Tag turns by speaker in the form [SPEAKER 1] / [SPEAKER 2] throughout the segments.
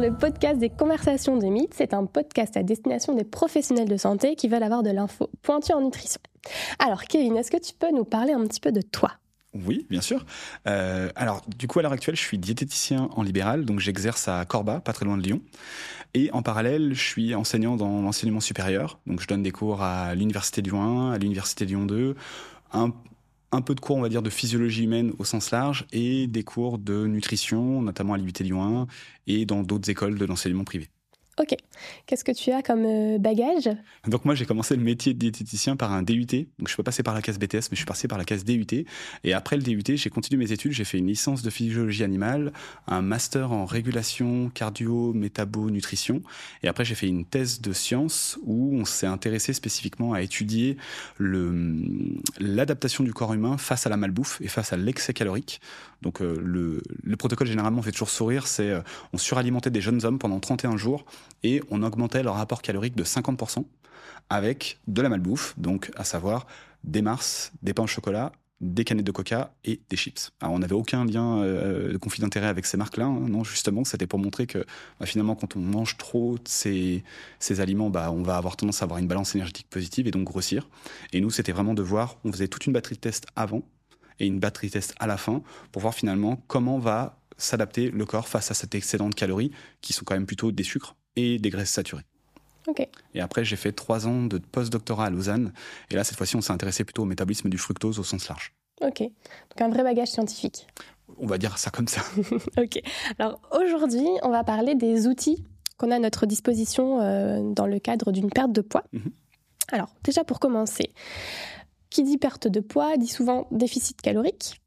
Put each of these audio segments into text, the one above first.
[SPEAKER 1] le podcast des conversations de mythes. C'est un podcast à destination des professionnels de santé qui veulent avoir de l'info pointue en nutrition. Alors Kevin, est-ce que tu peux nous parler un petit peu de toi?
[SPEAKER 2] Oui, bien sûr. Euh, alors, du coup, à l'heure actuelle, je suis diététicien en libéral, donc j'exerce à Corba, pas très loin de Lyon. Et en parallèle, je suis enseignant dans l'enseignement supérieur, donc je donne des cours à l'Université Lyon 1, à l'Université Lyon 2, un, un peu de cours, on va dire, de physiologie humaine au sens large, et des cours de nutrition, notamment à l'UT Lyon 1, et dans d'autres écoles de l'enseignement privé.
[SPEAKER 1] Ok. Qu'est-ce que tu as comme euh, bagage?
[SPEAKER 2] Donc moi j'ai commencé le métier de diététicien par un DUT. Donc je suis pas passé par la case BTS, mais je suis passé par la case DUT. Et après le DUT, j'ai continué mes études. J'ai fait une licence de physiologie animale, un master en régulation cardio, métabo, nutrition. Et après j'ai fait une thèse de sciences où on s'est intéressé spécifiquement à étudier le l'adaptation du corps humain face à la malbouffe et face à l'excès calorique. Donc euh, le, le, protocole généralement fait toujours sourire, c'est euh, on suralimentait des jeunes hommes pendant 31 jours et on augmentait leur rapport calorique de 50% avec de la malbouffe, donc à savoir des mars, des pains au chocolat, des canettes de coca et des chips. Alors on n'avait aucun lien euh, de conflit d'intérêt avec ces marques-là, hein. non justement c'était pour montrer que bah, finalement quand on mange trop de ces, ces aliments, bah, on va avoir tendance à avoir une balance énergétique positive et donc grossir. Et nous c'était vraiment de voir, on faisait toute une batterie de tests avant et une batterie test à la fin pour voir finalement comment va s'adapter le corps face à cet excédent de calories qui sont quand même plutôt des sucres et des graisses saturées. Et après, j'ai fait trois ans de post-doctorat à Lausanne. Et là, cette fois-ci, on s'est intéressé plutôt au métabolisme du fructose au sens large.
[SPEAKER 1] Ok. Donc un vrai bagage scientifique.
[SPEAKER 2] On va dire ça comme ça.
[SPEAKER 1] ok. Alors aujourd'hui, on va parler des outils qu'on a à notre disposition euh, dans le cadre d'une perte de poids. Mhm. Alors déjà pour commencer, qui dit perte de poids dit souvent déficit calorique.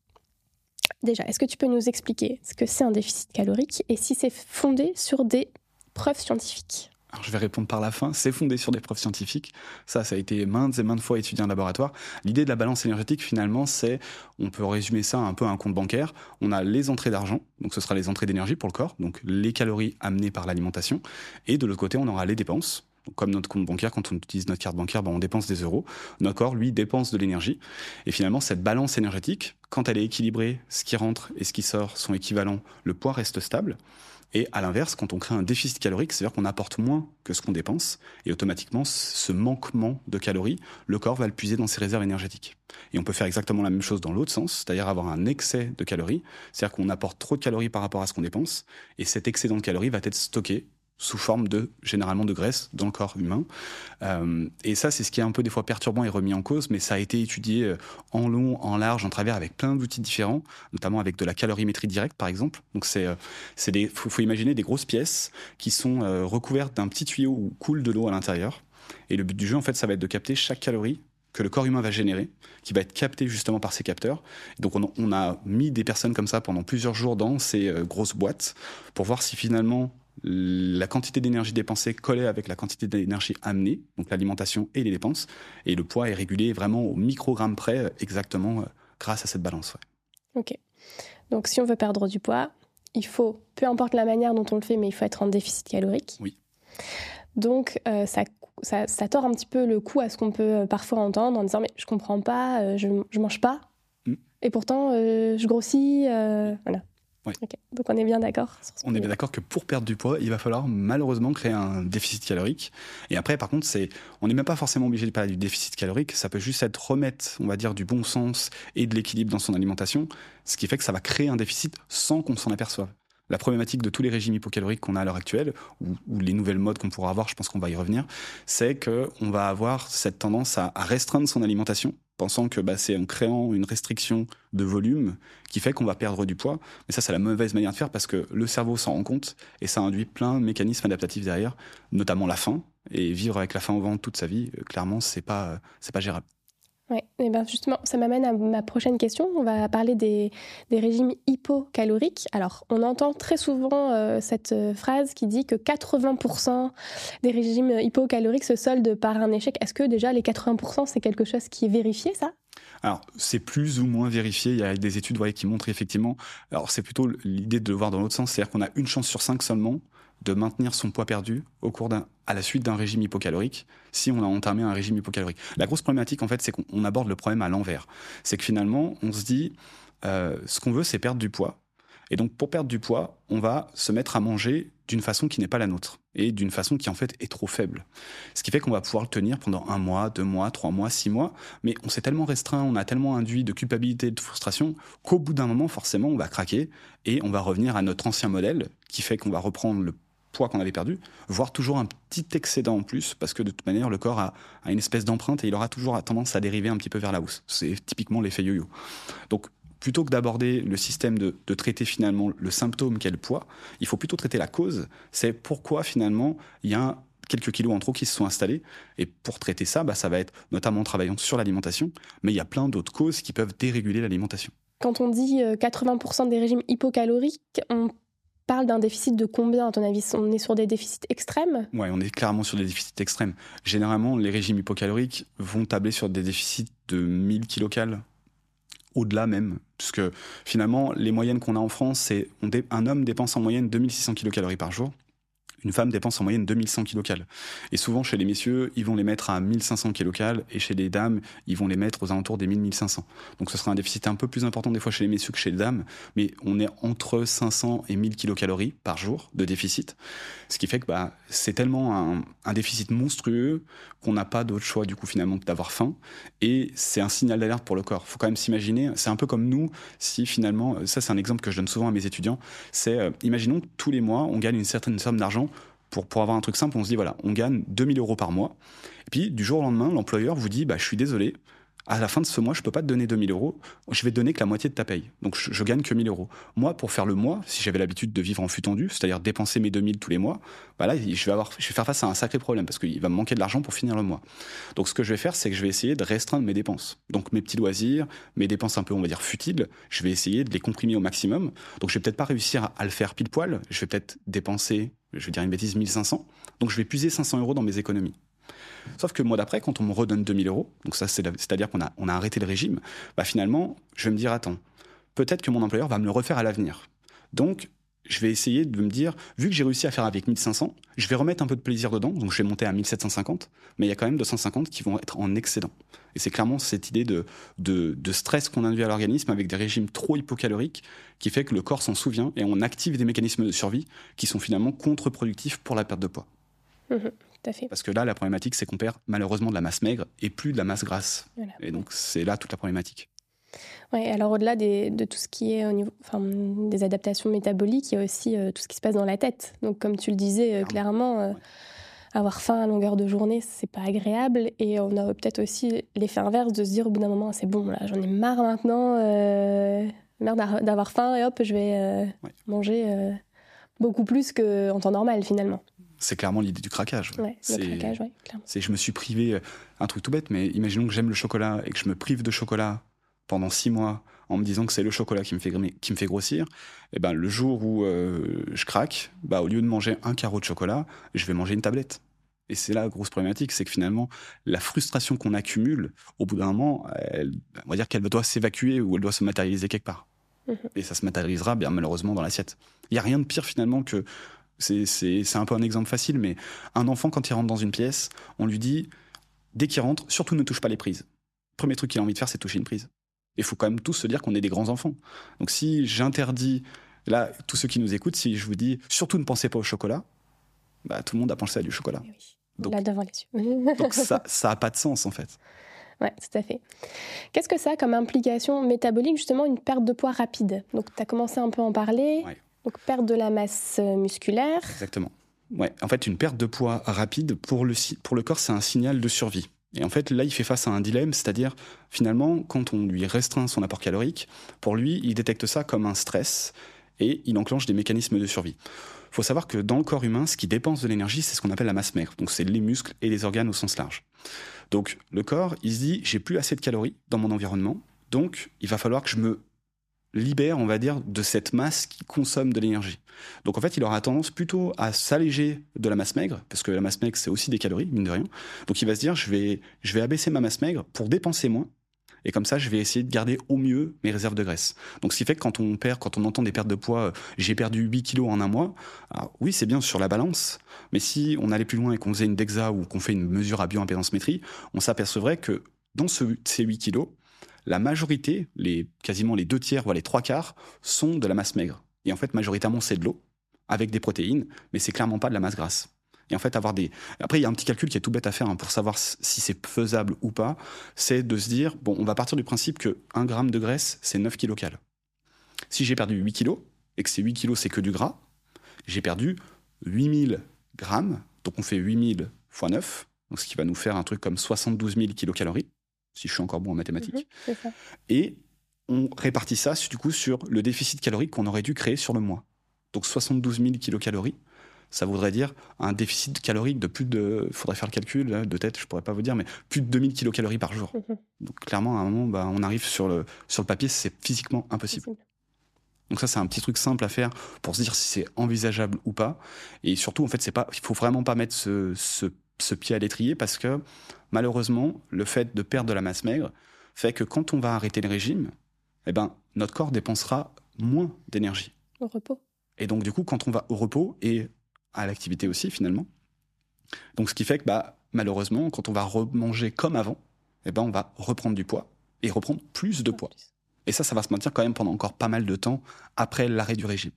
[SPEAKER 1] Déjà, est-ce que tu peux nous expliquer ce que c'est un déficit calorique et si c'est fondé sur des preuves scientifiques
[SPEAKER 2] alors je vais répondre par la fin. C'est fondé sur des preuves scientifiques. Ça, ça a été maintes et maintes fois étudié en laboratoire. L'idée de la balance énergétique, finalement, c'est, on peut résumer ça un peu à un compte bancaire. On a les entrées d'argent, donc ce sera les entrées d'énergie pour le corps, donc les calories amenées par l'alimentation. Et de l'autre côté, on aura les dépenses, comme notre compte bancaire, quand on utilise notre carte bancaire, ben on dépense des euros. Notre corps, lui, dépense de l'énergie. Et finalement, cette balance énergétique, quand elle est équilibrée, ce qui rentre et ce qui sort sont équivalents, le poids reste stable. Et à l'inverse, quand on crée un déficit calorique, c'est-à-dire qu'on apporte moins que ce qu'on dépense, et automatiquement, ce manquement de calories, le corps va le puiser dans ses réserves énergétiques. Et on peut faire exactement la même chose dans l'autre sens, c'est-à-dire avoir un excès de calories, c'est-à-dire qu'on apporte trop de calories par rapport à ce qu'on dépense, et cet excédent de calories va être stocké sous forme de généralement de graisse dans le corps humain. Euh, et ça, c'est ce qui est un peu des fois perturbant et remis en cause, mais ça a été étudié euh, en long, en large, en travers, avec plein d'outils différents, notamment avec de la calorimétrie directe, par exemple. Donc c'est, euh, c'est des, faut, imaginer des grosses pièces qui sont recouvertes d'un petit tuyau où coule de l'eau à l'intérieur. Et le but du jeu, en fait, ça va être de capter chaque calorie que le corps humain va générer, qui va être capté justement par ces capteurs. Donc on, a mis des personnes comme ça pendant plusieurs jours dans ces grosses boîtes pour voir si finalement la quantité d'énergie dépensée collait avec la quantité d'énergie amenée, donc l'alimentation et les dépenses, et le poids est régulé vraiment au microgramme près, euh, exactement euh, grâce à cette balance.
[SPEAKER 1] Ok. Donc si on veut perdre du poids, il faut, peu importe la manière dont on le fait, mais il faut être en déficit calorique.
[SPEAKER 2] Oui.
[SPEAKER 1] Donc euh, ça, ça, ça, tord un petit peu le coup à ce qu'on peut parfois entendre en disant mais je comprends pas, je, je mange pas, mm. et pourtant je grossis, voilà. Donc on est bien d'accord.
[SPEAKER 2] On est bien d'accord que pour perdre du poids, il va falloir malheureusement créer un déficit calorique. Et après, par contre, c'est, on n'est même pas forcément obligé de parler du déficit calorique. Ça peut juste être remettre, on va dire, du bon sens et de l'équilibre dans son alimentation, ce qui fait que ça va créer un déficit sans qu'on s'en aperçoive. La problématique de tous les régimes hypocaloriques qu'on a à l'heure actuelle, ou, ou, les nouvelles modes qu'on pourra avoir, je pense qu'on va y revenir, c'est qu'on va avoir cette tendance à, à restreindre son alimentation pensant que bah, c'est en créant une restriction de volume qui fait qu'on va perdre du poids. Mais ça, c'est la mauvaise manière de faire parce que le cerveau s'en rend compte et ça induit plein de mécanismes adaptatifs derrière, notamment la faim. Et vivre avec la faim au ventre toute sa vie, euh, clairement, c'est pas, euh, c'est pas gérable.
[SPEAKER 1] Oui, et ben justement, ça m'amène à ma prochaine question. On va parler des, des régimes hypocaloriques. Alors, on entend très souvent euh, cette euh, phrase qui dit que 80% des régimes hypocaloriques se soldent par un échec. Est-ce que déjà les 80% c'est quelque chose qui est vérifié, ça?
[SPEAKER 2] Alors, c'est plus ou moins vérifié. Il y a des études qui montrent effectivement. Alors, c'est plutôt l'idée de le voir dans l'autre sens, c'est-à-dire qu'on a une chance sur cinq seulement de maintenir son poids perdu au cours d'un, à la suite d'un régime hypocalorique si on a entamé un régime hypocalorique. La grosse problématique, en fait, c'est qu'on aborde le problème à l'envers. C'est que finalement, on se dit, euh, ce qu'on veut, c'est perdre du poids. Et donc, pour perdre du poids, on va se mettre à manger d'une façon qui n'est pas la nôtre et d'une façon qui en fait est trop faible. Ce qui fait qu'on va pouvoir le tenir pendant un mois, deux mois, trois mois, six mois, mais on s'est tellement restreint, on a tellement induit de culpabilité, de frustration, qu'au bout d'un moment, forcément, on va craquer et on va revenir à notre ancien modèle qui fait qu'on va reprendre le poids qu'on avait perdu, voire toujours un petit excédent en plus, parce que de toute manière, le corps a, une espèce d'empreinte et il aura toujours tendance à dériver un petit peu vers la hausse. C'est typiquement l'effet yo-yo. Donc, plutôt que d'aborder le système de, traiter finalement le symptôme qu'est le poids, il faut plutôt traiter la cause. C'est pourquoi finalement il y a quelques kilos en trop qui se sont installés. Et pour traiter ça, bah, ça va être notamment en travaillant sur l'alimentation, mais il y a plein d'autres causes qui peuvent déréguler l'alimentation.
[SPEAKER 1] Quand on dit 80% euh, des régimes hypocaloriques, on parle d'un déficit de combien, à ton avis? On est sur des déficits extrêmes?
[SPEAKER 2] Oui, on est clairement sur des déficits extrêmes. Généralement, les régimes hypocaloriques vont tabler sur des déficits de 1000 kilocalories au-delà même, puisque finalement, les moyennes qu'on a en France, c'est un homme dépense en moyenne 2600 kilocalories par jour. Une femme dépense en moyenne 2100 kilocalories. Et souvent, chez les messieurs, ils vont les mettre à 1500 kilocalories, et chez les dames, ils vont les mettre aux alentours des 1000-1500. Donc ce sera un déficit un peu plus important des fois chez les messieurs que chez les dames, mais on est entre 500 et 1000 kilocalories par jour de déficit. Ce qui fait que bah, c'est tellement un, déficit monstrueux qu'on n'a pas d'autre choix, du coup, finalement, que d'avoir faim. Et c'est un signal d'alerte pour le corps. faut quand même s'imaginer, c'est un peu comme nous, si finalement, ça c'est un exemple que je donne souvent à mes étudiants, c'est, euh, imaginons que tous les mois, on gagne une certaine somme d'argent pour, avoir un truc simple, on se dit, voilà, on gagne 2000 euros par mois. Et puis, du jour au lendemain, l'employeur vous dit, bah, je suis désolé, à la fin de ce mois, je peux pas te donner 2000 euros, je vais te donner que la moitié de ta paye. Donc je, gagne que 1000 euros. Moi, pour faire le mois, si j'avais l'habitude de vivre en flux tendu, c'est-à-dire dépenser mes 2000 tous les mois, bah là, je vais, avoir, je vais faire face à un sacré problème parce qu'il va me manquer de l'argent pour finir le mois. Donc ce que je vais faire, c'est que je vais essayer de restreindre mes dépenses. Donc mes petits loisirs, mes dépenses un peu, on va dire, futiles, je vais essayer de les comprimer au maximum. Donc je vais peut-être pas réussir à, le faire pile poil, je vais peut-être dépenser, je vais dire une bêtise, 1500. Donc je vais puiser 500 euros dans mes économies. Sauf que le mois d'après, quand on me redonne 2000 euros, donc ça, c'est-à-dire qu'on a, arrêté le régime, bah finalement, je vais me dire, attends, peut-être que mon employeur va me le refaire à l'avenir. Donc, je vais essayer de me dire, vu que j'ai réussi à faire avec 1500, je vais remettre un peu de plaisir dedans, donc je vais monter à 1750, mais il y a quand même 250 qui vont être en excédent. Et c'est clairement cette idée de stress qu'on induit à l'organisme avec des régimes trop hypocaloriques qui fait que le corps s'en souvient et on active des mécanismes de survie qui sont finalement contre-productifs pour la perte de poids.
[SPEAKER 1] Mmh fait.
[SPEAKER 2] Parce que là, la problématique, c'est qu'on perd malheureusement de la masse maigre et plus de la masse grasse. Et donc, c'est là toute la problématique.
[SPEAKER 1] Oui, alors au-delà de tout ce qui est au niveau enfin, des adaptations métaboliques, il y a aussi euh, tout ce qui se passe dans la tête. Donc, comme tu le disais euh, clairement, euh, avoir faim à longueur de journée, c'est pas agréable. Et on a peut-être aussi l'effet inverse de se dire au bout d'un moment, c'est bon, là, j'en ai marre maintenant, marre d'avoir faim et hop, je vais manger beaucoup plus qu'en temps normal finalement
[SPEAKER 2] c'est clairement l'idée du craquage.
[SPEAKER 1] c'est,
[SPEAKER 2] c'est je me suis privé, euh, un truc tout bête, mais imaginons que j'aime le chocolat et que je me prive de chocolat pendant six mois en me disant que c'est le chocolat qui me fait, qui me fait grossir, et eh ben le jour où euh, je craque, bah, au lieu de manger un carreau de chocolat, je vais manger une tablette. Et c'est là la grosse problématique, c'est que finalement, la frustration qu'on accumule, au bout d'un moment, on va dire qu'elle doit s'évacuer ou elle doit se matérialiser quelque part. Mhm. Et ça se matérialisera bien malheureusement dans l'assiette. Il n'y a rien de pire finalement que c'est un peu un exemple facile, mais un enfant, quand il rentre dans une pièce, on lui dit, dès qu'il rentre, surtout ne touche pas les prises. premier truc qu'il a envie de faire, c'est toucher une prise. Il faut quand même tous se dire qu'on est des grands enfants. Donc si j'interdis, là, tous ceux qui nous écoutent, si je vous dis, surtout ne pensez pas au chocolat, bah, tout le monde a pensé à du chocolat.
[SPEAKER 1] Eh donc, là devant les yeux.
[SPEAKER 2] donc ça n'a pas de sens en fait.
[SPEAKER 1] Oui, tout à fait. Qu'est-ce que ça a comme implication métabolique, justement, une perte de poids rapide? Donc, tu as commencé un peu à en parler. Donc perte de la masse euh, musculaire.
[SPEAKER 2] Exactement. Ouais. En fait, une perte de poids rapide pour le, corps, c'est un signal de survie. Et en fait, là, il fait face à un dilemme, c'est-à-dire, finalement, quand on lui restreint son apport calorique, pour lui, il détecte ça comme un stress et il enclenche des mécanismes de survie. Il faut savoir que dans le corps humain, ce qui dépense de l'énergie, c'est ce qu'on appelle la masse maigre. Donc, c'est les muscles et les organes au sens large. Donc, le corps, il se dit, j'ai plus assez de calories dans mon environnement, donc il va falloir que je me libère, on va dire, de cette masse qui consomme de l'énergie. Donc en fait, il aura tendance plutôt à s'alléger de la masse maigre, parce que la masse maigre, c'est aussi des calories, mine de rien. Donc il va se dire, je vais, je vais abaisser ma masse maigre pour dépenser moins. Et comme ça, je vais essayer de garder au mieux mes réserves de graisse. Donc, ce qui fait que quand on perd, quand on entend des pertes de poids, euh, j'ai perdu 8 kilos en un mois, oui, c'est bien sur la balance, mais si on allait plus loin et qu'on faisait une DEXA ou qu'on fait une mesure à bioimpédance-métrie, on s'apercevrait que dans ce, ces 8 kilos, la majorité, quasiment les deux tiers, voire les trois quarts, sont de la masse maigre. Et en fait, majoritairement, c'est de l'eau. avec des protéines, mais c'est clairement pas de la masse grasse. Et en fait, avoir des. Après, il y a un petit calcul qui est tout bête à faire hein, pour savoir si c'est faisable ou pas. C'est de se dire bon, on va partir du principe que 1 gramme de graisse, c'est 9 kcal. Si j'ai perdu 8 kg et que ces 8 kg, c'est que du gras, j'ai perdu 8000 grammes. Donc, on fait 8000 fois 9, donc ce qui va nous faire un truc comme 72 000 kilocalories, si je suis encore bon en mathématiques.
[SPEAKER 1] Mhm,
[SPEAKER 2] et on répartit ça, du coup, sur le déficit calorique qu'on aurait dû créer sur le mois. Donc, 72 000 kilocalories ça voudrait dire un déficit calorique de plus de, il faudrait faire le calcul de tête, je pourrais pas vous dire, mais plus de 2000 kilocalories par jour. Mhm. Donc clairement, à un moment, bah, on arrive sur le, sur le papier, c'est physiquement impossible. Donc ça, c'est un petit truc simple à faire pour se dire si c'est envisageable ou pas. Et surtout, en fait, c'est pas, il faut vraiment pas mettre ce, ce, pied à l'étrier parce que malheureusement, le fait de perdre de la masse maigre fait que quand on va arrêter le régime, eh ben, notre corps dépensera moins d'énergie.
[SPEAKER 1] Au repos.
[SPEAKER 2] Et donc, du coup, quand on va au repos et à l'activité aussi finalement. Donc ce qui fait que bah, malheureusement, quand on va remanger comme avant, eh ben, on va reprendre du poids et reprendre plus de poids. Et ça, ça va se maintenir quand même pendant encore pas mal de temps après l'arrêt du régime.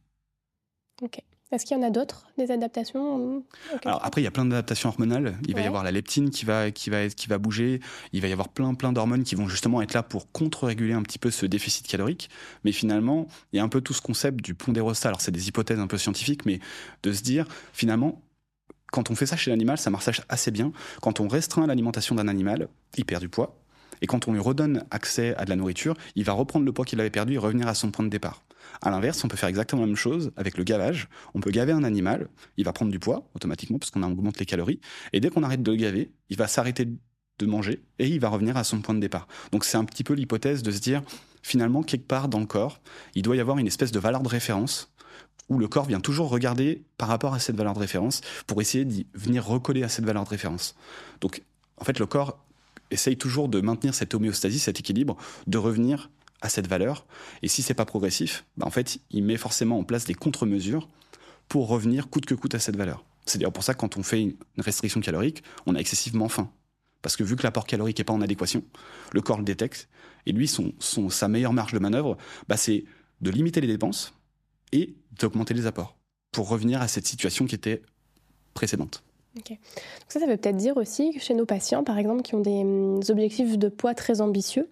[SPEAKER 1] Ok. Est-ce qu'il y en a d'autres, des adaptations
[SPEAKER 2] Alors après, il y a plein d'adaptations hormonales. Il va y avoir la leptine qui va, qui, va, qui va bouger. Il va y avoir plein, plein d'hormones qui vont justement être là pour contre-réguler un petit peu ce déficit calorique. Mais finalement, il y a un peu tout ce concept du pondérostat. Alors c'est des hypothèses un peu scientifiques, mais de se dire, finalement, quand on fait ça chez l'animal, ça marche assez bien. Quand on restreint l'alimentation d'un animal, il perd du poids. Et quand on lui redonne accès à de la nourriture, il va reprendre le poids qu'il avait perdu et revenir à son point de départ. À l'inverse, on peut faire exactement la même chose avec le gavage. On peut gaver un animal, il va prendre du poids automatiquement parce qu'on augmente les calories. Et dès qu'on arrête de le gaver, il va s'arrêter de manger et il va revenir à son point de départ. Donc c'est un petit peu l'hypothèse de se dire, finalement, quelque part dans le corps, il doit y avoir une espèce de valeur de référence où le corps vient toujours regarder par rapport à cette valeur de référence pour essayer d'y venir recoller à cette valeur de référence. Donc en fait, le corps essaye toujours de maintenir cette homéostasie, cet équilibre, de revenir à cette valeur. Et si c'est pas progressif, bah en fait, il met forcément en place des contre-mesures pour revenir coûte que coûte à cette valeur. C'est d'ailleurs pour ça que quand on fait une restriction calorique, on a excessivement faim. Parce que vu que l'apport calorique n'est pas en adéquation, le corps le détecte. Et lui, son, son sa meilleure marge de manœuvre, bah c'est de limiter les dépenses et d'augmenter les apports pour revenir à cette situation qui était précédente.
[SPEAKER 1] Ok. Donc ça, ça veut peut-être dire aussi que chez nos patients, par exemple, qui ont des hum, objectifs de poids très ambitieux,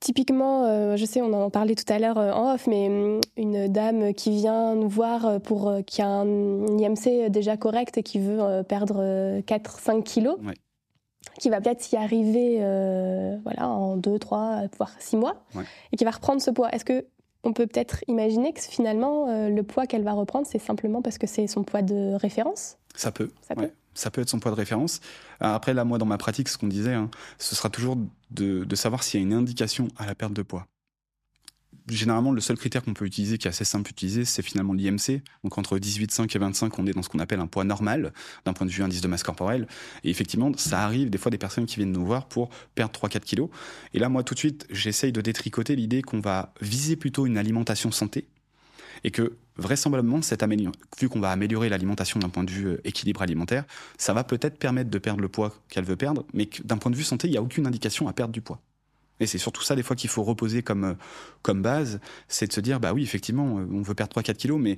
[SPEAKER 1] Typiquement, euh, je sais, on en parlait tout à l'heure euh, en off, mais hum, une dame qui vient nous voir euh, pour qui a un IMC déjà correct et qui veut perdre 4-5 kilos, qui va peut-être y arriver voilà, en 2, 3, voire 6 mois, et qui va reprendre ce poids. Est-ce que on peut peut-être imaginer que finalement, le poids qu'elle va reprendre, c'est simplement parce que c'est son poids de référence?
[SPEAKER 2] Ça peut. Ça peut ça peut être son poids de référence. Après, là, moi, dans ma pratique, ce qu'on disait, hein, ce sera toujours de, savoir s'il y a une indication à la perte de poids. Généralement, le seul critère qu'on peut utiliser, qui est assez simple à utiliser, c'est finalement l'IMC. Donc entre 18,5 et 25, on est dans ce qu'on appelle un poids normal, d'un point de vue indice de masse corporelle. Et effectivement, ça arrive des fois des personnes qui viennent nous voir pour perdre 3-4 kilos. Et là, moi, tout de suite, j'essaye de détricoter l'idée qu'on va viser plutôt une alimentation santé, et que vraisemblablement, vu qu'on va améliorer l'alimentation d'un point de vue euh, équilibre alimentaire, ça va peut-être permettre de perdre le poids qu'elle veut perdre, mais d'un point de vue santé, il n'y a aucune indication à perdre du poids. Et c'est surtout ça, des fois, qu'il faut reposer comme, euh, comme base, c'est de se dire, bah oui, effectivement, euh, on veut perdre 3-4 kilos, mais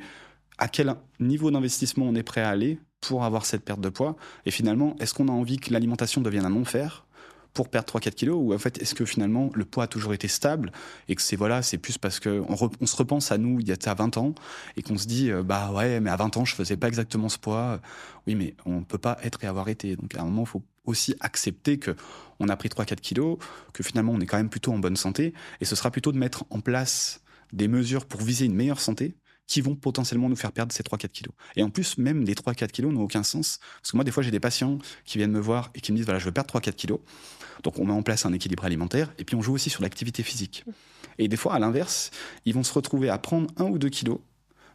[SPEAKER 2] à quel niveau d'investissement on est prêt à aller pour avoir cette perte de poids? Et finalement, est-ce qu'on a envie que l'alimentation devienne un non-faire pour perdre 3-4 kilos ou en fait est-ce que finalement le poids a toujours été stable et que c'est voilà c'est plus parce que on, se repense à nous il y a 20 ans et qu'on se dit euh, bah ouais mais à 20 ans je faisais pas exactement ce poids. Oui mais on peut pas être et avoir été. Donc à un moment il faut aussi accepter que on a pris 3-4 kilos que finalement on est quand même plutôt en bonne santé et ce sera plutôt de mettre en place des mesures pour viser une meilleure santé qui vont potentiellement nous faire perdre ces 3-4 kilos. Et en plus, même les 3-4 kilos n'ont aucun sens. Parce que moi, des fois, j'ai des patients qui viennent me voir et qui me disent, voilà, je veux perdre 3-4 kilos. Donc, on met en place un équilibre alimentaire et puis on joue aussi sur l'activité physique. Et des fois, à l'inverse, ils vont se retrouver à prendre 1 ou 2 kilos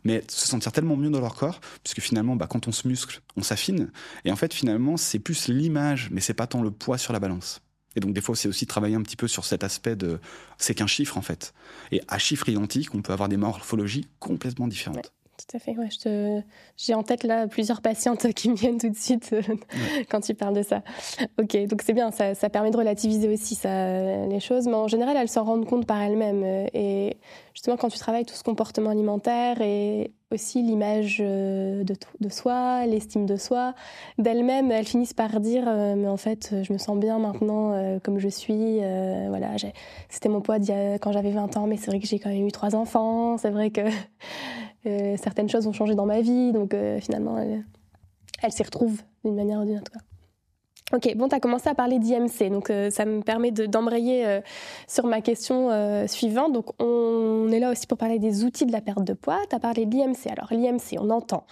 [SPEAKER 2] mais se sentir tellement mieux dans leur corps, puisque finalement, bah, quand on se muscle, on s'affine. Et en fait, finalement, c'est plus l'image, mais c'est pas tant le poids sur la balance. Et donc des fois, c'est aussi travailler un petit peu sur cet aspect de c'est qu'un chiffre en fait. Et à chiffre identique, on peut avoir des morphologies complètement différentes.
[SPEAKER 1] Tout à fait. Ouais, J'ai en tête là plusieurs patientes qui me viennent tout de suite euh, quand tu parles de ça. Ok, donc c'est bien, ça, ça, permet de relativiser aussi ça, les choses, mais en général, elles s'en rendent compte par elles-mêmes. Euh, et justement quand tu travailles tout ce comportement alimentaire et aussi l'image de, de, soi, l'estime de soi, d'elle-même, elles finissent par dire mais en fait je me sens bien maintenant comme je suis. voilà, c'était mon poids quand j'avais 20 ans, mais c'est vrai que j'ai quand même eu trois enfants. C'est vrai que certaines choses ont changé dans ma vie, donc finalement elle, s'y retrouve d'une manière ou d'une autre. Ok, bon, tu as commencé à parler d'IMC, donc euh, ça me permet d'embrayer euh, sur ma question euh, suivante. Donc on est là aussi pour parler des outils de la perte de poids. Tu as parlé de l'IMC. Alors l'IMC, on entend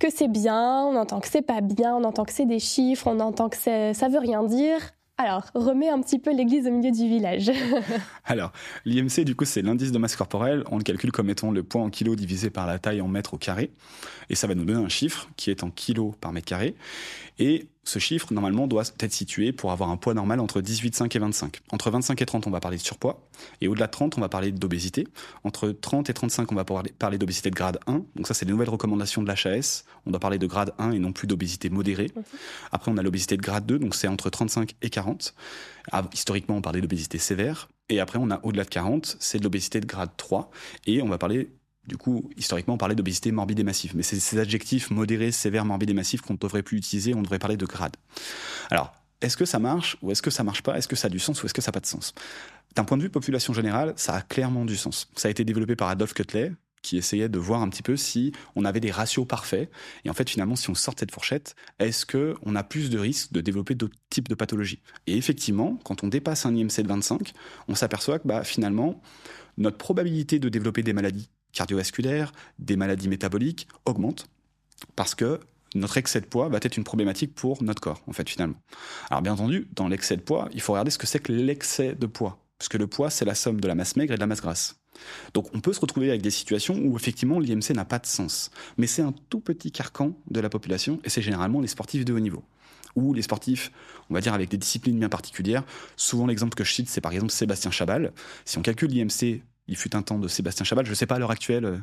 [SPEAKER 1] que c'est bien, on entend que c'est pas bien, on entend que c'est des chiffres, on entend que ça veut rien dire. Alors, remets un petit peu l'église au milieu du village.
[SPEAKER 2] Alors, l'IMC, du coup, c'est l'indice de masse corporelle. On le calcule comme étant le poids en kilos divisé par la taille en mètres au carré. Et ça va nous donner un chiffre qui est en kilos par mètre carré. Et ce chiffre, normalement, doit être situé pour avoir un poids normal entre 18,5 et 25. Entre 25 et 30, on va parler de surpoids. Et au-delà de 30, on va parler d'obésité. Entre 30 et 35, on va parler d'obésité de grade 1. Donc ça, c'est les nouvelles recommandations de l'HAS. On doit parler de grade 1 et non plus d'obésité modérée. Après, on a l'obésité de grade 2, donc c'est entre 35 et 40. Ah, historiquement, on parlait d'obésité sévère. Et après, on a au-delà de 40, c'est de l'obésité de grade 3. Et on va parler du coup, historiquement, on parlait d'obésité morbide et massive. Mais c'est ces adjectifs modérés, sévères, morbides et massifs qu'on ne devrait plus utiliser, on devrait parler de grade. Alors, est-ce que ça marche ou est-ce que ça marche pas? Est-ce que ça a du sens ou est-ce que ça n'a pas de sens? D'un point de vue population générale, ça a clairement du sens. Ça a été développé par Adolf Cutlet, qui essayait de voir un petit peu si on avait des ratios parfaits. Et en fait, finalement, si on sort de cette fourchette, est-ce qu'on a plus de risques de développer d'autres types de pathologies? Et effectivement, quand on dépasse un IMC de 25, on s'aperçoit que bah, finalement, notre probabilité de développer des maladies cardiovasculaires, des maladies métaboliques augmentent parce que notre excès de poids va être une problématique pour notre corps, en fait, finalement. Alors, bien entendu, dans l'excès de poids, il faut regarder ce que c'est que l'excès de poids. Puisque le poids, c'est la somme de la masse maigre et de la masse grasse. Donc, on peut se retrouver avec des situations où, effectivement, l'IMC n'a pas de sens. Mais c'est un tout petit carcan de la population, et c'est généralement les sportifs de haut niveau. Ou les sportifs, on va dire, avec des disciplines bien particulières. Souvent, l'exemple que je cite, c'est par exemple Sébastien Chabal. Si on calcule l'IMC il fut un temps de Sébastien Chabal. Je ne sais pas à l'heure actuelle, euh,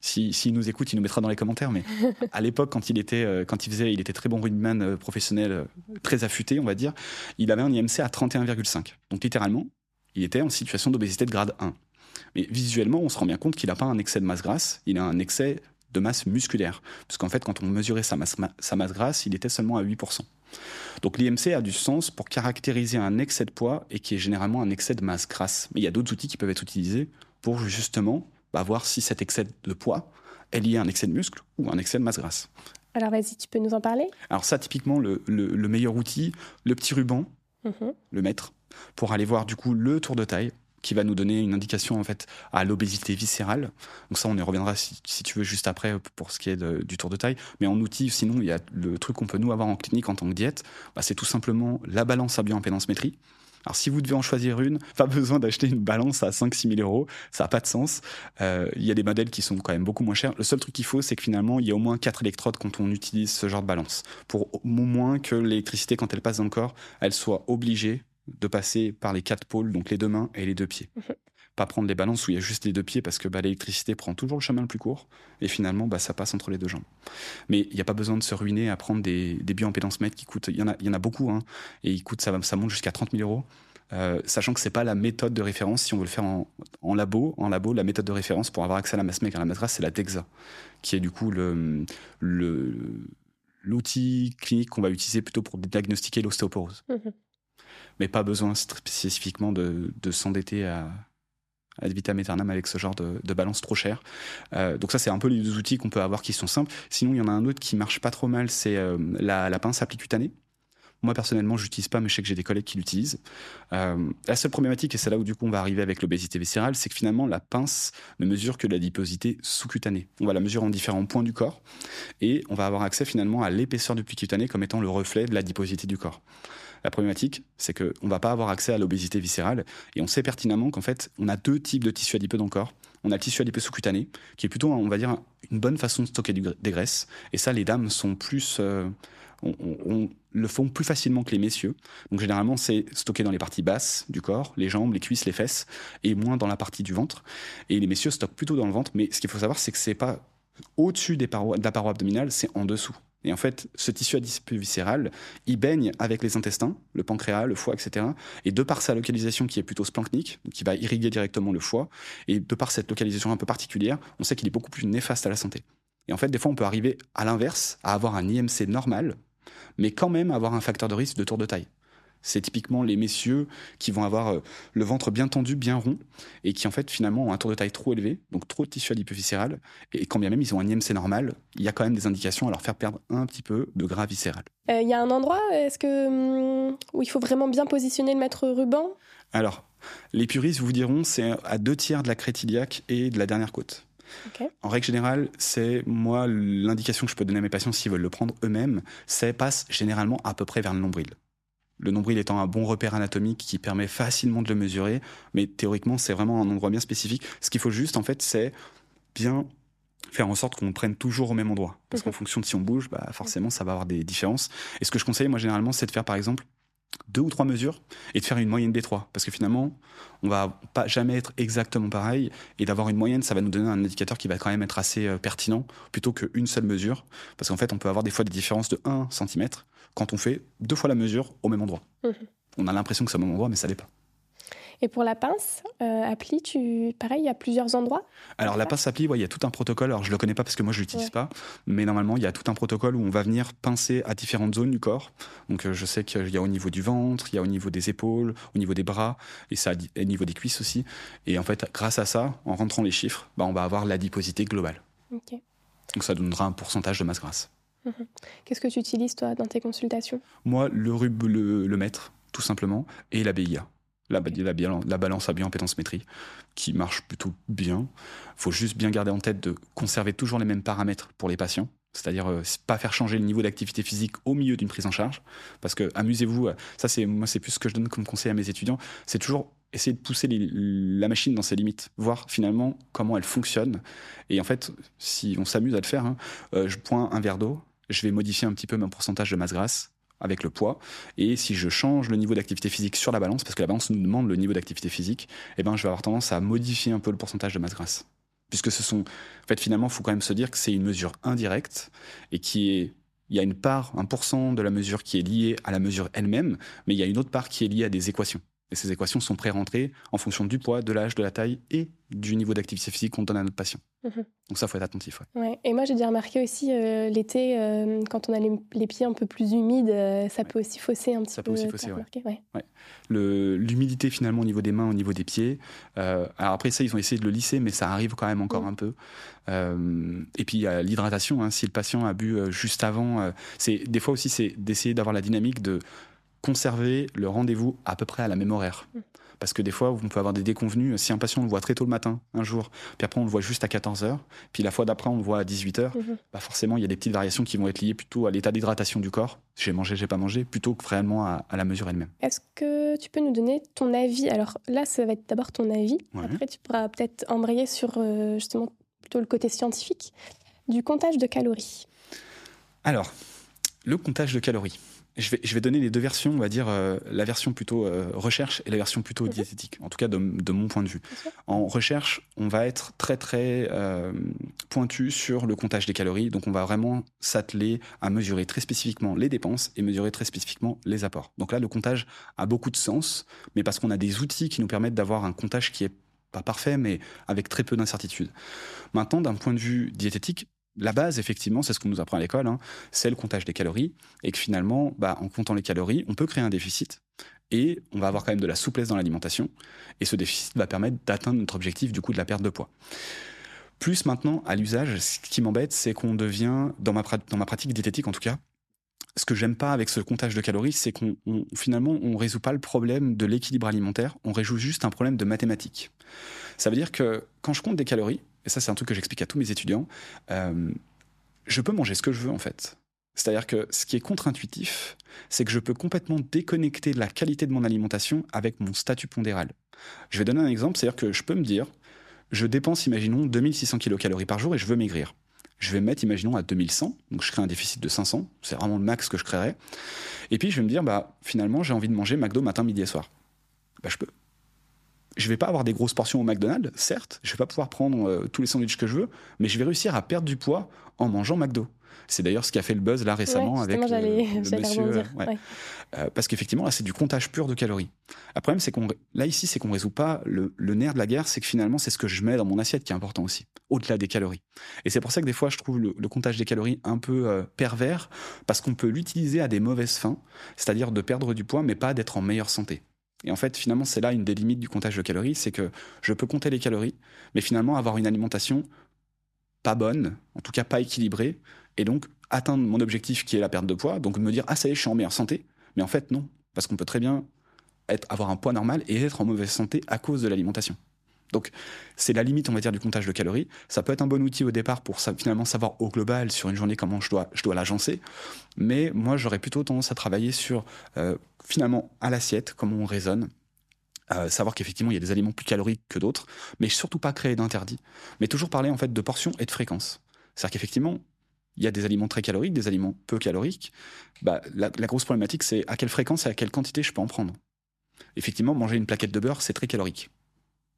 [SPEAKER 2] s'il si, nous écoute, il nous mettra dans les commentaires. Mais à l'époque, quand il était, euh, quand il faisait, il était très bon rugbyman euh, professionnel, très affûté, on va dire. Il avait un IMC à 31,5. Donc littéralement, il était en situation d'obésité de grade 1. Mais visuellement, on se rend bien compte qu'il n'a pas un excès de masse grasse, il a un excès de masse musculaire. Parce qu'en fait, quand on mesurait sa masse, sa masse grasse, il était seulement à 8%. Donc l'IMC a du sens pour caractériser un excès de poids et qui est généralement un excès de masse grasse. Mais il y a d'autres outils qui peuvent être utilisés pour justement bah, voir si cet excès de poids est lié à un excès de muscle ou un excès de masse grasse.
[SPEAKER 1] Alors vas-y, tu peux nous en parler?
[SPEAKER 2] Alors ça, typiquement, le, meilleur outil, le petit ruban, mhm. le mettre, pour aller voir du coup le tour de taille qui va nous donner une indication en fait à l'obésité viscérale. Donc ça, on y reviendra si, tu veux juste après pour ce qui est du tour de taille. Mais en outil, sinon, il y a le truc qu'on peut nous avoir en clinique en tant que diète, bah, c'est tout simplement la balance à bioimpédance métrie. Alors si vous devez en choisir une, pas besoin d'acheter une balance à 5-6 000 euros, ça n'a pas de sens. Euh, il y a des modèles qui sont quand même beaucoup moins chers. Le seul truc qu'il faut, c'est que finalement, il y a au moins 4 électrodes quand on utilise ce genre de balance. Pour au moins que l'électricité, quand elle passe dans le corps, elle soit obligée de passer par les quatre pôles, donc les deux mains et les deux pieds. Pas prendre les balances où il y a juste les deux pieds parce que bah, l'électricité prend toujours le chemin le plus court et finalement bah, ça passe entre les deux jambes. Mais il n'y a pas besoin de se ruiner à prendre des, des bioimpédance mètres qui coûtent, il y en a, y en a beaucoup hein, et ils coûtent, ça, ça monte jusqu'à 30 000 euros. Euh, sachant que c'est pas la méthode de référence si on veut le faire en, en, labo. En labo, la méthode de référence pour avoir accès à la masse maigre à la grasse, c'est la DEXA, qui est du coup le, le l'outil clinique qu'on va utiliser plutôt pour diagnostiquer l'ostéoporose. Mhm mais pas besoin spécifiquement de, s'endetter à, ad vitam aeternam avec ce genre de, balance trop cher. Euh, donc ça, c'est un peu les deux outils qu'on peut avoir qui sont simples. Sinon, il y en a un autre qui marche pas trop mal, c'est euh, la, pince applicutanée. Moi, personnellement, je l'utilise pas, mais je sais que j'ai des collègues qui l'utilisent. Euh, la seule problématique, et c'est là où du coup on va arriver avec l'obésité viscérale, c'est que finalement, la pince ne mesure que l'adiposité sous-cutanée. On va la mesurer en différents points du corps, et on va avoir accès finalement à l'épaisseur du pli cutané comme étant le reflet de l'adiposité du corps. La problématique, c'est qu'on ne va pas avoir accès à l'obésité viscérale. Et on sait pertinemment qu'en fait, on a deux types de tissus adipeux dans le corps. On a le tissu adipeux sous-cutané, qui est plutôt, on va dire, une bonne façon de stocker des graisses. Et ça, les dames sont plus. Euh, on, le font plus facilement que les messieurs. Donc généralement, c'est stocké dans les parties basses du corps, les jambes, les cuisses, les fesses, et moins dans la partie du ventre. Et les messieurs stockent plutôt dans le ventre. Mais ce qu'il faut savoir, c'est que c'est pas au-dessus de la paroi abdominale, c'est en dessous. Et en fait, ce tissu adipeux viscéral, il baigne avec les intestins, le pancréas, le foie, etc. Et de par sa localisation qui est plutôt splanchnique, qui va irriguer directement le foie, et de par cette localisation un peu particulière, on sait qu'il est beaucoup plus néfaste à la santé. Et en fait, des fois, on peut arriver à l'inverse, à avoir un IMC normal, mais quand même avoir un facteur de risque de tour de taille. C'est typiquement les messieurs qui vont avoir euh, le ventre bien tendu, bien rond, et qui en fait finalement ont un tour de taille trop élevé, donc trop de tissu adipeux viscéral, et quand bien même ils ont un IMC normal, il y a quand même des indications à leur faire perdre un petit peu de gras viscéral.
[SPEAKER 1] Euh, il y a un endroit est-ce que, hum, où il faut vraiment bien positionner le maître ruban?
[SPEAKER 2] Alors, les puristes vous diront c'est à deux tiers de la crête iliaque et de la dernière côte. En règle générale, c'est moi l'indication que je peux donner à mes patients s'ils veulent le prendre eux-mêmes, c'est passe généralement à peu près vers le nombril. Le nombril étant un bon repère anatomique qui permet facilement de le mesurer, mais théoriquement, c'est vraiment un endroit bien spécifique. Ce qu'il faut juste, en fait, c'est bien faire en sorte qu'on prenne toujours au même endroit. Parce qu'en fonction de si on bouge, bah, forcément, ça va avoir des différences. Et ce que je conseille, moi, généralement, c'est de faire, par exemple, deux ou trois mesures et de faire une moyenne des trois. Parce que finalement, on va pas jamais être exactement pareil. Et d'avoir une moyenne, ça va nous donner un indicateur qui va quand même être assez euh, pertinent plutôt qu'une seule mesure. Parce qu'en fait, on peut avoir des fois des différences de 1 cm quand on fait deux fois la mesure au même endroit. Mhm. On a l'impression que c'est au même endroit, mais ça l'est pas.
[SPEAKER 1] Et pour la pince, euh, appli, tu... pareil, il y a plusieurs endroits?
[SPEAKER 2] Alors la pince appli, il y a tout un protocole. Alors je le connais pas parce que moi je l'utilise pas, mais normalement il y a tout un protocole où on va venir pincer à différentes zones du corps. Donc euh, je sais qu'il y a au niveau du ventre, il y a au niveau des épaules, au niveau des bras, et ça au niveau des cuisses aussi. Et en fait, grâce à ça, en rentrant les chiffres, bah, on va avoir l'adiposité globale. Donc ça donnera un pourcentage de masse grasse.
[SPEAKER 1] Mhm. Qu'est-ce que tu utilises, toi, dans tes consultations?
[SPEAKER 2] Moi, le, rub, le, le mètre, tout simplement, et la BIA. La, la, la balance à métrie qui marche plutôt bien. Il faut juste bien garder en tête de conserver toujours les mêmes paramètres pour les patients. C'est-à-dire euh, pas faire changer le niveau d'activité physique au milieu d'une prise en charge. Parce que amusez-vous, euh, ça c'est moi c'est plus ce que je donne comme conseil à mes étudiants, c'est toujours essayer de pousser la machine dans ses limites, voir finalement comment elle fonctionne. Et en fait, si on s'amuse à le faire, hein, euh, je pointe un verre d'eau, je vais modifier un petit peu mon pourcentage de masse grasse avec le poids. Et si je change le niveau d'activité physique sur la balance, parce que la balance nous demande le niveau d'activité physique, eh ben, je vais avoir tendance à modifier un peu le pourcentage de masse grasse. Puisque ce sont, en fait, finalement, il faut quand même se dire que c'est une mesure indirecte et qui est il y a une part, un pourcent de la mesure qui est liée à la mesure elle-même, mais il y a une autre part qui est liée à des équations. Et ces équations sont pré-rentrées en fonction du poids, de l'âge, de la taille et du niveau d'activité physique qu'on donne à notre patient. Mhm. Donc ça, faut être attentif.
[SPEAKER 1] Ouais. Et moi, j'ai déjà remarqué aussi euh, l'été, euh, quand on a les, pieds un peu plus humides, euh, ça peut aussi fausser un petit
[SPEAKER 2] peu. Ça
[SPEAKER 1] peut
[SPEAKER 2] aussi fausser, ouais. L'humidité finalement au niveau des mains, au niveau des pieds. alors après ça, ils ont essayé de le lisser, mais ça arrive quand même encore mhm. un peu. et puis il y a l'hydratation. Hein. si le patient a bu juste avant, c'est des fois aussi c'est d'essayer d'avoir la dynamique de conserver le rendez-vous à peu près à la même horaire. Mm. Parce que des fois, on peut avoir des déconvenus. Si un patient, on le voit très tôt le matin, un jour, puis après, on le voit juste à 14h, puis la fois d'après, on le voit à 18h, mm-hmm. bah forcément, il y a des petites variations qui vont être liées plutôt à l'état d'hydratation du corps. J'ai mangé, j'ai pas mangé, plutôt que réellement à, la mesure elle-même.
[SPEAKER 1] Est-ce que tu peux nous donner ton avis? Alors là, ça va être d'abord ton avis. Après, tu pourras peut-être embrayer sur euh, justement plutôt le côté scientifique du comptage de calories.
[SPEAKER 2] Alors, le comptage de calories je vais, je vais donner les deux versions, on va dire euh, la version plutôt euh, recherche et la version plutôt diététique, en tout cas de, de mon point de vue. En recherche, on va être très très euh, pointu sur le comptage des calories, donc on va vraiment s'atteler à mesurer très spécifiquement les dépenses et mesurer très spécifiquement les apports. Donc là, le comptage a beaucoup de sens, mais parce qu'on a des outils qui nous permettent d'avoir un comptage qui est pas parfait, mais avec très peu d'incertitude. Maintenant, d'un point de vue diététique, la base, effectivement, c'est ce qu'on nous apprend à l'école, hein, c'est le comptage des calories, et que finalement, bah, en comptant les calories, on peut créer un déficit, et on va avoir quand même de la souplesse dans l'alimentation, et ce déficit va permettre d'atteindre notre objectif du coup de la perte de poids. Plus maintenant, à l'usage, ce qui m'embête, c'est qu'on devient, dans ma, dans ma pratique diététique en tout cas, ce que j'aime pas avec ce comptage de calories, c'est qu'on finalement on résout pas le problème de l'équilibre alimentaire, on résout juste un problème de mathématiques. Ça veut dire que quand je compte des calories, et ça c'est un truc que j'explique à tous mes étudiants, euh, je peux manger ce que je veux en fait. C'est-à-dire que ce qui est contre-intuitif, c'est que je peux complètement déconnecter la qualité de mon alimentation avec mon statut pondéral. Je vais donner un exemple, c'est-à-dire que je peux me dire, je dépense, imaginons, 2600 kcal par jour et je veux maigrir. Je vais me mettre, imaginons, à 2100, donc je crée un déficit de 500, c'est vraiment le max que je créerais. Et puis je vais me dire, bah, finalement, j'ai envie de manger McDo matin, midi et soir. Bah, je peux je vais pas avoir des grosses portions au McDonald's, certes, je vais pas pouvoir prendre euh, tous les sandwichs que je veux, mais je vais réussir à perdre du poids en mangeant McDo. C'est d'ailleurs ce qui a fait le buzz là récemment avec le, le monsieur. Euh, parce qu'effectivement, là, c'est du comptage pur de calories. Le problème, c'est qu'on, là, ici, c'est qu'on résout pas le, nerf de la guerre, c'est que finalement, c'est ce que je mets dans mon assiette qui est important aussi, au-delà des calories. Et c'est pour ça que des fois, je trouve le, comptage des calories un peu euh, pervers, parce qu'on peut l'utiliser à des mauvaises fins, c'est-à-dire de perdre du poids, mais pas d'être en meilleure santé. Et en fait, finalement, c'est là une des limites du comptage de calories, c'est que je peux compter les calories, mais finalement avoir une alimentation pas bonne, en tout cas pas équilibrée, et donc atteindre mon objectif qui est la perte de poids, donc me dire ah ça y est, je suis en meilleure santé, mais en fait non, parce qu'on peut très bien être, avoir un poids normal et être en mauvaise santé à cause de l'alimentation. Donc c'est la limite, on va dire, du comptage de calories. Ça peut être un bon outil au départ pour finalement savoir au global sur une journée comment je dois, je dois l'agencer. Mais moi, j'aurais plutôt tendance à travailler sur euh, finalement à l'assiette, comment on raisonne. Euh, savoir qu'effectivement il y a des aliments plus caloriques que d'autres, mais surtout pas créer d'interdits, mais toujours parler en fait de portions et de fréquences. C'est-à-dire qu'effectivement, il y a des aliments très caloriques, des aliments peu caloriques. Bah, la, grosse problématique, c'est à quelle fréquence et à quelle quantité je peux en prendre. Effectivement, manger une plaquette de beurre, c'est très calorique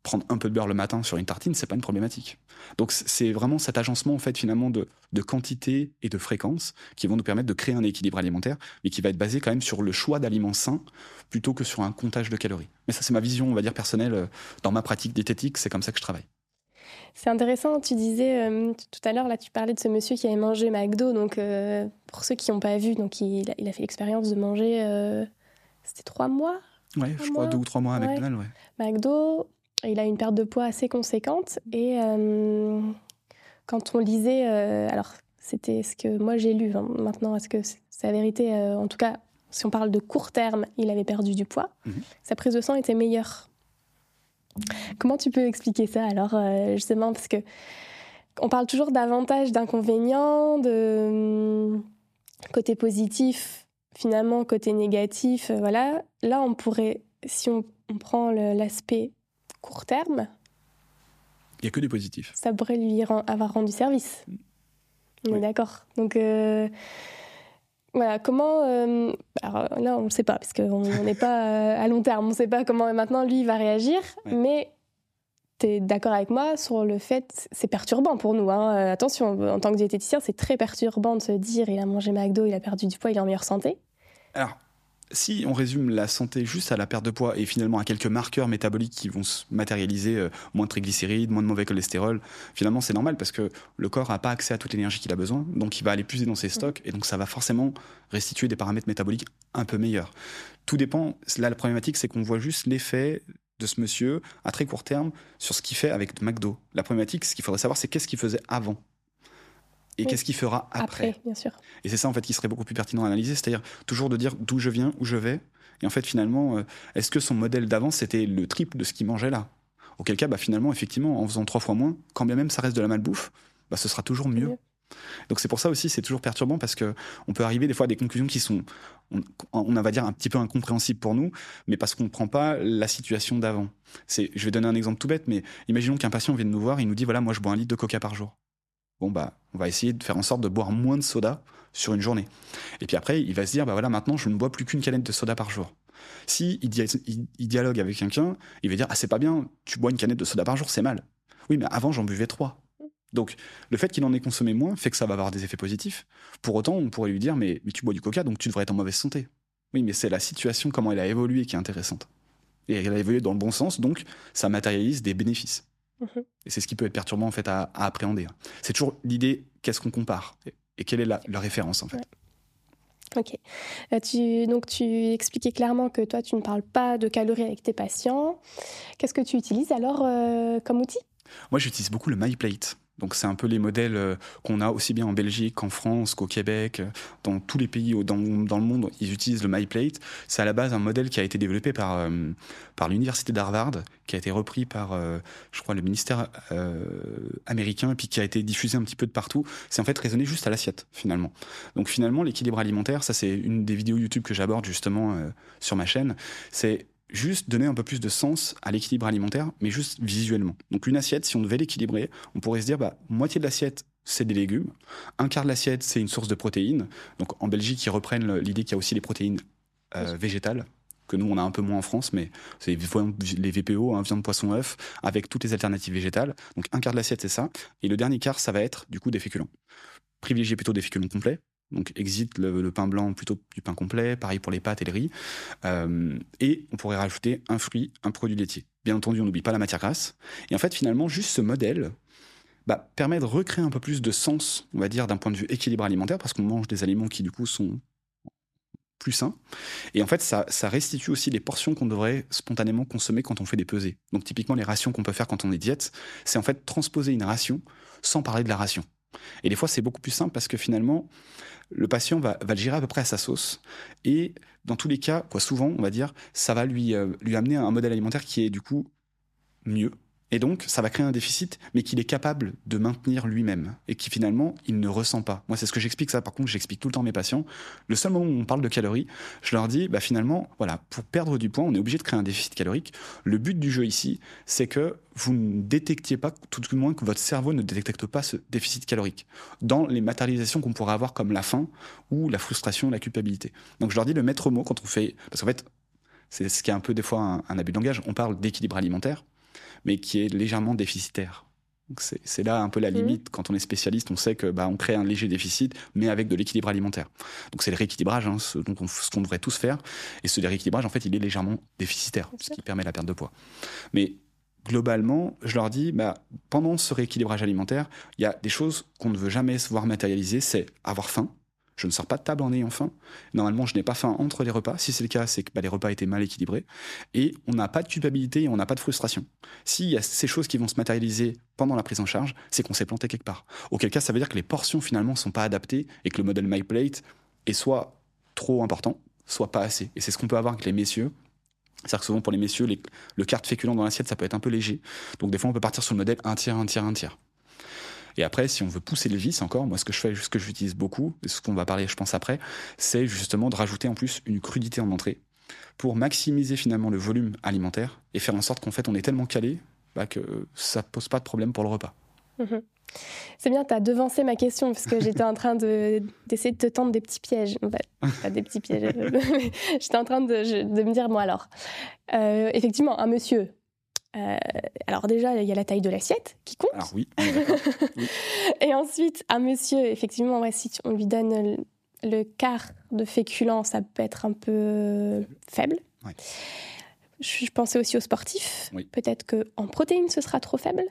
[SPEAKER 2] prendre un peu de beurre le matin sur une tartine, c'est pas une problématique. Donc c'est vraiment cet agencement en fait finalement de, quantité et de fréquence qui vont nous permettre de créer un équilibre alimentaire, mais qui va être basé quand même sur le choix d'aliments sains plutôt que sur un comptage de calories. Mais ça c'est ma vision, on va dire personnelle euh, dans ma pratique diététique, c'est comme ça que je travaille.
[SPEAKER 1] C'est intéressant, tu disais euh, tout à l'heure, là tu parlais de ce monsieur qui avait mangé McDo, donc euh, pour ceux qui n'ont pas vu, donc il, a fait l'expérience de manger, c'était trois mois?
[SPEAKER 2] Ouais, je crois deux ou trois mois à McDonald's, ouais.
[SPEAKER 1] McDo, il a une perte de poids assez conséquente. Et euh, quand on lisait, euh, alors c'était ce que moi j'ai lu, hein, maintenant est-ce que c'est la vérité euh, En tout cas, si on parle de court terme, il avait perdu du poids. Mhm. Sa prise de sang était meilleure. Comment tu peux expliquer ça alors, justement? Parce que on parle toujours d'avantages, d'inconvénients, de côté positif, finalement, côté négatif. voilà. Là, on pourrait, si on prend l'aspect court terme.
[SPEAKER 2] Il n'y a que du positif.
[SPEAKER 1] Ça pourrait lui avoir rendu service. On est d'accord. Donc, euh, voilà, comment. Euh, alors là, on ne sait pas, parce qu'on n'est pas euh, à long terme. On ne sait pas comment maintenant lui va réagir. Mais tu es d'accord avec moi sur le fait, c'est perturbant pour nous. Hein. Attention, en tant que diététicien, c'est très perturbant de se dire il a mangé McDo, il a perdu du poids, il est en meilleure santé.
[SPEAKER 2] Alors, si on résume la santé juste à la perte de poids et finalement à quelques marqueurs métaboliques qui vont se matérialiser, euh, moins de triglycérides, moins de mauvais cholestérol, finalement c'est normal parce que le corps n'a pas accès à toute l'énergie qu'il a besoin, donc il va aller puiser dans ses stocks et donc ça va forcément restituer des paramètres métaboliques un peu meilleurs. Tout dépend, là la problématique c'est qu'on voit juste l'effet de ce monsieur à très court terme sur ce qu'il fait avec McDo. La problématique, ce qu'il faudrait savoir, c'est qu'est-ce qu'il faisait avant et qu'est-ce qu'il fera après.
[SPEAKER 1] bien sûr.
[SPEAKER 2] Et c'est ça en fait qui serait beaucoup plus pertinent à analyser, c'est-à-dire toujours de dire d'où je viens, où je vais, et en fait finalement, euh, est-ce que son modèle d'avant c'était le triple de ce qu'il mangeait là? Auquel cas, bah, finalement, effectivement, en faisant trois fois moins, quand bien même ça reste de la malbouffe, bah, ce sera toujours mieux. Donc c'est pour ça aussi, c'est toujours perturbant parce que on peut arriver des fois à des conclusions qui sont, on, on va dire un petit peu incompréhensibles pour nous, mais parce qu'on ne prend pas la situation d'avant. C'est, je vais donner un exemple tout bête, mais imaginons qu'un patient vienne nous voir, il nous dit voilà, moi je bois un litre de coca par jour bon bah on va essayer de faire en sorte de boire moins de soda sur une journée. Et puis après, il va se dire bah voilà, maintenant je ne bois plus qu'une canette de soda par jour. Si il, dialogue avec quelqu'un, il va dire ah c'est pas bien, tu bois une canette de soda par jour, c'est mal. Oui, mais avant j'en buvais trois. Donc le fait qu'il en ait consommé moins fait que ça va avoir des effets positifs. Pour autant, on pourrait lui dire mais, mais tu bois du coca donc tu devrais être en mauvaise santé. Oui, mais c'est la situation, comment elle a évolué qui est intéressante. Et elle a évolué dans le bon sens, donc ça matérialise des bénéfices. Mhm. Et c'est ce qui peut être perturbant en fait à, appréhender. C'est toujours l'idée qu'est-ce qu'on compare et, quelle est la, référence en fait.
[SPEAKER 1] Ok. Euh, tu, donc tu expliquais clairement que toi tu ne parles pas de calories avec tes patients. Qu'est-ce que tu utilises alors euh, comme outil?
[SPEAKER 2] Moi j'utilise beaucoup le MyPlate. Donc c'est un peu les modèles euh, qu'on a aussi bien en Belgique qu'en France, qu'au Québec, euh, dans tous les pays dans, le monde, ils utilisent le MyPlate. C'est à la base un modèle qui a été développé par, euh, par l'université d'Harvard, qui a été repris par, je crois, le ministère américain, et puis qui a été diffusé un petit peu de partout. C'est en fait raisonné juste à l'assiette, finalement. Donc finalement, l'équilibre alimentaire, ça c'est une des vidéos YouTube que j'aborde justement sur ma chaîne, c'est juste donner un peu plus de sens à l'équilibre alimentaire, mais juste visuellement. Donc une assiette, si on devait l'équilibrer, on pourrait se dire, bah, moitié de l'assiette, c'est des légumes, un quart de l'assiette, c'est une source de protéines. Donc en Belgique, ils reprennent l'idée qu'il y a aussi les protéines euh, végétales que nous on a un peu moins en France, mais c'est les VPO, hein, viande, poisson, œuf, avec toutes les alternatives végétales. Donc un quart de l'assiette c'est ça, et le dernier quart ça va être du coup des féculents privilégier plutôt des féculents complets. Donc exit le, pain blanc plutôt du pain complet, pareil pour les pâtes et le riz. Euh, et on pourrait rajouter un fruit, un produit laitier. Bien entendu, on n'oublie pas la matière grasse. Et en fait, finalement, juste ce modèle bah, permet de recréer un peu plus de sens, on va dire, d'un point de vue équilibre alimentaire, parce qu'on mange des aliments qui, du coup, sont plus sains. Et en fait, ça, ça restitue aussi les portions qu'on devrait spontanément consommer quand on fait des pesées. Donc, typiquement, les rations qu'on peut faire quand on est diète, c'est en fait transposer une ration sans parler de la ration. Et des fois, c'est beaucoup plus simple parce que finalement, le patient va, le gérer à peu près à sa sauce. Et dans tous les cas, quoi, souvent, on va dire, ça va lui, euh, lui amener un modèle alimentaire qui est du coup mieux, et donc, ça va créer un déficit, mais qu'il est capable de maintenir lui-même et qui finalement, il ne ressent pas. Moi, c'est ce que j'explique ça. Par contre, j'explique tout le temps à mes patients. Le seul moment où on parle de calories, je leur dis, bah finalement, voilà, pour perdre du poids, on est obligé de créer un déficit calorique. Le but du jeu ici, c'est que vous ne détectiez pas, tout du moins que votre cerveau ne détecte pas ce déficit calorique dans les matérialisations qu'on pourrait avoir comme la faim ou la frustration, la culpabilité. Donc, je leur dis le maître mot quand on fait, parce qu'en fait, c'est ce qui est un peu des fois un, un abus de langage. On parle d'équilibre alimentaire mais qui est légèrement déficitaire. C'est là un peu la mmh. limite. Quand on est spécialiste, on sait que bah, on crée un léger déficit, mais avec de l'équilibre alimentaire. Donc c'est le rééquilibrage, hein, ce, qu'on devrait tous faire. Et ce rééquilibrage, en fait, il est légèrement déficitaire, ce qui permet la perte de poids. Mais globalement, je leur dis, bah, pendant ce rééquilibrage alimentaire, il y a des choses qu'on ne veut jamais se voir matérialiser, c'est avoir faim, je ne sors pas de table en ayant faim. Normalement, je n'ai pas faim entre les repas. Si c'est le cas, c'est que bah, les repas étaient mal équilibrés. Et on n'a pas de culpabilité et on n'a pas de frustration. S'il y a ces choses qui vont se matérialiser pendant la prise en charge, c'est qu'on s'est planté quelque part. Auquel cas, ça veut dire que les portions finalement ne sont pas adaptées et que le modèle MyPlate est soit trop important, soit pas assez. Et c'est ce qu'on peut avoir avec les messieurs. C'est-à-dire que souvent pour les messieurs, le quart de féculent dans l'assiette, ça peut être un peu léger. Donc des fois, on peut partir sur le modèle un tiers, un tiers, un tiers. Et après, si on veut pousser le vice encore, moi, ce que je fais, ce que j'utilise beaucoup, ce qu'on va parler, je pense, après, c'est justement de rajouter en plus une crudité en entrée pour maximiser finalement le volume alimentaire et faire en sorte qu'en fait, on est tellement calé bah, que ça pose pas de problème pour le repas.
[SPEAKER 1] Mhm. C'est bien, tu as devancé ma question parce que j'étais en train d'essayer de, te tendre des petits pièges. pas des petits pièges. j'étais en train de, me dire, moi alors, euh, effectivement, un monsieur, euh, alors déjà, il y a la taille de l'assiette qui compte.
[SPEAKER 2] Alors oui.
[SPEAKER 1] Et ensuite, un monsieur, effectivement, si on lui donne le, quart de féculent, ça peut être un peu faible. Je, pensais aussi aux sportifs. Peut-être qu'en protéines, ce sera trop faible?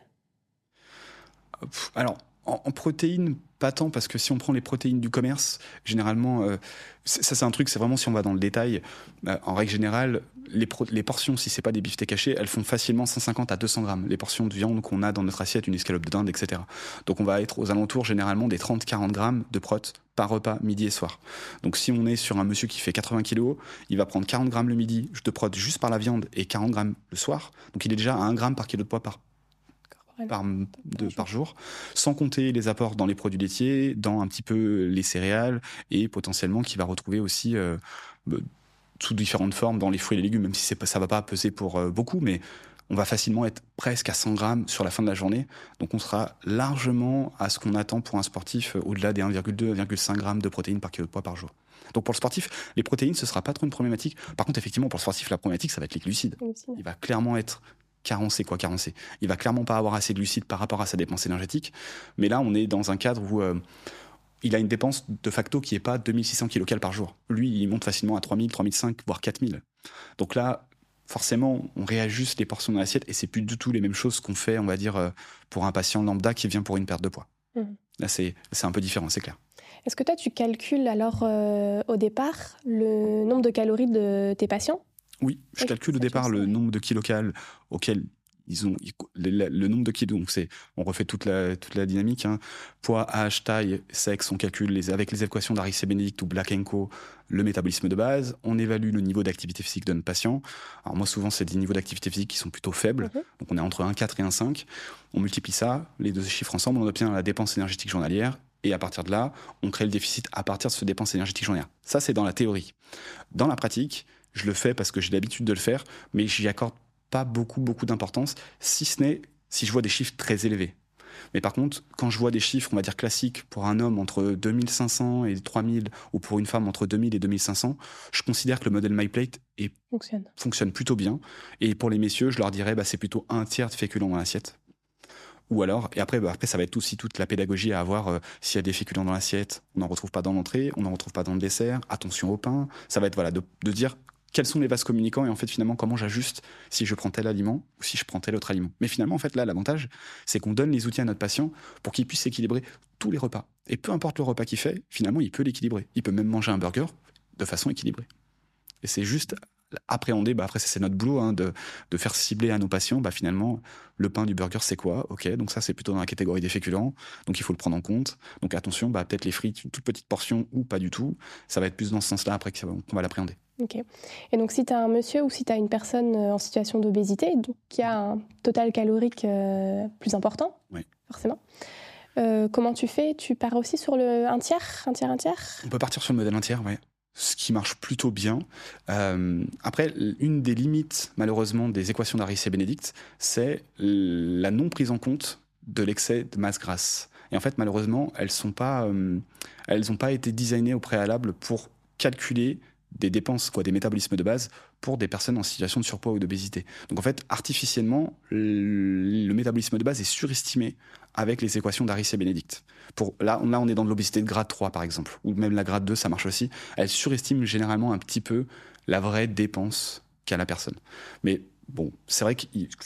[SPEAKER 2] Alors, en, protéines, pas tant, parce que si on prend les protéines du commerce, généralement, euh, ça c'est un truc, c'est vraiment si on va dans le détail, euh, en règle générale, les, portions, si c'est pas des beefsteaks cachés, elles font facilement 150 à 200 grammes. Les portions de viande qu'on a dans notre assiette, une escalope de dinde, etc. Donc on va être aux alentours généralement des 30-40 grammes de prot par repas midi et soir. Donc si on est sur un monsieur qui fait 80 kilos, il va prendre 40 grammes le midi de prot juste par la viande et 40 grammes le soir. Donc il est déjà à 1 gramme par kilo de poids par par, par jour, sans compter les apports dans les produits laitiers, dans un petit peu les céréales et potentiellement qui va retrouver aussi euh, bah, sous différentes formes dans les fruits et les légumes, même si ça va pas peser pour euh, beaucoup, mais on va facilement être presque à 100 grammes sur la fin de la journée. Donc on sera largement à ce qu'on attend pour un sportif euh, au-delà des 1,2, 1,5 grammes de protéines par kilo de poids par jour. Donc pour le sportif, les protéines, ce sera pas trop une problématique. Par contre, effectivement, pour le sportif, la problématique, ça va être les glucides. Il va clairement être carencé, quoi, carencé. Il va clairement pas avoir assez de glucides par rapport à sa dépense énergétique. Mais là, on est dans un cadre où euh, il a une dépense de facto qui est pas 2600 kcal par jour. Lui, il monte facilement à 3000, 3005, voire 4000. Donc là, forcément, on réajuste les portions de l'assiette et c'est plus du tout les mêmes choses qu'on fait, on va dire, euh, pour un patient lambda qui vient pour une perte de poids. Mmh. Là, c'est un peu différent, c'est clair.
[SPEAKER 1] Est-ce que toi, tu calcules alors euh, au départ le nombre de calories de tes patients?
[SPEAKER 2] Oui, je calcule au départ le nombre de kilocales auquel ils ont le, nombre de kilos. Donc c'est, on refait toute la toute la dynamique. Hein. Poids, âge, taille, sexe. On calcule les, avec les équations d'Harris et Benedict ou Black Co. Le métabolisme de base. On évalue le niveau d'activité physique notre patient. Alors moi souvent c'est des niveaux d'activité physique qui sont plutôt faibles. Mhm. Donc on est entre 1,4 et 1,5. On multiplie ça, les deux chiffres ensemble, on obtient la dépense énergétique journalière. Et à partir de là, on crée le déficit à partir de ce dépense énergétique journalière. Ça, c'est dans la théorie. Dans la pratique, je le fais parce que j'ai l'habitude de le faire, mais j'y accorde pas beaucoup, beaucoup d'importance, si ce n'est si je vois des chiffres très élevés. Mais par contre, quand je vois des chiffres, on va dire classiques, pour un homme entre 2500 et 3000, ou pour une femme entre 2000 et 2500, je considère que le modèle MyPlate est, fonctionne. plutôt bien. Et pour les messieurs, je leur dirais, bah, c'est plutôt un tiers de féculents dans l'assiette. Ou alors, et après, bah, après, ça va être aussi toute la pédagogie à avoir. euh, S'il y a des féculents dans l'assiette, on n'en retrouve pas dans l'entrée, on n'en retrouve pas dans le dessert. Attention au pain. Ça va être voilà de, de dire quels sont les vases communicants et en fait finalement comment j'ajuste si je prends tel aliment ou si je prends tel autre aliment. Mais finalement en fait là l'avantage c'est qu'on donne les outils à notre patient pour qu'il puisse équilibrer tous les repas. Et peu importe le repas qu'il fait, finalement il peut l'équilibrer. Il peut même manger un burger de façon équilibrée. Et c'est juste appréhender, bah après c'est notre boulot hein, de, de faire cibler à nos patients, bah finalement le pain du burger c'est quoi? Ok, donc ça c'est plutôt dans la catégorie des féculents, donc il faut le prendre en compte. Donc attention, bah peut-être les frites, une toute petite portion ou pas du tout. Ça va être plus dans ce sens-là après qu'on va l'appréhender.
[SPEAKER 1] Ok. Et donc, si tu as un monsieur ou si tu as une personne euh, en situation d'obésité, donc qui a un total calorique euh, plus important,
[SPEAKER 2] Oui.
[SPEAKER 1] forcément, euh, comment tu fais? Tu pars aussi sur le un tiers, un tiers, un tiers?
[SPEAKER 2] On peut partir sur le modèle entier, ouais. Ce qui marche plutôt bien. Euh, après, une des limites, malheureusement, des équations d'Harris et Bénédicte, c'est la non prise en compte de l'excès de masse grasse. Et en fait, malheureusement, elles sont pas, euh, n'ont pas été designées au préalable pour calculer des dépenses, quoi, des métabolismes de base pour des personnes en situation de surpoids ou d'obésité. Donc en fait, artificiellement, le, le métabolisme de base est surestimé avec les équations d'Harris et Bénédicte. Pour, là, on, là, on est dans de l'obésité de grade 3, par exemple, ou même la grade 2, ça marche aussi. Elle surestime généralement un petit peu la vraie dépense qu'a la personne. Mais bon, c'est vrai que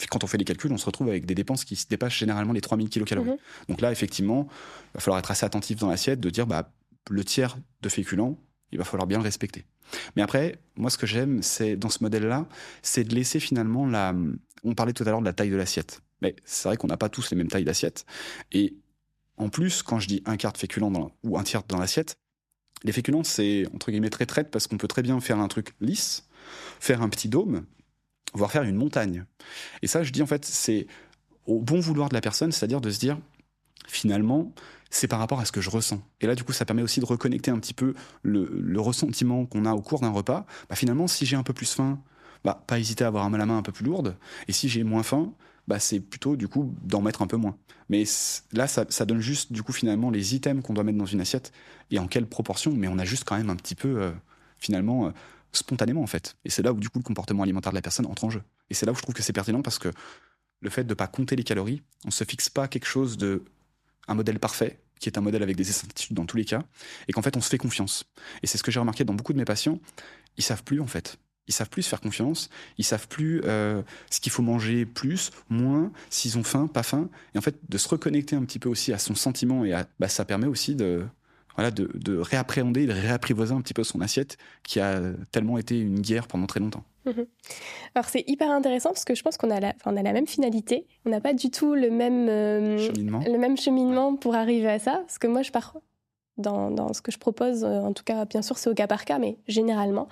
[SPEAKER 2] quand on fait les calculs, on se retrouve avec des dépenses qui se dépassent généralement les 3000 kilocalories.
[SPEAKER 1] Mhm.
[SPEAKER 2] Donc là, effectivement, il va falloir être assez attentif dans l'assiette, de dire, bah, le tiers de féculents, il va falloir bien le respecter. Mais après, moi, ce que j'aime, c'est dans ce modèle-là, c'est de laisser finalement la. On parlait tout à l'heure de la taille de l'assiette. Mais c'est vrai qu'on n'a pas tous les mêmes tailles d'assiette. Et en plus, quand je dis un quart de féculent ou un tiers dans l'assiette, les féculents, c'est entre guillemets très traite parce qu'on peut très bien faire un truc lisse, faire un petit dôme, voire faire une montagne. Et ça, je dis en fait, c'est au bon vouloir de la personne, c'est-à-dire de se dire, finalement, c'est par rapport à ce que je ressens. Et là, du coup, ça permet aussi de reconnecter un petit peu le, le ressentiment qu'on a au cours d'un repas. Bah, finalement, si j'ai un peu plus faim, bah, pas hésiter à avoir la main un peu plus lourde. Et si j'ai moins faim, bah, c'est plutôt du coup d'en mettre un peu moins. Mais là, ça, donne juste du coup finalement les items qu'on doit mettre dans une assiette et en quelle proportion. Mais on a juste quand même un petit peu euh, finalement euh, spontanément en fait. Et c'est là où du coup le comportement alimentaire de la personne entre en jeu. Et c'est là où je trouve que c'est pertinent parce que le fait de ne pas compter les calories, on se fixe pas quelque chose de un modèle parfait qui est un modèle avec des incertitudes dans tous les cas, et qu'en fait on se fait confiance. Et c'est ce que j'ai remarqué dans beaucoup de mes patients, ils savent plus en fait. Ils savent plus se faire confiance, ils savent plus euh, ce qu'il faut manger plus, moins, s'ils ont faim, pas faim. Et en fait, de se reconnecter un petit peu aussi à son sentiment, et à, bah, ça permet aussi de, voilà, de, de réappréhender, de réapprivoiser un petit peu son assiette qui a tellement été une guerre pendant très longtemps.
[SPEAKER 1] Mmh. Alors c'est hyper intéressant parce que je pense qu'on a la, on a la même finalité, on n'a pas du tout le même, euh,
[SPEAKER 2] cheminement.
[SPEAKER 1] le même cheminement pour arriver à ça. Parce que moi, je pars dans, dans ce que je propose, en tout cas, bien sûr, c'est au cas par cas, mais généralement,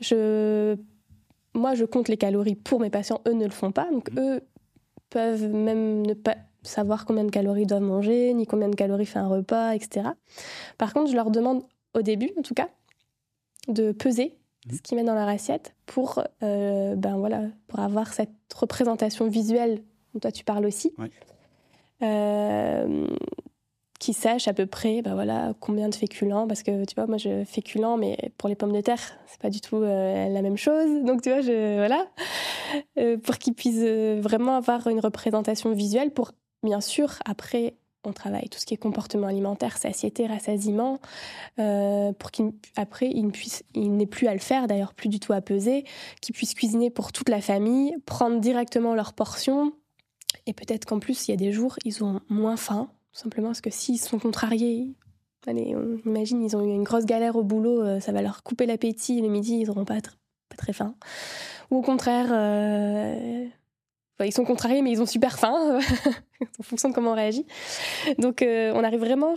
[SPEAKER 1] je, moi, je compte les calories pour mes patients, eux ne le font pas, donc mmh. eux peuvent même ne pas savoir combien de calories ils doivent manger, ni combien de calories fait un repas, etc. Par contre, je leur demande au début, en tout cas, de peser ce qu'ils mettent dans leur assiette pour, euh, ben voilà, pour avoir cette représentation visuelle dont toi tu parles aussi.
[SPEAKER 2] Ouais.
[SPEAKER 1] Euh, qui sachent à peu près ben voilà, combien de féculents, parce que tu vois, moi je féculents, mais pour les pommes de terre, c'est pas du tout euh, la même chose. Donc tu vois, voilà, euh, pour qu'ils puissent vraiment avoir une représentation visuelle pour, bien sûr, après on travaille tout ce qui est comportement alimentaire, satiété, rassasiement, euh, pour qu'après il, il n'ait plus à le faire, d'ailleurs plus du tout à peser, qu'ils puissent cuisiner pour toute la famille, prendre directement leurs portions, et peut-être qu'en plus il y a des jours ils ont moins faim, simplement parce que s'ils sont contrariés, allez, on imagine ils ont eu une grosse galère au boulot, euh, ça va leur couper l'appétit, le midi ils n'auront pas, pas très faim, ou au contraire... Euh, Enfin, ils sont contrariés, mais ils ont super faim, en fonction de comment on réagit. Donc, euh, on arrive vraiment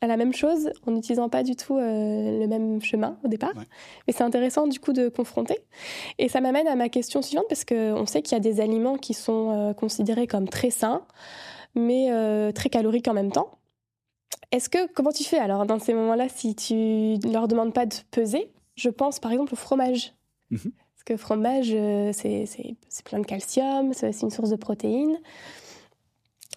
[SPEAKER 1] à la même chose en n'utilisant pas du tout euh, le même chemin au départ.
[SPEAKER 2] Ouais.
[SPEAKER 1] Mais c'est intéressant, du coup, de confronter. Et ça m'amène à ma question suivante, parce qu'on sait qu'il y a des aliments qui sont euh, considérés comme très sains, mais euh, très caloriques en même temps. Est-ce que, comment tu fais alors dans ces moments-là, si tu ne leur demandes pas de peser? Je pense par exemple au fromage.
[SPEAKER 2] Mm -hmm
[SPEAKER 1] que fromage, euh, c'est plein de calcium, c'est aussi une source de protéines.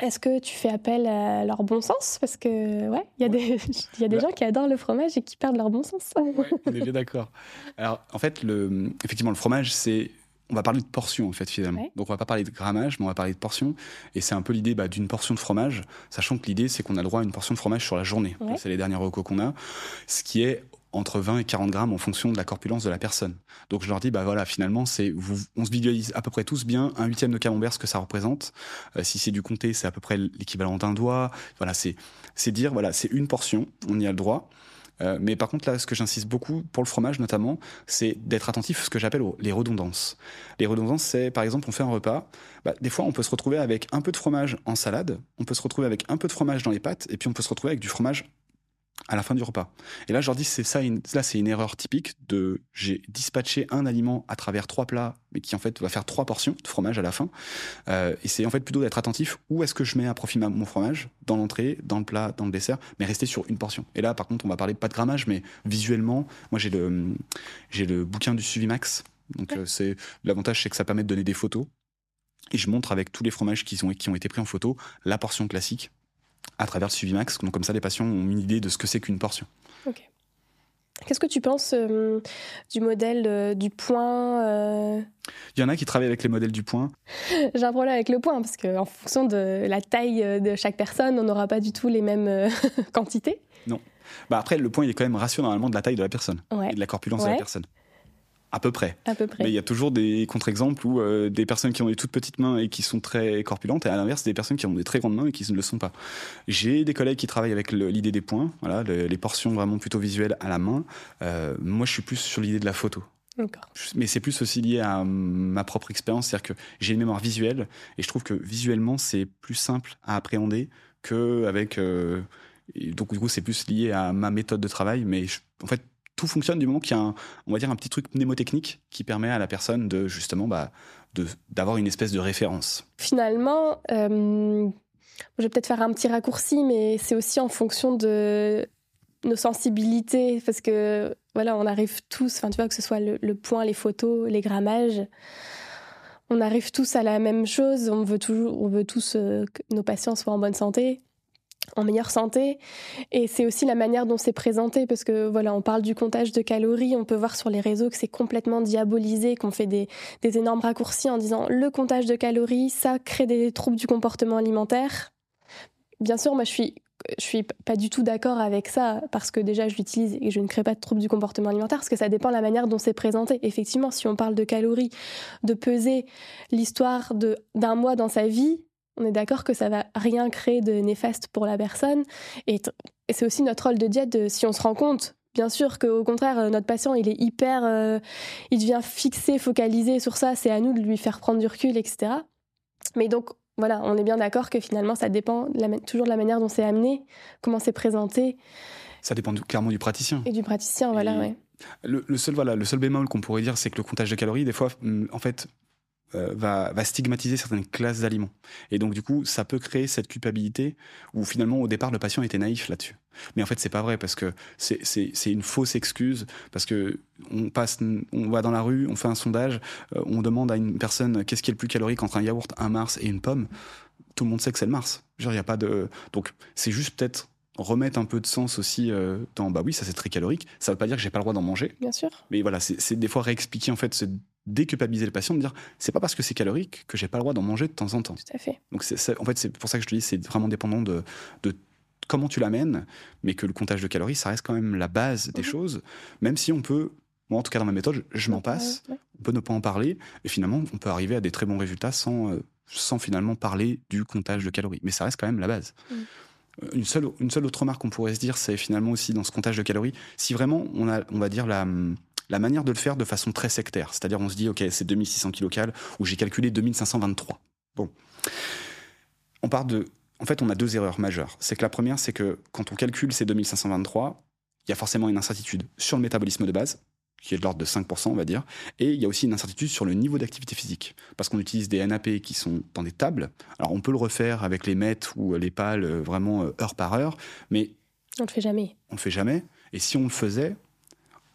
[SPEAKER 1] Est-ce que tu fais appel à leur bon sens? Parce que, ouais, il y a ouais. des, y a des bah. gens qui adorent le fromage et qui perdent leur bon sens.
[SPEAKER 2] Ouais, on est bien d'accord. Alors, en fait, le, effectivement, le fromage, c'est on va parler de portion en fait finalement. Donc on va pas parler de grammage, mais on va parler de portion. Et c'est un peu l'idée bah, d'une portion de fromage, sachant que l'idée c'est qu'on a le droit à une portion de fromage sur la journée. C'est les derniers recos qu'on a, ce qui est entre 20 et 40 grammes en fonction de la corpulence de la personne. Donc je leur dis bah voilà finalement c'est on se visualise à peu près tous bien un huitième de camembert ce que ça représente. Euh, si c'est du comté c'est à peu près l'équivalent d'un doigt. Voilà c'est c'est dire voilà c'est une portion on y a le droit. Euh, mais par contre, là, ce que j'insiste beaucoup pour le fromage notamment, c'est d'être attentif à ce que j'appelle les redondances. Les redondances, c'est par exemple, on fait un repas, bah, des fois on peut se retrouver avec un peu de fromage en salade, on peut se retrouver avec un peu de fromage dans les pâtes, et puis on peut se retrouver avec du fromage à la fin du repas. Et là, je leur dis, c'est ça, là, c'est une erreur typique de, j'ai dispatché un aliment à travers trois plats, mais qui en fait va faire trois portions de fromage à la fin. Euh, et c'est en fait plutôt d'être attentif où est-ce que je mets à profit mon fromage, dans l'entrée, dans le plat, dans le dessert, mais rester sur une portion. Et là, par contre, on va parler pas de grammage, mais visuellement, moi j'ai le, j'ai le bouquin du Suvimax. Donc euh, c'est l'avantage, c'est que ça permet de donner des photos. Et je montre avec tous les fromages qui ont, qui ont été pris en photo la portion classique à travers le suivi max. Donc comme ça, les patients ont une idée de ce que c'est qu'une portion.
[SPEAKER 1] Ok. Qu'est-ce que tu penses euh, du modèle euh, du point euh?
[SPEAKER 2] Il y en a qui travaillent avec les modèles du point.
[SPEAKER 1] J'ai un problème avec le point parce qu'en fonction de la taille de chaque personne, on n'aura pas du tout les mêmes quantités.
[SPEAKER 2] Non. Bah après, le point, il est quand même ratio normalement de la taille de la personne et de la corpulence de la personne. À peu près.
[SPEAKER 1] À peu près.
[SPEAKER 2] Mais il y a toujours des contre-exemples où euh, des personnes qui ont des toutes petites mains et qui sont très corpulentes, et à l'inverse, des personnes qui ont des très grandes mains et qui ne le sont pas. J'ai des collègues qui travaillent avec l'idée des points, voilà, les portions vraiment plutôt visuelles à la main. Euh, moi, je suis plus sur l'idée de la photo. Mais c'est plus aussi lié à ma propre expérience, c'est-à-dire que j'ai une mémoire visuelle et je trouve que visuellement, c'est plus simple à appréhender qu'avec. Euh, donc, du coup, c'est plus lié à ma méthode de travail, mais en fait, tout fonctionne du moment qu'il y a un, on va dire un petit truc mnémotechnique qui permet à la personne de justement bah, d'avoir une espèce de référence.
[SPEAKER 1] Finalement, euh, je vais peut-être faire un petit raccourci, mais c'est aussi en fonction de nos sensibilités, parce que voilà, on arrive tous, enfin tu vois que ce soit le, point, les photos, les grammages, on arrive tous à la même chose. On veut toujours, on veut tous euh, que nos patients soient en bonne santé en meilleure santé. Et c'est aussi la manière dont c'est présenté, parce que voilà, on parle du comptage de calories, on peut voir sur les réseaux que c'est complètement diabolisé, qu'on fait des, énormes raccourcis en disant le comptage de calories, ça crée des troubles du comportement alimentaire. Bien sûr, moi je suis je suis pas du tout d'accord avec ça parce que déjà je l'utilise et je ne crée pas de troubles du comportement alimentaire parce que ça dépend de la manière dont c'est présenté. Effectivement, si on parle de calories, de peser l'histoire d'un mois dans sa vie, on est d'accord que ça va rien créer de néfaste pour la personne. Et, c'est aussi notre rôle de diète, si on se rend compte, bien sûr qu'au contraire, euh, notre patient, il est hyper, euh, il devient fixé, focalisé sur ça. C'est à nous de lui faire prendre du recul, etc. Mais donc, voilà, on est bien d'accord que finalement, ça dépend toujours de la manière dont c'est amené, comment c'est présenté.
[SPEAKER 2] Ça dépend clairement du praticien.
[SPEAKER 1] Et du praticien, voilà, ouais.
[SPEAKER 2] Le, le, seul, voilà, le seul bémol qu'on pourrait dire, c'est que le comptage de calories, des fois, mm, en fait, euh, va, va, stigmatiser certaines classes d'aliments. Et donc, du coup, ça peut créer cette culpabilité où finalement, au départ, le patient était naïf là-dessus. Mais en fait, c'est pas vrai parce que c'est une fausse excuse parce que on passe, on va dans la rue, on fait un sondage, euh, on demande à une personne qu'est-ce qui est le plus calorique entre un yaourt, un Mars et une pomme. Tout le monde sait que c'est le Mars. Genre, y a pas de. Donc, c'est juste peut-être remettre un peu de sens aussi euh, dans bah oui ça c'est très calorique ça veut pas dire que j'ai pas le droit d'en manger
[SPEAKER 1] bien sûr
[SPEAKER 2] mais voilà c'est des fois réexpliquer en fait ce déculpabiliser le patient, de dire c'est pas parce que c'est calorique que j'ai pas le droit d'en manger de temps en temps.
[SPEAKER 1] Tout à fait.
[SPEAKER 2] Donc c'est, en fait c'est pour ça que je te dis c'est vraiment dépendant de, de comment tu l'amènes, mais que le comptage de calories ça reste quand même la base des mhm. choses, même si on peut moi en tout cas dans ma méthode je, m'en passe, on peut ne pas en parler et finalement on peut arriver à des très bons résultats sans euh, sans finalement parler du comptage de calories, mais ça reste quand même la base. Mhm. Une seule, une seule autre remarque qu'on pourrait se dire, c'est finalement aussi dans ce comptage de calories, si vraiment on a, on va dire, la, la manière de le faire de façon très sectaire. C'est-à-dire, on se dit, OK, c'est 2600 kilocales, ou j'ai calculé 2523. Bon. On part de. En fait, on a deux erreurs majeures. C'est que la première, c'est que quand on calcule ces 2523, il y a forcément une incertitude sur le métabolisme de base, qui est de l'ordre de 5%, on va dire. Et il y a aussi une incertitude sur le niveau d'activité physique. Parce qu'on utilise des NAP qui sont dans des tables. Alors, on peut le refaire avec les mètres ou les pales euh, vraiment euh, heure par heure, mais.
[SPEAKER 1] On ne le fait jamais.
[SPEAKER 2] On ne le fait jamais. Et si on le faisait,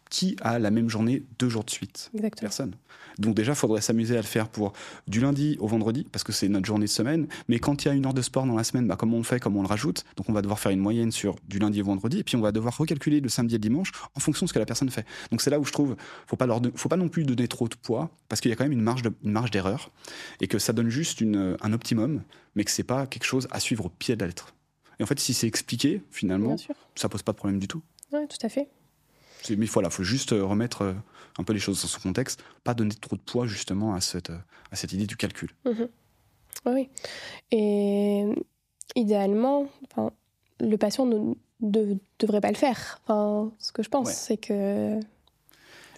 [SPEAKER 2] qui a la même journée deux jours de suite
[SPEAKER 1] Exactement.
[SPEAKER 2] Personne. Donc déjà, il faudrait s'amuser à le faire pour du lundi au vendredi, parce que c'est notre journée de semaine. Mais quand il y a une heure de sport dans la semaine, bah, comment on fait, comment on le rajoute Donc on va devoir faire une moyenne sur du lundi au vendredi, et puis on va devoir recalculer le samedi et le dimanche en fonction de ce que la personne fait. Donc c'est là où je trouve, faut pas leur, faut pas non plus donner trop de poids, parce qu'il y a quand même une marge, de, une marge d'erreur, et que ça donne juste une, un optimum, mais que c'est pas quelque chose à suivre au pied de la lettre. Et en fait, si c'est expliqué, finalement, ça pose pas de problème du tout.
[SPEAKER 1] Oui, tout à fait.
[SPEAKER 2] Mais voilà, il faut juste euh, remettre euh, un peu les choses dans son contexte, pas donner trop de poids justement à cette, euh, à cette idée du calcul.
[SPEAKER 1] Mhm. Oui. Et idéalement, le patient ne devrait pas le faire. Enfin, ce que je pense, c'est que.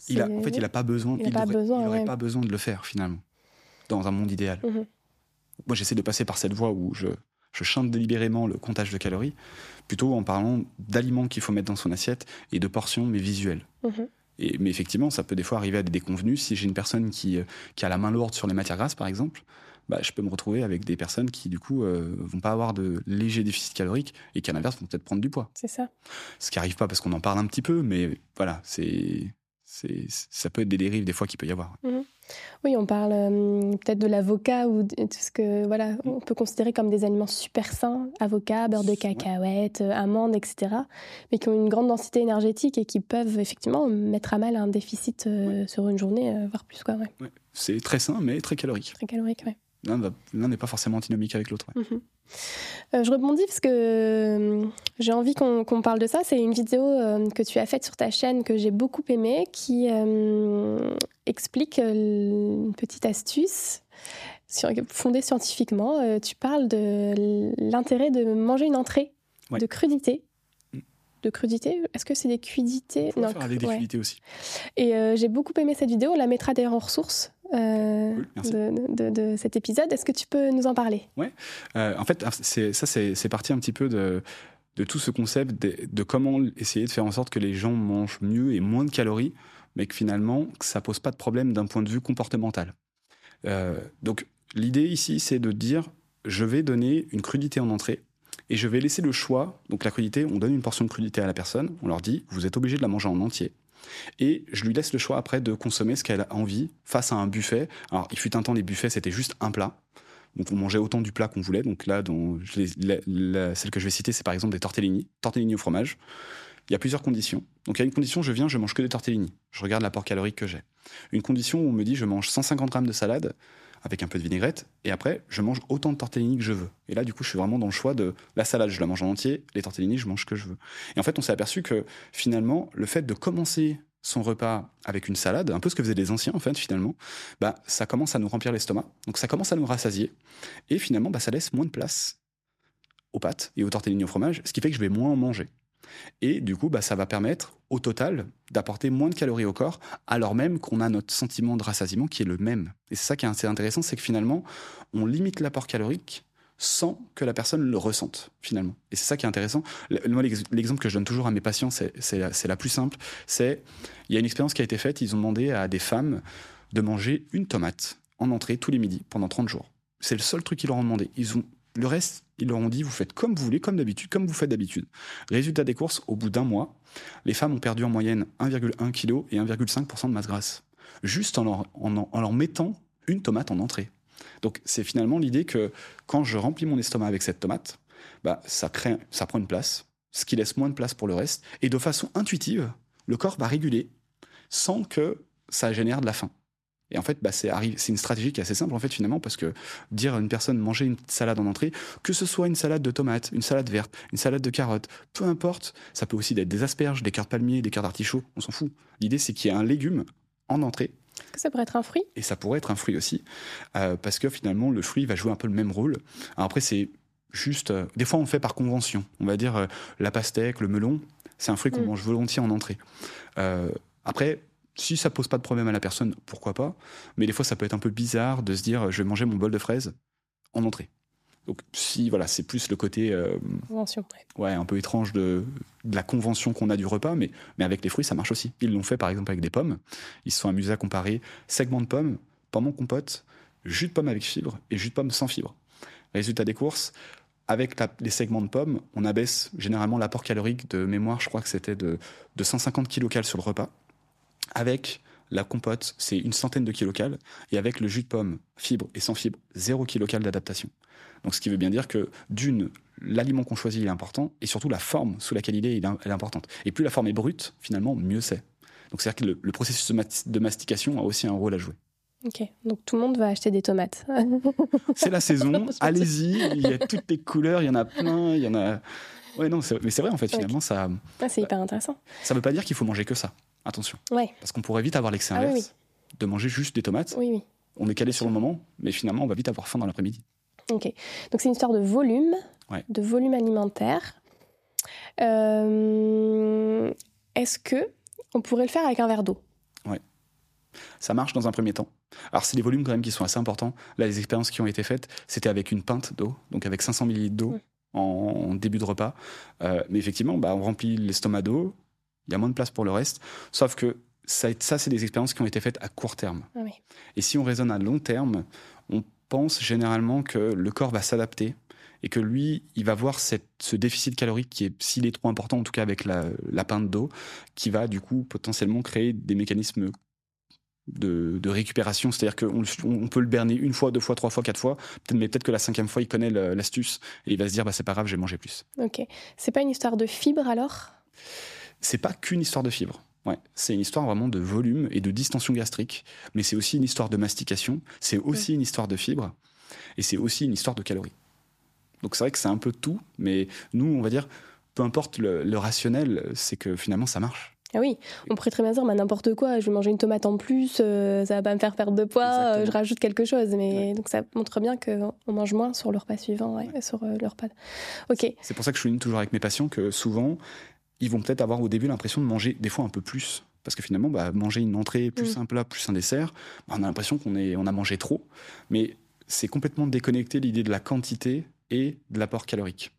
[SPEAKER 2] Il a, en fait, il n'a pas besoin. Il n'aurait pas besoin de le faire finalement, dans un monde idéal. Mhm. Moi, j'essaie de passer par cette voie où je, je chante délibérément le comptage de calories, plutôt en parlant d'aliments qu'il faut mettre dans son assiette et de portions, mais visuelles. Mhm. Et, mais effectivement, ça peut des fois arriver à des déconvenus. Si j'ai une personne qui, euh, qui a la main lourde sur les matières grasses, par exemple, bah, je peux me retrouver avec des personnes qui, du coup, euh, vont pas avoir de léger déficit calorique et qui, à l'inverse, vont peut-être prendre du poids.
[SPEAKER 1] C'est ça.
[SPEAKER 2] Ce qui arrive pas parce qu'on en parle un petit peu, mais voilà, c'est ça peut être des dérives des fois qu'il peut y avoir.
[SPEAKER 1] Mhm. Oui, on parle euh, peut-être de l'avocat ou de tout ce que voilà, mm. on peut considérer comme des aliments super sains, avocat, beurre de cacahuète, euh, amandes, etc., mais qui ont une grande densité énergétique et qui peuvent effectivement mettre à mal un déficit euh, sur une journée, voire plus quoi. Ouais.
[SPEAKER 2] C'est très sain, mais très calorique.
[SPEAKER 1] Très calorique, oui.
[SPEAKER 2] L'un n'est pas forcément antinomique avec l'autre.
[SPEAKER 1] Mhm. Euh, je rebondis parce que euh, j'ai envie qu'on parle de ça. C'est une vidéo euh, que tu as faite sur ta chaîne que j'ai beaucoup aimée qui explique une petite astuce fondée scientifiquement. tu parles de l'intérêt de manger une entrée de crudité de crudité? Est-ce que c'est des crudités?
[SPEAKER 2] Non, faire des crudités aussi.
[SPEAKER 1] Et j'ai beaucoup aimé cette vidéo. On la mettra d'ailleurs en ressources euh, de, cet épisode. Est-ce que tu peux nous en parler?
[SPEAKER 2] Ouais. Euh, en fait, ça, c'est parti un petit peu de, de tout ce concept de, comment essayer de faire en sorte que les gens mangent mieux et moins de calories, mais que finalement, ça pose pas de problème d'un point de vue comportemental. Euh, donc, l'idée ici, c'est de dire je vais donner une crudité en entrée et je vais laisser le choix. Donc, la crudité, on donne une portion de crudité à la personne, on leur dit vous êtes obligé de la manger en entier. Et je lui laisse le choix après de consommer ce qu'elle a envie face à un buffet. Alors, il fut un temps, les buffets, c'était juste un plat. Donc on mangeait autant du plat qu'on voulait. Donc là, celle que je vais citer, c'est par exemple des tortellini, tortellini au fromage. Il y a plusieurs conditions. Donc il y a une condition, je viens, je mange que des tortellini. Je regarde l'apport calorique que j'ai. Une condition où on me dit, je mange 150 grammes de salade avec un peu de vinaigrette, et après, je mange autant de tortellini que je veux. Et là, du coup, je suis vraiment dans le choix de la salade, je la mange en entier, les tortellini, je mange ce que je veux. Et en fait, on s'est aperçu que finalement, le fait de commencer son repas avec une salade, un peu ce que faisaient les anciens en fait finalement, bah ça commence à nous remplir l'estomac, donc ça commence à nous rassasier, et finalement bah, ça laisse moins de place aux pâtes et aux tortellini au fromage, ce qui fait que je vais moins en manger. Et du coup, bah, ça va permettre au total d'apporter moins de calories au corps, alors même qu'on a notre sentiment de rassasiement qui est le même. Et c'est ça qui est intéressant, c'est que finalement, on limite l'apport calorique sans que la personne le ressente finalement. Et c'est ça qui est intéressant. Moi, l'exemple que je donne toujours à mes patients, c'est la plus simple. C'est il y a une expérience qui a été faite. Ils ont demandé à des femmes de manger une tomate en entrée tous les midis pendant 30 jours. C'est le seul truc qu'ils leur ont demandé. Ils ont le reste, ils leur ont dit vous faites comme vous voulez, comme d'habitude, comme vous faites d'habitude. Résultat des courses, au bout d'un mois, les femmes ont perdu en moyenne 1,1 kg et 1,5% de masse grasse, juste en leur mettant une tomate en entrée. Donc c'est finalement l'idée que quand je remplis mon estomac avec cette tomate, bah, ça, crée, ça prend une place, ce qui laisse moins de place pour le reste. Et de façon intuitive, le corps va réguler sans que ça génère de la faim. Et en fait, bah, c'est une stratégie qui est assez simple en fait finalement parce que dire à une personne manger une salade en entrée, que ce soit une salade de tomates, une salade verte, une salade de carottes, peu importe, ça peut aussi être des asperges, des cartes palmiers, des cartes d'artichaut, on s'en fout. L'idée c'est qu'il y ait un légume en entrée
[SPEAKER 1] est-ce que ça pourrait être un fruit?
[SPEAKER 2] Et ça pourrait être un fruit aussi, euh, parce que finalement, le fruit va jouer un peu le même rôle. Alors après, c'est juste. Euh, des fois, on le fait par convention. On va dire euh, la pastèque, le melon, c'est un fruit qu'on mm. mange volontiers en entrée. après, si ça pose pas de problème à la personne, pourquoi pas Mais des fois, ça peut être un peu bizarre de se dire je vais manger mon bol de fraises en entrée. Donc si voilà, c'est plus le côté euh,
[SPEAKER 1] convention,
[SPEAKER 2] ouais. un peu étrange de, la convention qu'on a du repas, mais mais avec les fruits ça marche aussi. Ils l'ont fait par exemple avec des pommes. Ils se sont amusés à comparer segment de pommes, pomme en compote, jus de pomme avec fibre et jus de pomme sans fibre. Résultat des courses, avec les segments de pommes, on abaisse généralement l'apport calorique de mémoire. Je crois que c'était de, de 150 kcal sur le repas. Avec la compote, c'est une centaine de kilocales. Et avec le jus de pomme, fibre et sans fibre, zéro kilocal d'adaptation. Donc ce qui veut bien dire que d'une, l'aliment qu'on choisit est important, et surtout la forme sous laquelle il est, est importante. Et plus la forme est brute, finalement, mieux c'est. Donc c'est-à-dire que le, processus de mastication a aussi un rôle à jouer.
[SPEAKER 1] Ok, donc tout le monde va acheter des tomates.
[SPEAKER 2] c'est la saison, allez-y, il y a toutes les couleurs, il y en a plein, il y en a... Ouais, non, mais c'est vrai en fait, finalement, ça...
[SPEAKER 1] Ah, c'est hyper intéressant.
[SPEAKER 2] Ça ne veut pas dire qu'il faut manger que ça, attention.
[SPEAKER 1] Ouais.
[SPEAKER 2] Parce qu'on pourrait vite avoir l'excès ah inverse, de manger juste des tomates.
[SPEAKER 1] Oui, oui.
[SPEAKER 2] On est calé sur le moment, mais finalement, on va vite avoir faim dans l'après-midi.
[SPEAKER 1] Ok, donc c'est une histoire de volume, de volume alimentaire. Euh, est-ce que on pourrait le faire avec un verre d'eau?
[SPEAKER 2] Ouais. Ça marche dans un premier temps. Alors, c'est des volumes quand même qui sont assez importants. Là, les expériences qui ont été faites, c'était avec une pinte d'eau, donc avec 500 ml d'eau en, début de repas. Euh, mais effectivement, bah, on remplit l'estomac d'eau, il y a moins de place pour le reste. Sauf que ça, ça c'est des expériences qui ont été faites à court terme.
[SPEAKER 1] Ah
[SPEAKER 2] Et si on raisonne à long terme, on pense généralement que le corps va s'adapter et que lui, il va voir cette, ce déficit calorique qui est, s'il est trop important, en tout cas avec la, la pinte d'eau, qui va du coup potentiellement créer des mécanismes de, de récupération. C'est-à-dire qu'on on peut le berner une fois, deux fois, trois fois, quatre fois, mais peut-être que la cinquième fois, il connaît l'astuce et il va se dire, bah, c'est pas grave, j'ai mangé plus.
[SPEAKER 1] Ok. C'est pas une histoire de fibre alors?
[SPEAKER 2] C'est pas qu'une histoire de fibre. Ouais, c'est une histoire vraiment de volume et de distension gastrique, mais c'est aussi une histoire de mastication, c'est aussi une histoire de fibre, et c'est aussi une histoire de calories. Donc c'est vrai que c'est un peu tout, mais nous, on va dire, peu importe le, rationnel, c'est que finalement ça marche.
[SPEAKER 1] Ah oui, on pourrait très bien dire n'importe quoi, je vais manger une tomate en plus, euh, ça va pas me faire perdre de poids, euh, je rajoute quelque chose. Mais donc ça montre bien qu'on mange moins sur le repas suivant, ouais, sur euh, le repas. Ok.
[SPEAKER 2] C'est pour ça que je souligne toujours avec mes patients que souvent, ils vont peut-être avoir au début l'impression de manger des fois un peu plus. Parce que finalement, bah, manger une entrée plus mm. un plat, plus un dessert, bah, on a l'impression qu'on on a mangé trop. Mais c'est complètement déconnecté l'idée de la quantité et de l'apport calorique.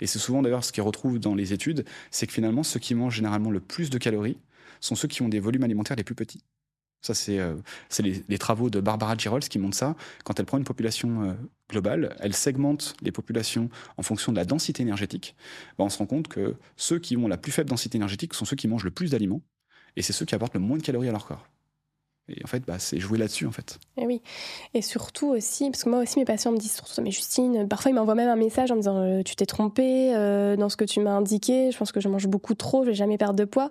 [SPEAKER 2] Et c'est souvent d'ailleurs ce qu'ils retrouvent dans les études, c'est que finalement ceux qui mangent généralement le plus de calories sont ceux qui ont des volumes alimentaires les plus petits. Ça, c'est euh, les, travaux de Barbara Girols qui montrent ça. Quand elle prend une population euh, globale, elle segmente les populations en fonction de la densité énergétique. Ben, on se rend compte que ceux qui ont la plus faible densité énergétique sont ceux qui mangent le plus d'aliments, et c'est ceux qui apportent le moins de calories à leur corps. Et en fait, bah, c'est jouer là-dessus, en fait.
[SPEAKER 1] Et eh oui. Et surtout aussi, parce que moi aussi, mes patients me disent, mais Justine, parfois ils m'envoient même un message en me disant, euh, tu t'es trompée dans ce que tu m'as indiqué, je pense que je mange beaucoup trop, je vais jamais perdre de poids.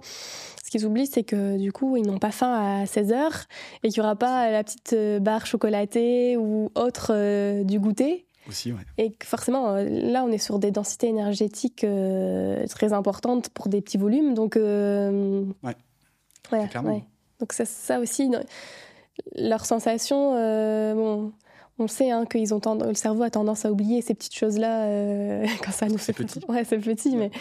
[SPEAKER 1] Ce qu'ils oublient, c'est que du coup, ils n'ont pas faim à 16 heures et qu'il n'y aura pas la petite euh, barre chocolatée ou autre du goûter.
[SPEAKER 2] Aussi, ouais.
[SPEAKER 1] Et que forcément, là, on est sur des densités énergétiques très importantes pour des petits volumes. Donc,
[SPEAKER 2] ouais.
[SPEAKER 1] Ouais, clairement. Donc ça, ça aussi, leur sensation, euh, bon, on sait hein, qu'ils ont le cerveau a tendance à oublier ces petites choses-là euh, quand ça nous
[SPEAKER 2] fait petit.
[SPEAKER 1] Ouais, c'est petit, mais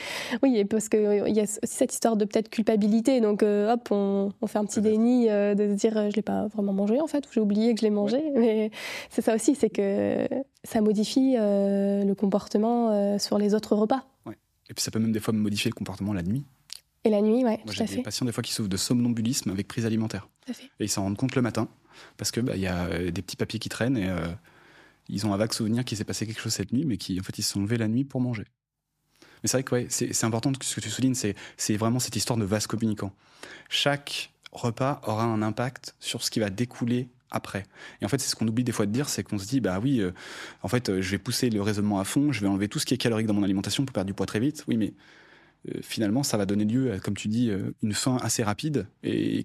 [SPEAKER 1] oui, parce que il y a aussi cette histoire de peut-être culpabilité. Donc euh, hop, on, fait un petit déni de se dire je l'ai pas vraiment mangé en fait, ou j'ai oublié que je l'ai mangé. Mais c'est ça aussi, c'est que ça modifie le comportement sur les autres repas.
[SPEAKER 2] Ouais. Et puis ça peut même des fois modifier le comportement la nuit.
[SPEAKER 1] Et la nuit, ouais,
[SPEAKER 2] Moi, j'ai des patients des fois qui souffrent de somnambulisme avec prise alimentaire.
[SPEAKER 1] Tout à fait.
[SPEAKER 2] Et ils s'en rendent compte le matin parce que bah, y a euh, des petits papiers qui traînent et euh, ils ont un vague souvenir qu'il s'est passé quelque chose cette nuit, mais qui en fait ils se sont levés la nuit pour manger. Mais c'est vrai que ouais, c'est important ce que tu soulignes, c'est vraiment cette histoire de vase communicant. Chaque repas aura un impact sur ce qui va découler après. Et en fait, c'est ce qu'on oublie des fois de dire, c'est qu'on se dit, bah oui, euh, en fait, je vais pousser le raisonnement à fond, je vais enlever tout ce qui est calorique dans mon alimentation pour perdre du poids très vite. Oui, mais finalement, ça va donner lieu, à, comme tu dis, une fin assez rapide. Et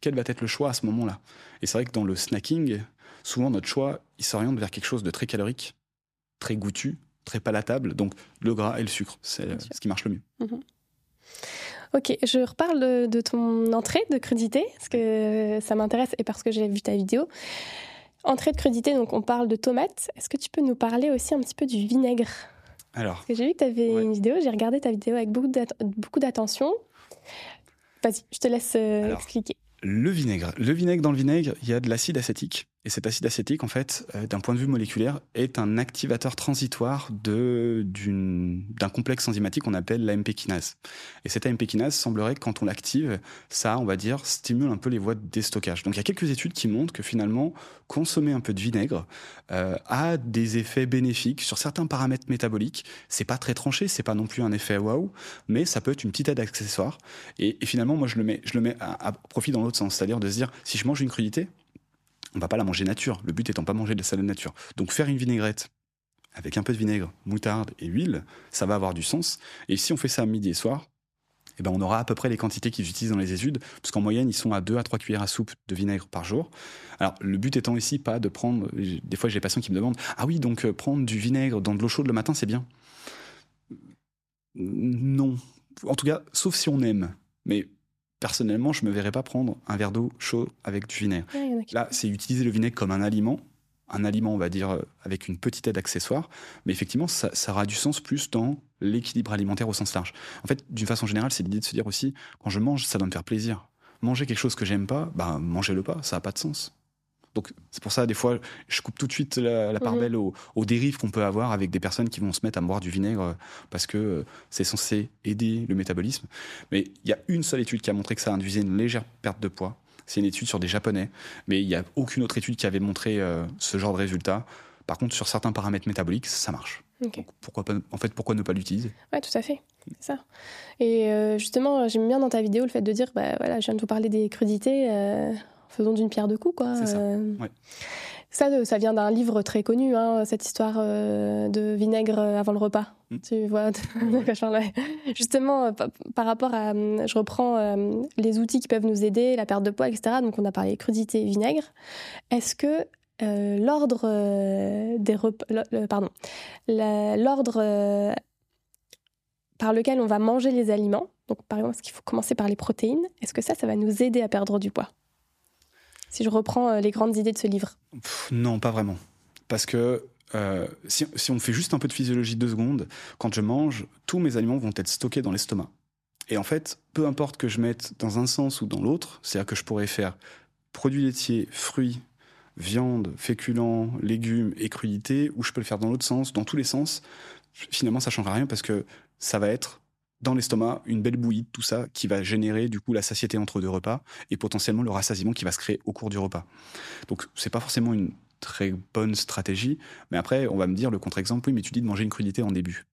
[SPEAKER 2] quel va être le choix à ce moment-là Et c'est vrai que dans le snacking, souvent notre choix, il s'oriente vers quelque chose de très calorique, très goûtu, très palatable. Donc le gras et le sucre, c'est ce qui marche le mieux.
[SPEAKER 1] Mhm. Ok, je reparle de, ton entrée de crudité, parce que ça m'intéresse et parce que j'ai vu ta vidéo. Entrée de crudité, donc on parle de tomates. Est-ce que tu peux nous parler aussi un petit peu du vinaigre?
[SPEAKER 2] Alors.
[SPEAKER 1] j'ai vu que tu avais une vidéo, j'ai regardé ta vidéo avec beaucoup d'attention. Vas-y, je te laisse euh, expliquer.
[SPEAKER 2] Le vinaigre. Le vinaigre, dans le vinaigre, il y a de l'acide acétique. Et cet acide acétique, en fait, euh, d'un point de vue moléculaire, est un activateur transitoire d'un complexe enzymatique qu'on appelle l'AMP kinase. Et cette AMP kinase semblerait que quand on l'active, ça, on va dire, stimule un peu les voies de déstockage. Donc il y a quelques études qui montrent que finalement, consommer un peu de vinaigre euh, a des effets bénéfiques sur certains paramètres métaboliques. C'est pas très tranché, c'est pas non plus un effet waouh, mais ça peut être une petite aide accessoire. Et, finalement, moi, je le mets, je le mets à, à profit dans l'autre sens, c'est-à-dire de se dire, si je mange une crudité, on va pas la manger nature. Le but étant pas manger de la salade nature. Donc faire une vinaigrette avec un peu de vinaigre, moutarde et huile, ça va avoir du sens. Et si on fait ça midi et soir, eh ben on aura à peu près les quantités qu'ils utilisent dans les études, parce qu'en moyenne, ils sont à 2 à 3 cuillères à soupe de vinaigre par jour. Alors, le but étant ici pas de prendre. Des fois, j'ai des patients qui me demandent Ah oui, donc euh, prendre du vinaigre dans de l'eau chaude le matin, c'est bien? Non. En tout cas, sauf si on aime. Mais personnellement, je ne me verrais pas prendre un verre d'eau chaud avec du vinaigre. Là, c'est utiliser le vinaigre comme un aliment, un aliment, on va dire, euh, avec une petite aide accessoire, mais effectivement, ça, aura du sens plus dans l'équilibre alimentaire au sens large. En fait, d'une façon générale, c'est l'idée de se dire aussi, quand je mange, ça doit me faire plaisir. Manger quelque chose que j'aime pas, bah, mangez-le pas, ça n'a pas de sens. Donc c'est pour ça, des fois, je coupe tout de suite la, part mhm. belle aux, dérives qu'on peut avoir avec des personnes qui vont se mettre à boire du vinaigre euh, parce que euh, c'est censé aider le métabolisme. Mais il y a une seule étude qui a montré que ça induisait une légère perte de poids. C'est une étude sur des Japonais, mais il n'y a aucune autre étude qui avait montré euh, ce genre de résultat. Par contre, sur certains paramètres métaboliques, ça marche. pourquoi en fait, pourquoi ne pas l'utiliser?
[SPEAKER 1] Ouais, tout à fait. C'est ça. Et justement, j'aime bien dans ta vidéo le fait de dire, bah voilà, je viens de vous parler des crudités faisons d'une pierre deux coups, quoi.
[SPEAKER 2] Ça.
[SPEAKER 1] Euh. ça. ça, vient d'un livre très connu, hein, cette histoire euh, de vinaigre avant le repas. Hmm. Tu vois, justement, euh, par rapport à, je reprends les outils qui peuvent nous aider, la perte de poids, etc. Donc, on a parlé crudité, vinaigre. Est-ce que l'ordre des repas, pardon, l'ordre par lequel on va manger les aliments, donc par exemple, est-ce qu'il faut commencer par les protéines Est-ce que ça, ça va nous aider à perdre du poids? Si je reprends euh, les grandes idées de ce livre
[SPEAKER 2] Non, pas vraiment. Parce que euh, si, on fait juste un peu de physiologie deux secondes, quand je mange, tous mes aliments vont être stockés dans l'estomac. Et en fait, peu importe que je mette dans un sens ou dans l'autre, c'est-à-dire que je pourrais faire produits laitiers, fruits, viande, féculents, légumes et crudités, ou je peux le faire dans l'autre sens, dans tous les sens, finalement ça ne changera rien parce que ça va être dans l'estomac une belle bouillie tout ça qui va générer du coup la satiété entre deux repas et potentiellement le rassasiement qui va se créer au cours du repas. Donc c'est pas forcément une très bonne stratégie, mais après on va me dire le contre-exemple, oui mais tu dis de manger une crudité en début.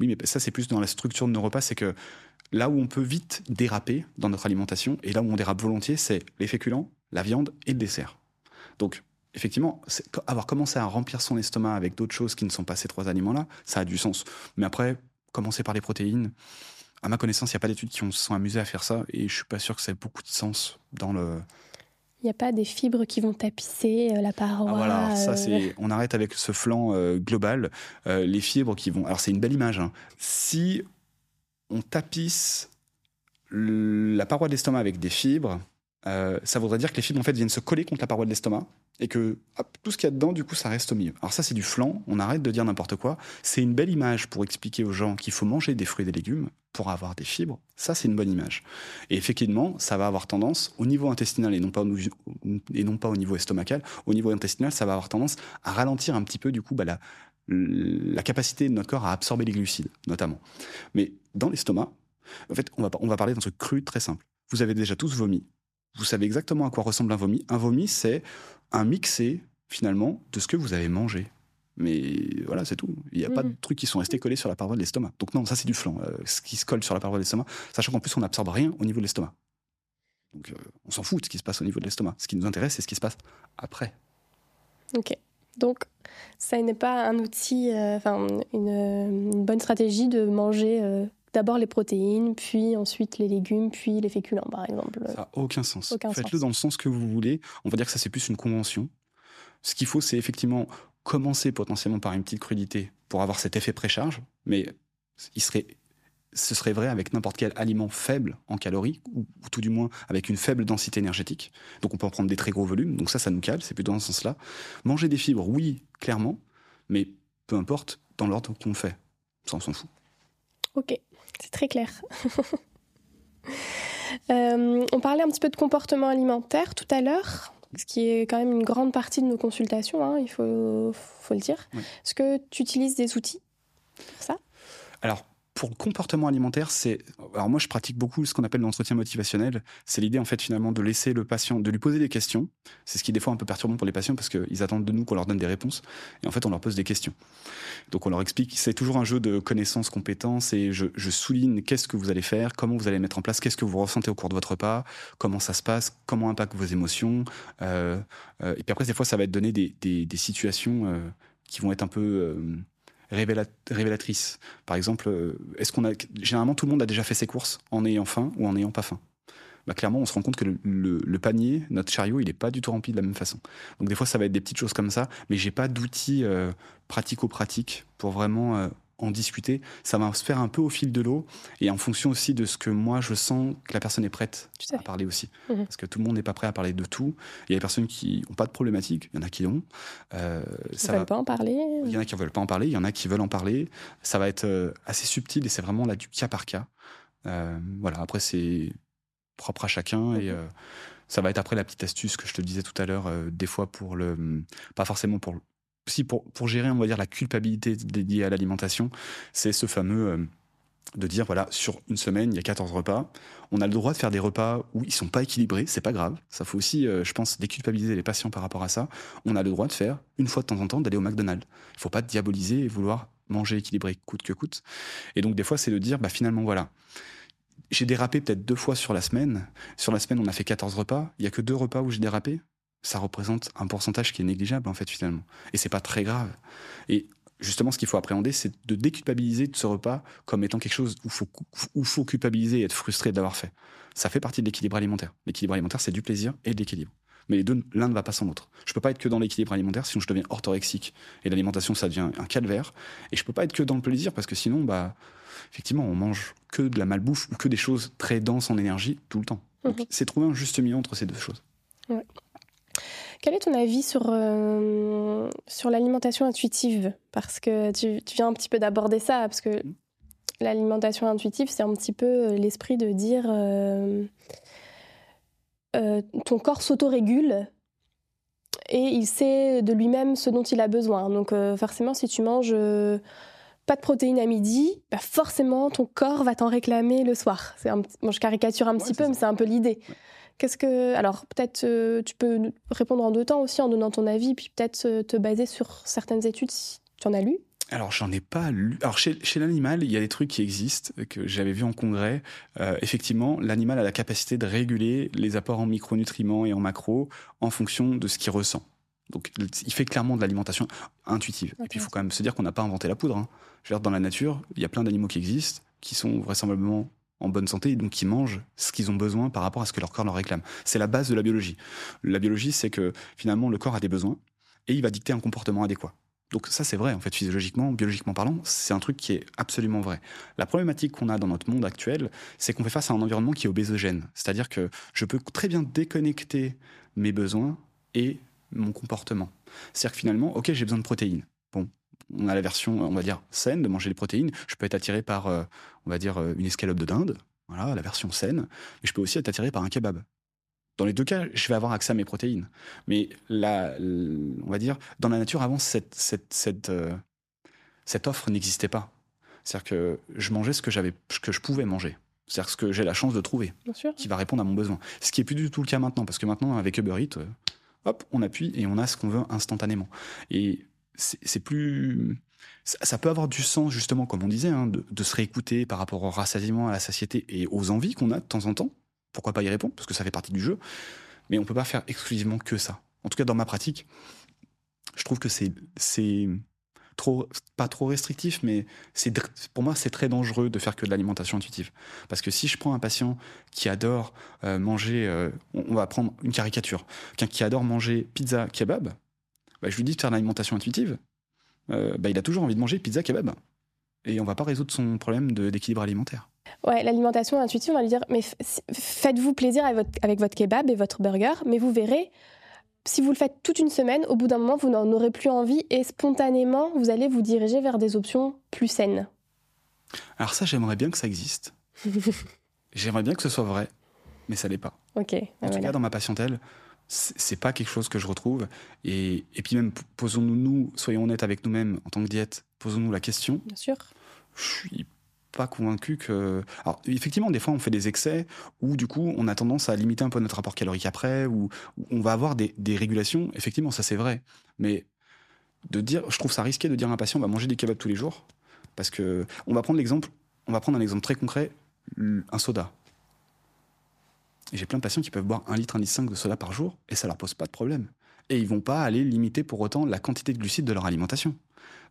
[SPEAKER 2] Oui mais ça c'est plus dans la structure de nos repas, c'est que là où on peut vite déraper dans notre alimentation et là où on dérape volontiers, c'est les féculents, la viande et le dessert. Donc effectivement, avoir commencé à remplir son estomac avec d'autres choses qui ne sont pas ces trois aliments-là, ça a du sens. Mais après, commencer par les protéines. À ma connaissance, il n'y a pas d'études qui se sont amusées à faire ça et je suis pas sûr que ça ait beaucoup de sens dans le.
[SPEAKER 1] Il n'y a pas des fibres qui vont tapisser euh, la paroi.
[SPEAKER 2] Ah, voilà, ça euh, c'est. On arrête avec ce flanc euh, global. les fibres qui vont. Alors c'est une belle image. Hein. Si on tapisse la paroi de l'estomac avec des fibres, euh, ça voudrait dire que les fibres en fait viennent se coller contre la paroi de l'estomac et que tout ce qu'il y a dedans, du coup, ça reste au milieu. Alors ça, c'est du flan. On arrête de dire n'importe quoi. C'est une belle image pour expliquer aux gens qu'il faut manger des fruits et des légumes pour avoir des fibres. Ça, c'est une bonne image. Et effectivement, ça va avoir tendance au niveau intestinal et non pas au, niveau estomacal. Au niveau intestinal, ça va avoir tendance à ralentir un petit peu du coup bah, la, la capacité de notre corps à absorber les glucides, notamment. Mais dans l'estomac, en fait, on va, on va parler d'un truc cru très simple. Vous avez déjà tous vomi vous savez exactement à quoi ressemble un vomi. Un vomi, c'est un mixé, finalement, de ce que vous avez mangé. Mais voilà, c'est tout. Il n'y a pas de mhm. trucs qui sont restés collés sur la paroi de l'estomac. Donc non, ça c'est du flan, euh, ce qui se colle sur la paroi de l'estomac, sachant qu'en plus on n'absorbe rien au niveau de l'estomac. Donc euh, on s'en fout de ce qui se passe au niveau de l'estomac. Ce qui nous intéresse, c'est ce qui se passe après.
[SPEAKER 1] Ok. Donc ça n'est pas un outil, euh, enfin une, une, bonne stratégie de manger d'abord les protéines, puis ensuite les légumes, puis les féculents, par exemple.
[SPEAKER 2] Ça n'a aucun sens. Faites-le dans le sens que vous voulez. On va dire que ça, c'est plus une convention. Ce qu'il faut, c'est effectivement commencer potentiellement par une petite crudité pour avoir cet effet précharge, mais il serait, ce serait vrai avec n'importe quel aliment faible en calories, ou, tout du moins avec une faible densité énergétique. Donc on peut en prendre des très gros volumes, donc ça, ça nous cale, c'est plutôt dans ce sens-là. Manger des fibres, oui, clairement, mais peu importe dans l'ordre qu'on le fait. Ça, on s'en fout.
[SPEAKER 1] Ok. C'est très clair. Euh, on parlait un petit peu de comportement alimentaire tout à l'heure. ce qui est quand même une grande partie de nos consultations, hein, il faut, faut, le dire. Est-ce que tu utilises des outils pour ça?
[SPEAKER 2] Alors, pour le comportement alimentaire, c'est. Alors, moi, je pratique beaucoup ce qu'on appelle l'entretien motivationnel. C'est l'idée, en fait, finalement, de laisser le patient, de lui poser des questions. C'est ce qui est des fois un peu perturbant pour les patients parce qu'ils attendent de nous qu'on leur donne des réponses. Et en fait, on leur pose des questions. Donc, on leur explique. C'est toujours un jeu de connaissances, compétences. Et je, souligne qu'est-ce que vous allez faire, comment vous allez mettre en place, qu'est-ce que vous ressentez au cours de votre repas, comment ça se passe, comment impactent vos émotions. Euh, euh, et puis après, des fois, ça va être des, des, des situations euh, qui vont être un peu révélatrice. Par exemple, euh, est-ce qu'on a généralement tout le monde a déjà fait ses courses en ayant faim ou en n'ayant pas faim? Bah, clairement, on se rend compte que le, panier, notre chariot, il n'est pas du tout rempli de la même façon. Donc des fois, ça va être des petites choses comme ça, mais j'ai pas d'outils euh, pratico-pratiques pour vraiment euh, en discuter. Ça va se faire un peu au fil de l'eau et en fonction aussi de ce que moi je sens que la personne est prête à parler aussi. Mhm. Parce que tout le monde n'est pas prêt à parler de tout. Il y a des personnes qui n'ont pas de problématique, il y en a qui ont.
[SPEAKER 1] Euh, ça ne veulent pas en parler.
[SPEAKER 2] Il y en a qui ne veulent pas en parler, il y en a qui veulent en parler. Ça va être euh, assez subtil et c'est vraiment là du cas par cas. Euh, voilà, après c'est propre à chacun et mhm. ça va être après la petite astuce que je te disais tout à l'heure, des fois pour le, pas forcément pour aussi pour, pour gérer, on va dire, la culpabilité dédiée à l'alimentation, c'est ce fameux euh, de dire, voilà, sur une semaine, il y a 14 repas. On a le droit de faire des repas où ils sont pas équilibrés, c'est pas grave. Ça faut aussi, euh, je pense, déculpabiliser les patients par rapport à ça. On a le droit de faire, une fois de temps en temps, d'aller au McDonald's. Il faut pas diaboliser et vouloir manger équilibré coûte que coûte. Et donc, des fois, c'est de dire, bah, finalement, voilà. J'ai dérapé peut-être deux fois sur la semaine. Sur la semaine, on a fait 14 repas. Il y a que deux repas où j'ai dérapé ça représente un pourcentage qui est négligeable en fait finalement. Et c'est pas très grave. Et justement, ce qu'il faut appréhender, c'est de déculpabiliser de ce repas comme étant quelque chose où faut, où faut culpabiliser et être frustré de l'avoir fait. Ça fait partie de l'équilibre alimentaire. L'équilibre alimentaire, c'est du plaisir et de l'équilibre. Mais les deux, l'un ne va pas sans l'autre. Je peux pas être que dans l'équilibre alimentaire, sinon je deviens orthorexique. Et l'alimentation, ça devient un calvaire. Et je peux pas être que dans le plaisir, parce que sinon, bah, effectivement, on mange que de la malbouffe ou que des choses très denses en énergie tout le temps. Mhm. c'est trouver un juste milieu entre ces deux choses. Ouais.
[SPEAKER 1] Quel est ton avis sur, euh, sur l'alimentation intuitive? Parce que tu, viens un petit peu d'aborder ça, parce que mm. l'alimentation intuitive, c'est un petit peu euh, l'esprit de dire euh, ton corps s'autorégule et il sait de lui-même ce dont il a besoin. Donc forcément, si tu manges pas de protéines à midi, bah forcément ton corps va t'en réclamer le soir. C'est je caricature un petit peu, mais c'est un peu l'idée. Qu'est-ce que alors peut-être euh, tu peux répondre en deux temps aussi en donnant ton avis, puis peut-être euh, te baser sur certaines études si tu en as lu.
[SPEAKER 2] Alors j'en ai pas lu. Alors chez, l'animal, il y a des trucs qui existent que j'avais vu en congrès. Euh, effectivement, l'animal a la capacité de réguler les apports en micronutriments et en macros en fonction de ce qu'il ressent. Donc il fait clairement de l'alimentation intuitive. Et puis il faut quand même se dire qu'on n'a pas inventé la poudre. Hein. Je veux dire, dans la nature, il y a plein d'animaux qui existent, qui sont vraisemblablement en bonne santé et donc qui mangent ce qu'ils ont besoin par rapport à ce que leur corps leur réclame. C'est la base de la biologie. La biologie, c'est que finalement le corps a des besoins et il va dicter un comportement adéquat. Donc ça c'est vrai en fait physiologiquement, biologiquement parlant, c'est un truc qui est absolument vrai. La problématique qu'on a dans notre monde actuel, c'est qu'on fait face à un environnement qui est obésogène, c'est-à-dire que je peux très bien déconnecter mes besoins et mon comportement. C'est-à-dire que finalement, ok j'ai besoin de protéines. Bon, on a la version, on va dire, saine de manger les protéines. Je peux être attiré par, euh, on va dire, euh, une escalope de dinde, voilà, la version saine. Mais je peux aussi être attiré par un kebab. Dans les deux cas, je vais avoir accès à mes protéines. Mais là, on va dire, dans la nature, avant, cette, cette, cette, euh, cette offre n'existait pas. C'est-à-dire que je mangeais ce que, j'avais, que je pouvais manger. C'est-à-dire ce que j'ai la chance de trouver, qui va répondre à mon besoin. Ce qui est plus du tout le cas maintenant, parce que maintenant, avec Uber Eats, hop, on appuie et on a ce qu'on veut instantanément. Et c'est plus ça peut avoir du sens justement comme on disait hein, de, se réécouter par rapport au rassasiement à la satiété et aux envies qu'on a de temps en temps. Pourquoi pas y répondre parce que ça fait partie du jeu. Mais on peut pas faire exclusivement que ça. En tout cas dans ma pratique je trouve que c'est c'est trop pas trop restrictif mais c'est pour moi c'est très dangereux de faire que de l'alimentation intuitive. Parce que si je prends un patient qui adore euh, manger euh, on, va prendre une caricature. Qui adore manger pizza kebab bah, je lui dis de faire l'alimentation intuitive, euh, bah, il a toujours envie de manger pizza kebab. Et on va pas résoudre son problème d'équilibre alimentaire.
[SPEAKER 1] Ouais, l'alimentation intuitive, on va lui dire mais faites-vous plaisir avec votre, avec votre, kebab et votre burger, mais vous verrez, si vous le faites toute une semaine, au bout d'un moment, vous n'en aurez plus envie et spontanément, vous allez vous diriger vers des options plus saines.
[SPEAKER 2] Alors ça, j'aimerais bien que ça existe. j'aimerais bien que ce soit vrai, mais ça l'est pas.
[SPEAKER 1] Ok.
[SPEAKER 2] En tout cas, dans ma patientèle, c'est pas quelque chose que je retrouve. Et, et puis même, posons-nous, nous, soyons honnêtes avec nous-mêmes en tant que diète, posons-nous la question.
[SPEAKER 1] Bien sûr.
[SPEAKER 2] Je suis pas convaincu que. Alors, effectivement, des fois, on fait des excès où, du coup, on a tendance à limiter un peu notre rapport calorique après, ou on va avoir des, des régulations. Effectivement, ça, c'est vrai. Mais de dire, je trouve ça risqué de dire à un patient, on va manger des kebabs tous les jours. Parce que, on va prendre l'exemple, on va prendre un exemple très concret, un soda. J'ai plein de patients qui peuvent boire un litre, un litre 5 de soda par jour, et ça leur pose pas de problème. Et ils vont pas aller limiter pour autant la quantité de glucides de leur alimentation.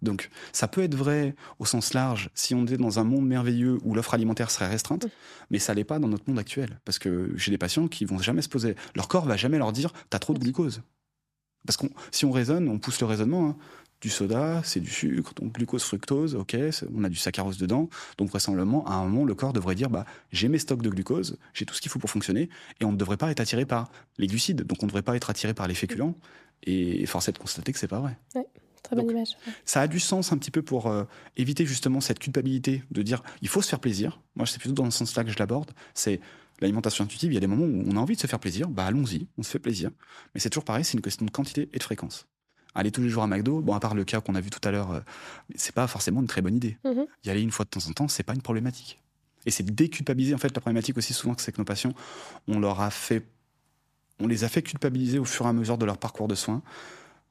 [SPEAKER 2] Donc ça peut être vrai au sens large si on était dans un monde merveilleux où l'offre alimentaire serait restreinte, mais ça l'est pas dans notre monde actuel. Parce que j'ai des patients qui vont jamais se poser, leur corps va jamais leur dire t'as trop de glucose. Parce que si on raisonne, on pousse le raisonnement. Hein. Du soda, c'est du sucre, donc glucose, fructose, ok, on a du saccharose dedans. Donc vraisemblablement, à un moment, le corps devrait dire bah, j'ai mes stocks de glucose, j'ai tout ce qu'il faut pour fonctionner, et on ne devrait pas être attiré par les glucides, donc on ne devrait pas être attiré par les féculents. Et force est de constater que c'est pas vrai.
[SPEAKER 1] Très bonne image.
[SPEAKER 2] Ça a du sens un petit peu pour euh, éviter justement cette culpabilité de dire il faut se faire plaisir. Moi, c'est plutôt dans ce sens-là que je l'aborde. C'est l'alimentation intuitive. Il y a des moments où on a envie de se faire plaisir. Bah, allons-y, on se fait plaisir. Mais c'est toujours pareil, c'est une question de quantité et de fréquence. Aller tous les jours à McDo, bon, à part le cas qu'on a vu tout à l'heure, euh, c'est pas forcément une très bonne idée. Mm-hmm. Y aller une fois de temps en temps, c'est pas une problématique. Et c'est déculpabiliser. En fait, la problématique aussi souvent, c'est que nos patients, on leur a fait, on les a fait culpabiliser au fur et à mesure de leur parcours de soins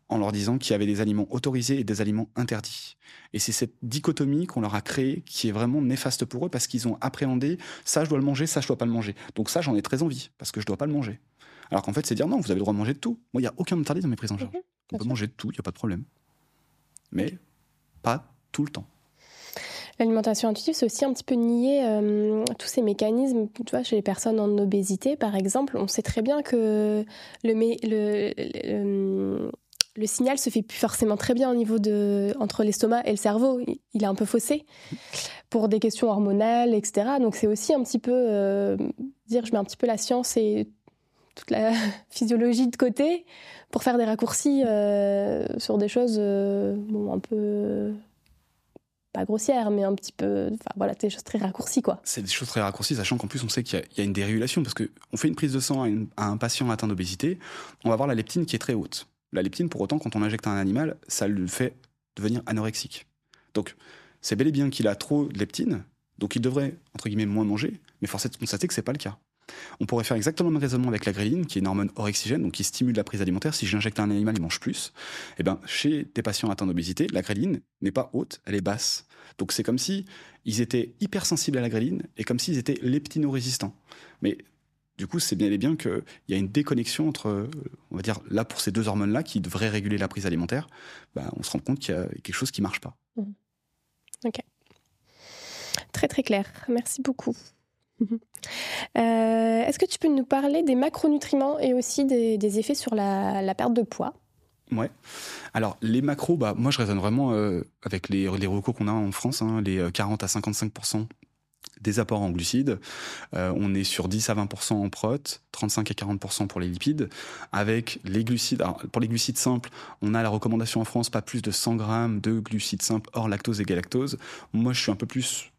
[SPEAKER 2] en leur disant qu'il y avait des aliments autorisés et des aliments interdits. Et c'est cette dichotomie qu'on leur a créée qui est vraiment néfaste pour eux parce qu'ils ont appréhendé ça je dois le manger, ça je dois pas le manger. Donc ça j'en ai très envie parce que je dois pas le manger. Alors qu'en fait c'est dire non, vous avez le droit de manger de tout. Moi il n'y a aucun interdit dans mes prises en charge. Mhm, On peut manger de tout, il n'y a pas de problème. Mais pas tout le temps.
[SPEAKER 1] L'alimentation intuitive, c'est aussi un petit peu nier euh, tous ces mécanismes. Tu vois, chez les personnes en obésité, par exemple, on sait très bien que le, le, le, le signal se fait plus forcément très bien au niveau de entre l'estomac et le cerveau. Il est un peu faussé pour des questions hormonales, etc. Donc c'est aussi un petit peu euh, dire je mets un petit peu la science et toute la physiologie de côté pour faire des raccourcis euh, sur des choses euh, un peu pas grossières, mais un petit peu, voilà, des choses très raccourcies quoi.
[SPEAKER 2] C'est des choses très raccourcies, sachant qu'en plus on sait qu'il y, a une dérégulation parce que on fait une prise de sang à, à un patient atteint d'obésité, on va avoir la leptine qui est très haute. La leptine, pour autant, quand on injecte un animal, ça le fait devenir anorexique. Donc, c'est bel et bien qu'il a trop de leptine, donc il devrait, entre guillemets, moins manger, mais force est de constater que c'est pas le cas. On pourrait faire exactement le même raisonnement avec la gréline, qui est une hormone orexigène, donc qui stimule la prise alimentaire. Si j'injecte un animal, il mange plus. Eh ben, chez des patients atteints d'obésité, la gréline n'est pas haute, elle est basse. Donc c'est comme si ils étaient hypersensibles à la gréline et comme s'ils étaient leptino-résistants. Mais du coup, c'est bien et bien qu'il y a une déconnexion entre, euh, on va dire, là, pour ces deux hormones-là qui devraient réguler la prise alimentaire, bah, on se rend compte qu'il y a quelque chose qui ne marche pas. Mmh.
[SPEAKER 1] Ok. Très, très clair. Merci beaucoup. Euh, est-ce que tu peux nous parler des macronutriments et aussi des, effets sur la, perte de poids?
[SPEAKER 2] Ouais. Alors les macros, bah moi je raisonne vraiment euh, avec les, les recours qu'on a en France, hein, les 40 à 55% des apports en glucides. Euh, on est sur 10 à 20% en prot, 35 à 40% pour les lipides. Avec les glucides, pour les glucides simples, on a la recommandation en France pas plus de 100 grammes de glucides simples hors lactose et galactose. Moi, je suis un peu plus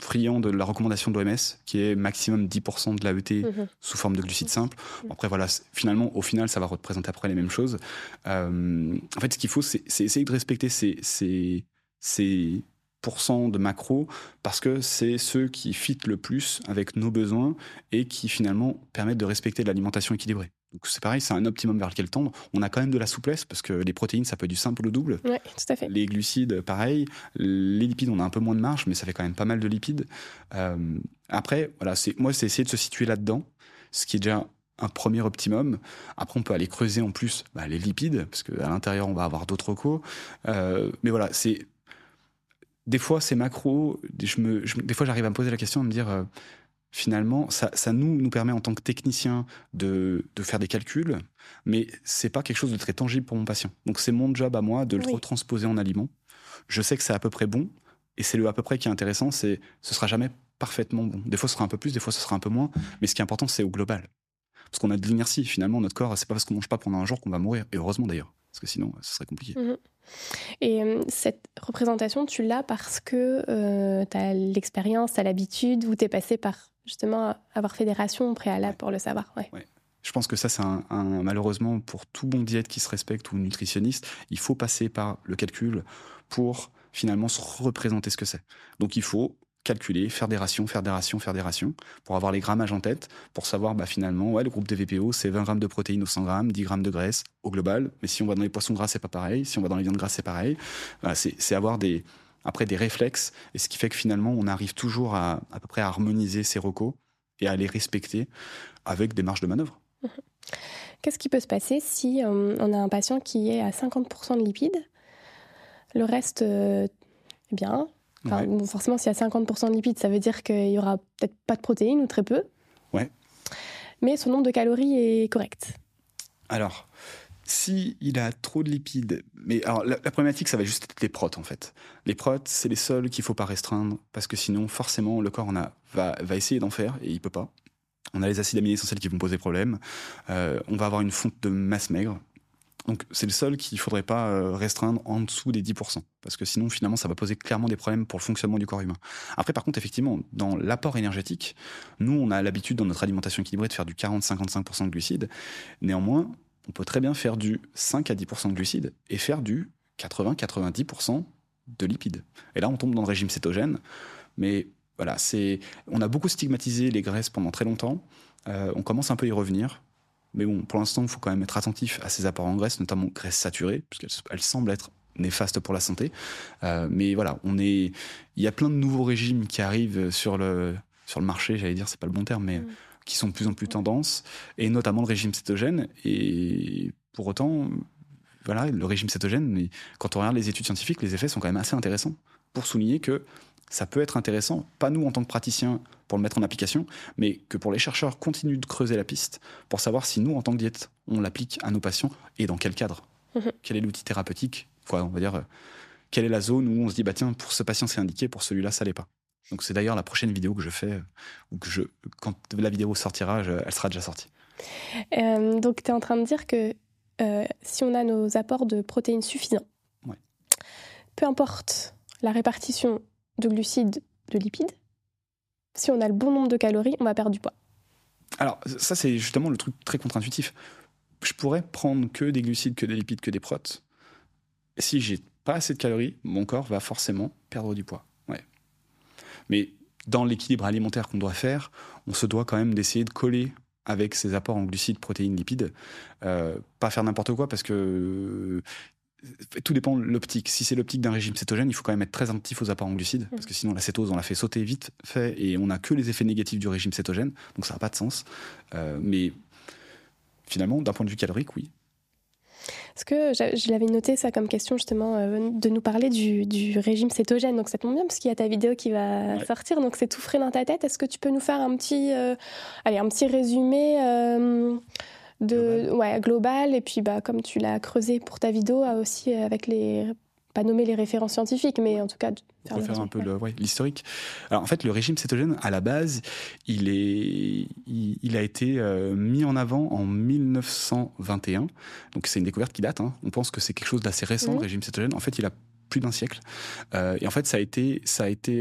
[SPEAKER 2] friand de la recommandation de l'OMS, qui est maximum 10% de l'AET mmh sous forme de glucides simples. après, voilà, finalement, au final, ça va représenter après les mêmes choses. Euh, en fait, ce qu'il faut, c'est essayer de respecter ces, ces, ces de macro parce que c'est ceux qui fitent le plus avec nos besoins et qui finalement permettent de respecter l'alimentation équilibrée. Donc c'est pareil, c'est un optimum vers lequel tendre. On a quand même de la souplesse parce que les protéines, ça peut être du simple ou double.
[SPEAKER 1] Oui, tout à fait.
[SPEAKER 2] Les glucides, pareil. Les lipides, on a un peu moins de marge, mais ça fait quand même pas mal de lipides. Euh, après, voilà, c'est moi, c'est essayer de se situer là-dedans, ce qui est déjà un premier optimum. Après, on peut aller creuser en plus bah, les lipides, parce qu'à l'intérieur, on va avoir d'autres co. Euh, mais voilà, c'est des fois, ces macros, je me, des fois, j'arrive à me poser la question de me dire, euh, finalement, ça, ça, nous, nous permet en tant que technicien de, de faire des calculs, mais c'est pas quelque chose de très tangible pour mon patient. Donc, c'est mon job à moi de le retransposer en aliment. Je sais que c'est à peu près bon, et c'est le à peu près qui est intéressant, c'est ce sera jamais parfaitement bon. Des fois, ce sera un peu plus, des fois, ce sera un peu moins, mais ce qui est important, c'est au global. Parce qu'on a de l'inertie, finalement, notre corps, c'est pas parce qu'on mange pas pendant un jour qu'on va mourir, et heureusement d'ailleurs parce que sinon, ce serait compliqué. Mhm.
[SPEAKER 1] Et euh, cette représentation, tu l'as parce que euh, tu as l'expérience, tu as l'habitude, ou tu es passé par justement avoir fait des rations préalables pour le savoir. Ouais.
[SPEAKER 2] Je pense que ça, c'est un, malheureusement pour tout bon diète qui se respecte ou nutritionniste, il faut passer par le calcul pour finalement se représenter ce que c'est. Donc il faut calculer, faire des rations, faire des rations, faire des rations, pour avoir les grammages en tête, pour savoir bah, finalement, ouais, le groupe de VPO, c'est 20 grammes de protéines au 100 grammes, 10 grammes de graisse au global. Mais si on va dans les poissons gras, c'est pas pareil. Si on va dans les viandes grasses, c'est pareil. c'est avoir des, après des réflexes, et ce qui fait que finalement, on arrive toujours à à peu près à harmoniser ces recos et à les respecter avec des marges de manœuvre.
[SPEAKER 1] Qu'est-ce qui peut se passer si euh, on a un patient qui est à 50% de lipides, le reste, euh, eh bien, forcément, s'il y a 50% de lipides, ça veut dire qu'il y aura peut-être pas de protéines ou très peu.
[SPEAKER 2] Ouais.
[SPEAKER 1] Mais son nombre de calories est correct.
[SPEAKER 2] Alors, si il a trop de lipides, mais alors la, problématique, ça va juste être les protes en fait. Les protes, c'est les seuls qu'il faut pas restreindre parce que sinon, forcément, le corps a, va, va essayer d'en faire et il peut pas. On a les acides aminés essentiels qui vont poser problème. Euh, on va avoir une fonte de masse maigre. Donc c'est le seul qu'il ne faudrait pas euh, restreindre en dessous des 10%, parce que sinon finalement ça va poser clairement des problèmes pour le fonctionnement du corps humain. Après par contre effectivement, dans l'apport énergétique, nous on a l'habitude dans notre alimentation équilibrée de faire du 40-55% de glucides, néanmoins on peut très bien faire du 5 à 10% de glucides et faire du 80-90% de lipides. Et là on tombe dans le régime cétogène, mais voilà, c'est, on a beaucoup stigmatisé les graisses pendant très longtemps, euh, on commence un peu à y revenir, mais bon, pour l'instant, il faut quand même être attentif à ces apports en graisse, notamment graisse saturée, puisqu'elle semble être néfaste pour la santé. Euh, mais voilà, on est, il y a plein de nouveaux régimes qui arrivent sur le sur le marché, j'allais dire, c'est pas le bon terme, mais mm. qui sont de plus en plus tendance, et notamment le régime cétogène. Et pour autant, voilà, le régime cétogène, quand on regarde les études scientifiques, les effets sont quand même assez intéressants pour souligner que ça peut être intéressant, pas nous en tant que praticiens pour le mettre en application, mais que pour les chercheurs continuent de creuser la piste pour savoir si nous, en tant que diète, on l'applique à nos patients et dans quel cadre. Mhm. Quel est l'outil thérapeutique Quoi, on va dire, euh, quelle est la zone où on se dit, bah tiens, pour ce patient c'est indiqué, pour celui-là ça l'est pas. Donc c'est d'ailleurs la prochaine vidéo que je fais, euh, ou que je, quand la vidéo sortira, elle sera déjà sortie.
[SPEAKER 1] Euh, donc tu es en train de dire que si on a nos apports de protéines suffisants, peu importe la répartition de glucides, de lipides, si on a le bon nombre de calories, on va perdre du poids.
[SPEAKER 2] Alors, ça, c'est justement le truc très contre-intuitif. Je pourrais prendre que des glucides, que des lipides, que des protes. Si j'ai pas assez de calories, mon corps va forcément perdre du poids. Ouais. Mais dans l'équilibre alimentaire qu'on doit faire, on se doit quand même d'essayer de coller avec ces apports en glucides, protéines, lipides. Euh, pas faire n'importe quoi parce que tout dépend de l'optique. Si c'est l'optique d'un régime cétogène, il faut quand même être très attentif aux apports en glucides, mm. parce que sinon la cétose, on la fait sauter vite fait et on n'a que les effets négatifs du régime cétogène, donc ça n'a pas de sens. Euh, mais finalement, d'un point de vue calorique, oui.
[SPEAKER 1] Est-ce que je l'avais noté ça comme question justement euh, de nous parler du, régime cétogène. Donc ça tombe bien parce qu'il y a ta vidéo qui va sortir, donc c'est tout frais dans ta tête. Est-ce que tu peux nous faire un petit, euh, allez, un petit résumé de global. ouais global et puis bah comme tu l'as creusé pour ta vidéo aussi avec les pas nommer les références scientifiques, mais en tout cas
[SPEAKER 2] faire, faire un peu l'historique. Alors en fait, le régime cétogène, à la base, il, est, il, a été euh, mis en avant en 1921. Donc c'est une découverte qui date. Hein. On pense que c'est quelque chose d'assez récent, le régime cétogène. En fait, il a plus d'un siècle. Euh, et en fait, ça a été,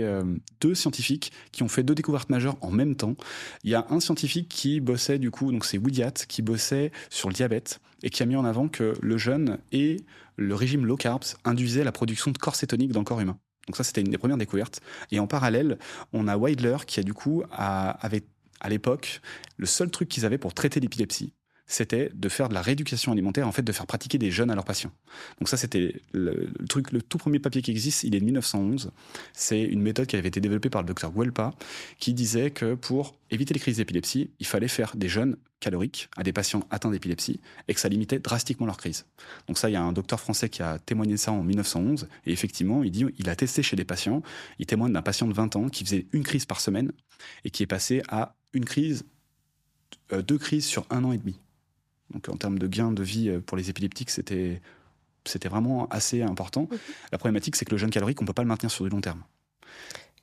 [SPEAKER 2] euh, deux scientifiques qui ont fait deux découvertes majeures en même temps. Il y a un scientifique qui bossait du coup, donc c'est Widiat, qui bossait sur le diabète et qui a mis en avant que le jeûne et le régime low carbs induisaient la production de corps cétonique dans le corps humain. Donc ça, c'était une des premières découvertes. Et en parallèle, on a Weidler qui a du coup avait à l'époque le seul truc qu'ils avaient pour traiter l'épilepsie, c'était de faire de la rééducation alimentaire, en fait, de faire pratiquer des jeunes à leurs patients. Donc ça, c'était le, truc, le tout premier papier qui existe, il est de 1911. C'est une méthode qui avait été développée par le docteur Guelpa, qui disait que pour éviter les crises d'épilepsie, il fallait faire des jeûnes caloriques à des patients atteints d'épilepsie et que ça limitait drastiquement leur crise. Donc ça, il y a un docteur français qui a témoigné de ça en 1911 et effectivement, il dit, il a testé chez des patients. Il témoigne d'un patient de 20 ans qui faisait une crise par semaine et qui est passé à une crise, euh, deux crises sur un an et demi. Donc en termes de gain de vie euh, pour les épileptiques, c'était c'était vraiment assez important. La problématique, c'est que le jeûne calorique, on ne peut pas le maintenir sur du long terme.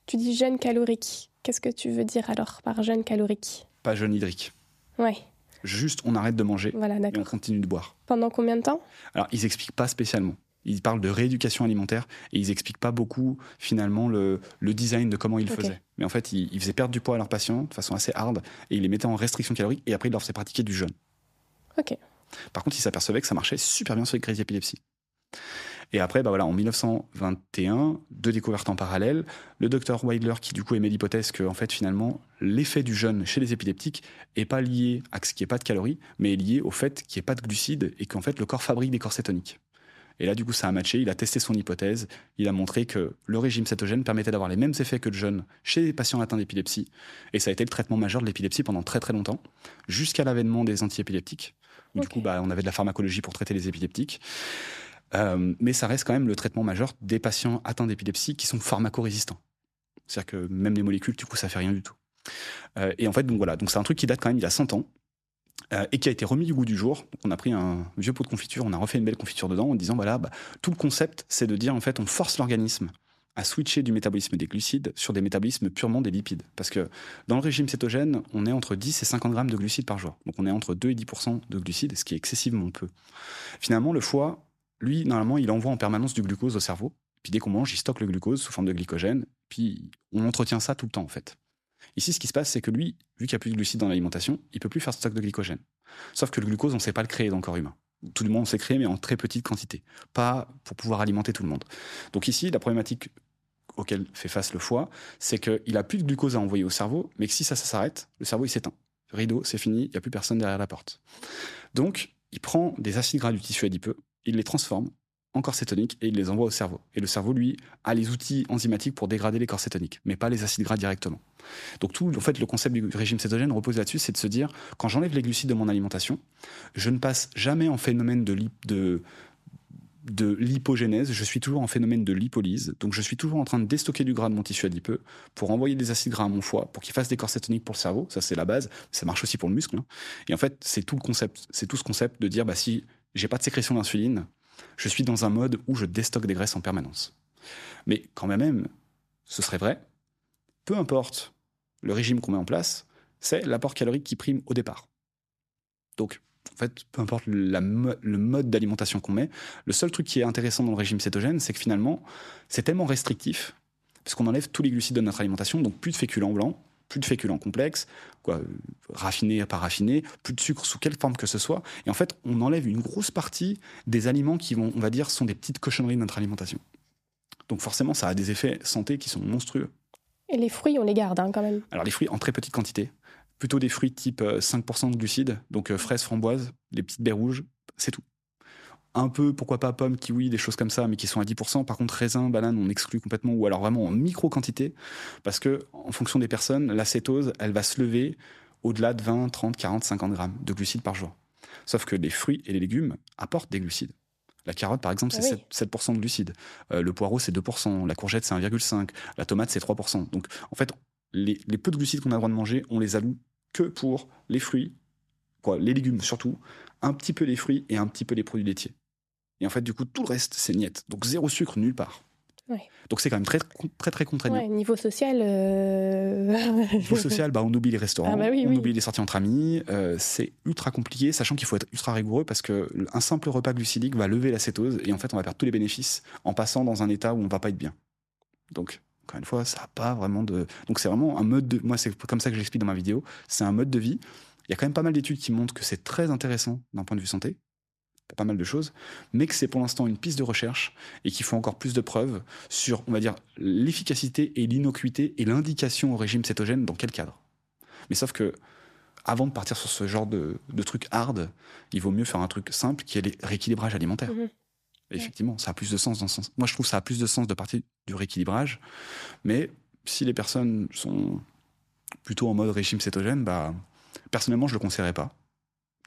[SPEAKER 1] Tu dis jeûne calorique. Qu'est-ce que tu veux dire alors par jeûne calorique?
[SPEAKER 2] Pas jeûne hydrique.
[SPEAKER 1] Ouais.
[SPEAKER 2] Juste, on arrête de manger
[SPEAKER 1] voilà,
[SPEAKER 2] et on continue de boire.
[SPEAKER 1] Pendant combien de temps?
[SPEAKER 2] Alors, ils n'expliquent pas spécialement. Ils parlent de rééducation alimentaire et ils n'expliquent pas beaucoup finalement le, le, design de comment ils faisaient. Mais en fait, ils, ils, faisaient perdre du poids à leurs patients de façon assez hard et ils les mettaient en restriction calorique et après ils leur faisaient pratiquer du jeûne. Par contre, il s'apercevait que ça marchait super bien sur les crises d'épilepsie. Et après, bah voilà, en 1921, deux découvertes en parallèle. Le docteur Weidler qui du coup émet l'hypothèse que fait finalement l'effet du jeûne chez les épileptiques est pas lié à ce qu'il n'y ait pas de calories, mais est lié au fait qu'il n'y ait pas de glucides et qu'en fait le corps fabrique des corps cétoniques. Et là, du coup, ça a matché. Il a testé son hypothèse. Il a montré que le régime cétogène permettait d'avoir les mêmes effets que le jeûne chez les patients atteints d'épilepsie. Et ça a été le traitement majeur de l'épilepsie pendant très très longtemps, jusqu'à l'avènement des antiépileptiques. Du coup, bah, on avait de la pharmacologie pour traiter les épileptiques. Euh, mais ça reste quand même le traitement majeur des patients atteints d'épilepsie qui sont pharmacorésistants. C'est-à-dire que même les molécules, du coup, ça fait rien du tout. Euh, et en fait, donc voilà, donc c'est un truc qui date quand même il y a 100 ans euh, et qui a été remis du goût du jour. Donc on a pris un vieux pot de confiture, on a refait une belle confiture dedans en disant voilà, bah, tout le concept, c'est de dire en fait, on force l'organisme à switcher du métabolisme des glucides sur des métabolismes purement des lipides. Parce que dans le régime cétogène, on est entre 10 et 50 grammes de glucides par jour. Donc on est entre 2 et 10% de glucides, ce qui est excessivement peu. Finalement, le foie, lui, normalement, il envoie en permanence du glucose au cerveau. Puis dès qu'on mange, il stocke le glucose sous forme de glycogène. Puis on entretient ça tout le temps, en fait. Ici, ce qui se passe, c'est que lui, vu qu'il n'y a plus de glucides dans l'alimentation, il peut plus faire stock de glycogène. Sauf que le glucose, on ne sait pas le créer dans le corps humain. Tout le monde sait créer, mais en très petite quantité. Pas pour pouvoir alimenter tout le monde. Donc ici, la problématique auquel fait face le foie, c'est qu'il a plus de glucose à envoyer au cerveau, mais que si ça, ça s'arrête, le cerveau, il s'éteint. Rideau, c'est fini, il n'y a plus personne derrière la porte. Donc, il prend des acides gras du tissu adipeux, il les transforme corps cétoniques et il les envoie au cerveau. Et le cerveau, lui, a les outils enzymatiques pour dégrader les corps cétoniques, mais pas les acides gras directement. Donc tout, en fait, le concept du régime cétogène repose là-dessus, c'est de se dire, quand j'enlève les glucides de mon alimentation, je ne passe jamais en phénomène de, de, de lipogénèse, je suis toujours en phénomène de lipolyse. Donc je suis toujours en train de déstocker du gras de mon tissu adipeux pour envoyer des acides gras à mon foie, pour qu'il fasse des corps cétoniques pour le cerveau. Ça, c'est la base. Ça marche aussi pour le muscle. hein. Et en fait, c'est tout le concept. C'est tout ce concept de dire, bah, si j'ai pas de sécrétion d'insuline, je suis dans un mode où je déstocke des graisses en permanence. Mais quand même, ce serait vrai, peu importe le régime qu'on met en place, c'est l'apport calorique qui prime au départ. Donc, en fait, peu importe le mode d'alimentation qu'on met, le seul truc qui est intéressant dans le régime cétogène, c'est que finalement, c'est tellement restrictif, parce qu'on enlève tous les glucides de notre alimentation, donc plus de féculents blancs, plus de féculents complexes, quoi, euh, raffinés, pas raffinés, plus de sucre sous quelle forme que ce soit. Et en fait, on enlève une grosse partie des aliments qui vont, on va dire, sont des petites cochonneries de notre alimentation. Donc forcément, ça a des effets santé qui sont monstrueux.
[SPEAKER 1] Et les fruits, on les garde hein, quand même.
[SPEAKER 2] Alors les fruits en très petite quantité, plutôt des fruits type euh, 5% de glucides, donc euh, fraises, framboises, les petites baies rouges, c'est tout. Un peu, pourquoi pas pommes, kiwis, des choses comme ça, mais qui sont à 10%. Par contre, raisins, bananes, on exclut complètement, ou alors vraiment en micro-quantité, parce que en fonction des personnes, l'acétose, elle va se lever au-delà de 20, 30, 40, 50 grammes de glucides par jour. Sauf que les fruits et les légumes apportent des glucides. La carotte, par exemple, c'est
[SPEAKER 1] Ah oui.
[SPEAKER 2] 7%, 7% de glucides. Euh, le poireau, c'est 2%. La courgette, c'est 1,5%. La tomate, c'est 3%. Donc, en fait, les, les peu de glucides qu'on a le droit de manger, on les alloue que pour les fruits, quoi, les légumes surtout, un petit peu les fruits et un petit peu les produits laitiers. Et en fait, du coup, tout le reste, c'est niette. Donc, zéro sucre nulle part.
[SPEAKER 1] Ouais.
[SPEAKER 2] Donc, c'est quand même très, très, très contraignant.
[SPEAKER 1] Ouais, niveau social. euh,
[SPEAKER 2] Niveau social, bah, on oublie les restaurants,
[SPEAKER 1] Ah bah oui,
[SPEAKER 2] on
[SPEAKER 1] oui.
[SPEAKER 2] oublie les sorties entre amis. euh, c'est ultra compliqué, sachant qu'il faut être ultra rigoureux parce que un simple repas glucidique va lever l'acétose et en fait, on va perdre tous les bénéfices en passant dans un état où on va pas être bien. Donc, encore une fois, ça n'a pas vraiment de. Donc, c'est vraiment un mode de. Moi, c'est comme ça que j'explique dans ma vidéo. C'est un mode de vie. Il y a quand même pas mal d'études qui montrent que c'est très intéressant d'un point de vue santé. Pas mal de choses, mais que c'est pour l'instant une piste de recherche et qu'il faut encore plus de preuves sur, on va dire, l'efficacité et l'innocuité et l'indication au régime cétogène dans quel cadre. Mais sauf que, avant de partir sur ce genre de, de truc hard, il vaut mieux faire un truc simple qui est le rééquilibrage alimentaire.
[SPEAKER 1] Mhm.
[SPEAKER 2] Effectivement, ça a plus de sens dans ce sens. Moi, je trouve que ça a plus de sens de partir du rééquilibrage. Mais si les personnes sont plutôt en mode régime cétogène, bah, personnellement, je le conseillerais pas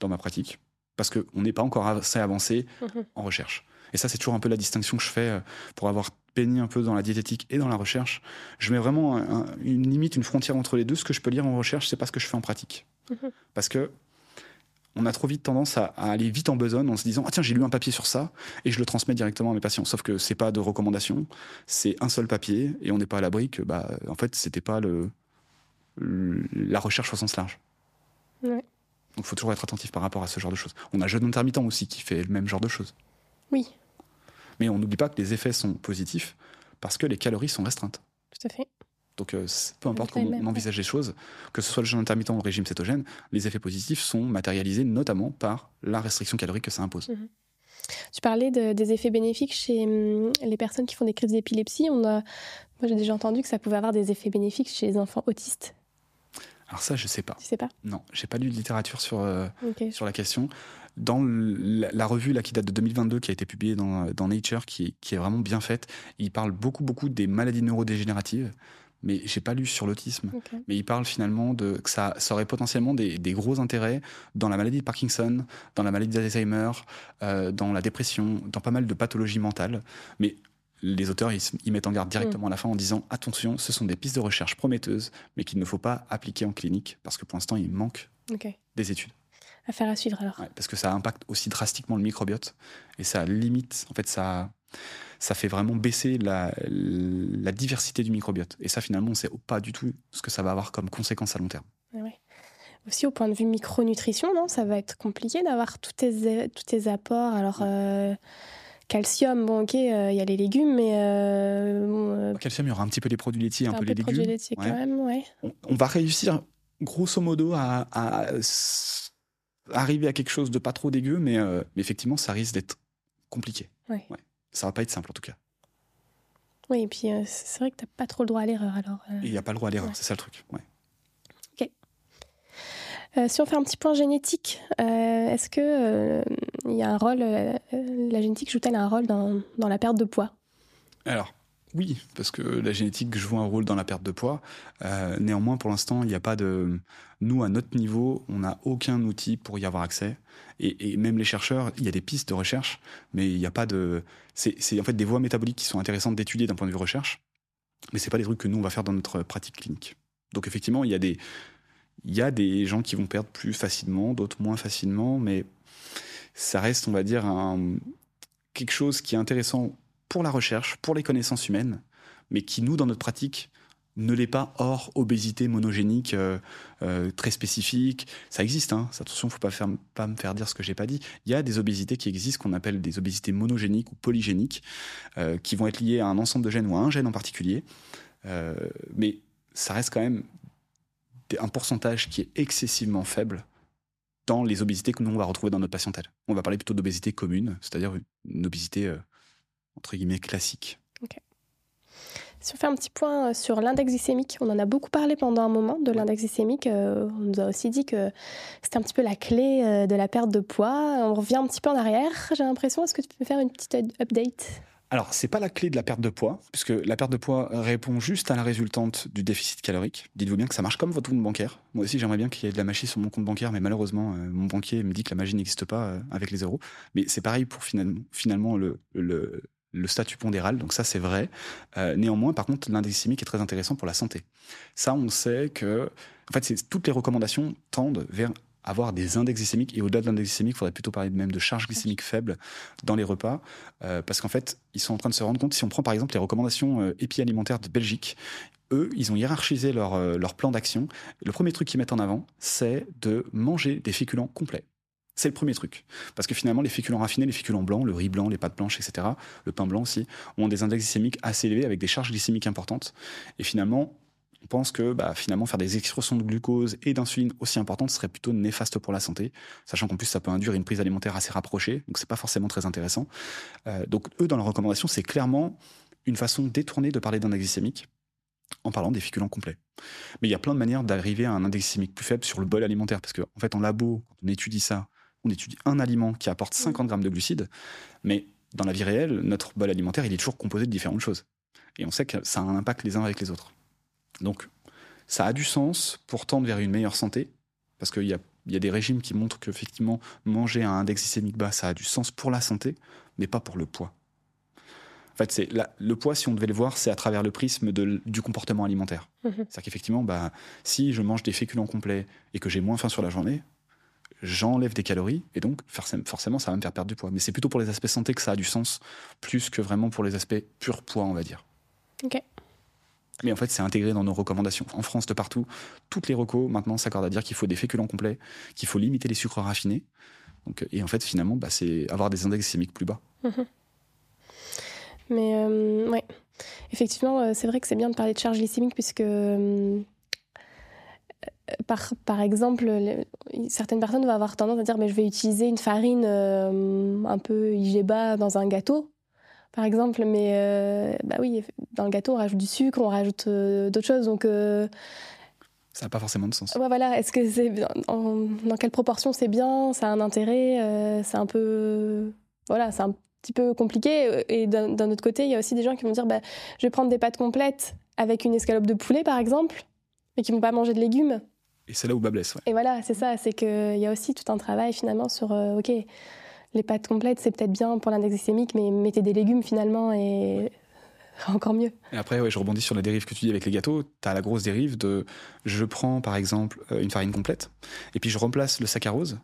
[SPEAKER 2] dans ma pratique. Parce qu'on n'est pas encore assez avancé
[SPEAKER 1] Mhm.
[SPEAKER 2] en recherche. Et ça, c'est toujours un peu la distinction que je fais euh, pour avoir baigné un peu dans la diététique et dans la recherche. Je mets vraiment un- un- une limite, une frontière entre les deux. Ce que je peux lire en recherche, c'est pas ce que je fais en pratique.
[SPEAKER 1] Mhm.
[SPEAKER 2] Parce que on a trop vite tendance à, à aller vite en besogne en se disant ah tiens j'ai lu un papier sur ça et je le transmets directement à mes patients. Sauf que c'est pas de recommandation, c'est un seul papier et on n'est pas à l'abri que bah en fait c'était pas le, le- la recherche au sens large.
[SPEAKER 1] Ouais.
[SPEAKER 2] Donc il faut toujours être attentif par rapport à ce genre de choses. On a jeûne intermittent aussi qui fait le même genre de choses.
[SPEAKER 1] Oui,
[SPEAKER 2] Mais on n'oublie pas que les effets sont positifs parce que les calories sont restreintes.
[SPEAKER 1] tout à fait.
[SPEAKER 2] Donc, peu importe comment on envisage les choses, que ce soit le jeûne intermittent ou le régime cétogène, les effets positifs sont matérialisés notamment par la restriction calorique que ça impose. Mhm.
[SPEAKER 1] Tu parlais des effets bénéfiques chez hum, les personnes qui font des crises d'épilepsie. On a, moi, j'ai déjà entendu que ça pouvait avoir des effets bénéfiques chez les enfants autistes.
[SPEAKER 2] Alors ça, je sais pas.
[SPEAKER 1] Tu sais pas?
[SPEAKER 2] Non, j'ai pas lu de littérature sur euh, sur la question. Dans la, revue là qui date de 2022, qui a été publiée dans, dans Nature, qui, qui, est vraiment bien faite, il parle beaucoup beaucoup des maladies neurodégénératives mais j'ai pas lu sur l'autisme. Mais il parle finalement de que ça, ça aurait potentiellement des, des, gros intérêts dans la maladie de Parkinson, dans la maladie d'Alzheimer, euh, dans la dépression, dans pas mal de pathologies mentales. Mais les auteurs, ils, mettent en garde directement à la fin en disant attention, ce sont des pistes de recherche prometteuses, mais qu'il ne faut pas appliquer en clinique parce que pour l'instant, il manque des études.
[SPEAKER 1] Affaire à suivre alors.
[SPEAKER 2] parce que ça impacte aussi drastiquement le microbiote et ça limite, en fait, ça ça fait vraiment baisser la, diversité du microbiote. Et ça, finalement, on ne sait pas du tout ce que ça va avoir comme conséquence à long terme.
[SPEAKER 1] Aussi, au point de vue micronutrition, non? Ça va être compliqué d'avoir tous tes, tous tes apports. Alors, euh, calcium, bon, ok, euh, il y a les légumes, mais. Euh,
[SPEAKER 2] calcium, il y aura un petit peu les produits laitiers, un, peu les légumes.
[SPEAKER 1] Produits laitiers, quand même, ouais.
[SPEAKER 2] On, va réussir, grosso modo, à, arriver à quelque chose de pas trop dégueu, mais, mais effectivement, ça risque d'être compliqué.
[SPEAKER 1] Ouais
[SPEAKER 2] ça va pas être simple en tout cas.
[SPEAKER 1] Oui, et puis euh, c'est vrai que tu n'as pas trop le droit à l'erreur alors.
[SPEAKER 2] Euh. Il n'y a pas le droit à l'erreur, c'est ça le truc. Ouais.
[SPEAKER 1] Ok. Euh, si on fait un petit point génétique, est-ce que il y a un rôle, la génétique joue-t-elle un rôle dans, dans la perte de poids?
[SPEAKER 2] Alors, oui, parce que la génétique joue un rôle dans la perte de poids. Euh, néanmoins, pour l'instant, il n'y a pas de. Nous, à notre niveau, on n'a aucun outil pour y avoir accès. Et, même les chercheurs, il y a des pistes de recherche, mais il n'y a pas de. C'est en fait des voies métaboliques qui sont intéressantes d'étudier d'un point de vue recherche, mais c'est pas des trucs que nous on va faire dans notre pratique clinique. Donc effectivement, il y a des il y a des gens qui vont perdre plus facilement, d'autres moins facilement, mais ça reste, on va dire, quelque chose qui est intéressant pour la recherche, pour les connaissances humaines, mais qui, nous, dans notre pratique, ne l'est pas hors obésité monogénique euh, euh, très spécifique. Ça existe, hein. attention, faut pas, faire, pas me faire dire ce que j'ai pas dit. Il y a des obésités qui existent, qu'on appelle des obésités monogéniques ou polygéniques, euh, qui vont être liées à un ensemble de gènes ou à un gène en particulier. mais ça reste quand même un pourcentage qui est excessivement faible dans les obésités que nous on va retrouver dans notre patientèle. On va parler plutôt d'obésité commune, c'est-à-dire une obésité entre guillemets classique.
[SPEAKER 1] Si on fait un petit point euh, sur l'index glycémique, on en a beaucoup parlé pendant un moment de l'index glycémique. Euh, on nous a aussi dit que c'était un petit peu la clé euh, de la perte de poids. On revient un petit peu en arrière, j'ai l'impression. Est-ce que tu peux faire une petite update?
[SPEAKER 2] Alors, c'est pas la clé de la perte de poids, puisque la perte de poids répond juste à la résultante du déficit calorique. Dites-vous bien que ça marche comme votre compte bancaire. Moi aussi, j'aimerais bien qu'il y ait de la magie sur mon compte bancaire, mais malheureusement, mon banquier me dit que la magie n'existe pas avec les euros. Mais c'est pareil pour finalement, finalement le, le, le statut pondéral, donc ça c'est vrai. Euh, néanmoins, par contre, l'index est très intéressant pour la santé. Ça, on sait que, en fait, toutes les recommandations tendent vers avoir des index glycémiques et au-delà de l'index glycémique, il faudrait plutôt parler même de charge glycémique faible dans les repas, euh, parce qu'en fait, ils sont en train de se rendre compte. Si on prend par exemple les recommandations euh, épi-alimentaires de Belgique, eux, ils ont hiérarchisé leur, leur plan d'action. Le premier truc qu'ils mettent en avant, c'est de manger des féculents complets. C'est le premier truc. Parce que finalement, les féculents raffinés, les féculents blancs, le riz blanc, les pâtes blanches, etc., le pain blanc aussi, ont des index glycémiques assez élevés avec des charges glycémiques importantes. Et finalement, on pense que bah, finalement faire des excrétions de glucose et d'insuline aussi importantes serait plutôt néfaste pour la santé, sachant qu'en plus ça peut induire une prise alimentaire assez rapprochée, donc c'est pas forcément très intéressant. Euh, donc eux, dans leurs recommandations, c'est clairement une façon détournée de parler d'index glycémique en parlant des féculents complets. Mais il y a plein de manières d'arriver à un index glycémique plus faible sur le bol alimentaire, parce qu'en en fait en labo, quand on étudie ça, on étudie un aliment qui apporte 50 grammes de glucides, mais dans la vie réelle, notre bol alimentaire, il est toujours composé de différentes choses. Et on sait que ça a un impact les uns avec les autres. Donc, ça a du sens pour tendre vers une meilleure santé, parce qu'il y a, des régimes qui montrent qu'effectivement, manger un index glycémique bas, ça a du sens pour la santé, mais pas pour le poids. En fait, c'est le poids, si on devait le voir, c'est à travers le prisme du comportement alimentaire. Mmh C'est-à-dire qu'effectivement, bah, si je mange des féculents complets et que j'ai moins faim sur la journée, j'enlève des calories et donc forcément ça va me faire perdre du poids. Mais c'est plutôt pour les aspects santé que ça a du sens, plus que vraiment pour les aspects pur poids, on va dire.
[SPEAKER 1] Ok.
[SPEAKER 2] Mais en fait, c'est intégré dans nos recommandations. En France, de partout, toutes les recos maintenant s'accordent à dire qu'il faut des féculents complets, qu'il faut limiter les sucres raffinés. Donc, et en fait, finalement, bah, c'est avoir des index glycémiques plus bas.
[SPEAKER 1] Mhm. Mais euh, ouais. Effectivement, c'est vrai que c'est bien de parler de charge glycémique puisque par, par exemple, certaines personnes vont avoir tendance à dire mais je vais utiliser une farine un peu IG dans un gâteau par exemple. Mais euh, bah oui, dans le gâteau, on rajoute du sucre, on rajoute euh, d'autres choses. Donc. Euh,
[SPEAKER 2] ça n'a pas forcément de sens.
[SPEAKER 1] Ouais, voilà. Est-ce que c'est dans quelle proportion c'est bien Ça a un intérêt C'est un peu voilà, c'est un petit peu compliqué. Et d'un autre côté, il y a aussi des gens qui vont dire bah, je vais prendre des pâtes complètes avec une escalope de poulet, par exemple, mais qui vont pas manger de légumes.
[SPEAKER 2] Et c'est là où bas blesse.
[SPEAKER 1] Et voilà, c'est ça. C'est qu'il y a aussi tout un travail finalement sur ok les pâtes complètes, c'est peut-être bien pour l'index glycémique, mais mettez des légumes finalement et encore mieux.
[SPEAKER 2] Et après, ouais, je rebondis sur la dérive que tu dis avec les gâteaux. Tu as la grosse dérive de je prends par exemple euh, une farine complète et puis je remplace le saccharose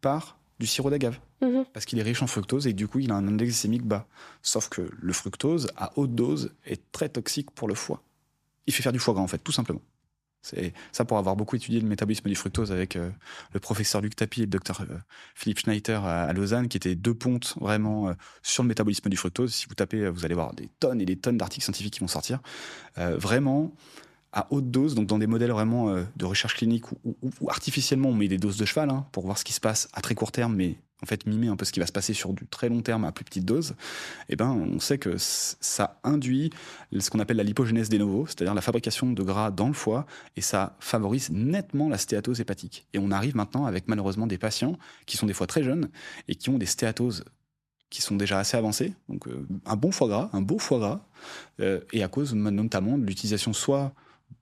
[SPEAKER 2] par du sirop d'agave. Mhm. Parce qu'il est riche en fructose et du coup, il a un index glycémique bas. Sauf que le fructose, à haute dose, est très toxique pour le foie. Il fait faire du foie gras, en fait, tout simplement. C'est ça pour avoir beaucoup étudié le métabolisme du fructose avec euh, le professeur Luc Tapie et le docteur euh, Philippe Schneider à, Lausanne, qui étaient deux pontes vraiment euh, sur le métabolisme du fructose. Si vous tapez, vous allez voir des tonnes et des tonnes d'articles scientifiques qui vont sortir. vraiment à haute dose, donc dans des modèles vraiment de recherche clinique où, artificiellement on met des doses de cheval hein, pour voir ce qui se passe à très court terme, mais en fait mimer un peu ce qui va se passer sur du très long terme à plus petite dose, eh ben, on sait que ça induit ce qu'on appelle la lipogénèse des novo, c'est-à-dire la fabrication de gras dans le foie, et ça favorise nettement la stéatose hépatique. Et on arrive maintenant avec malheureusement des patients qui sont des fois très jeunes et qui ont des stéatoses qui sont déjà assez avancées, donc euh, un bon foie gras, un beau foie gras, euh, et à cause notamment de l'utilisation soit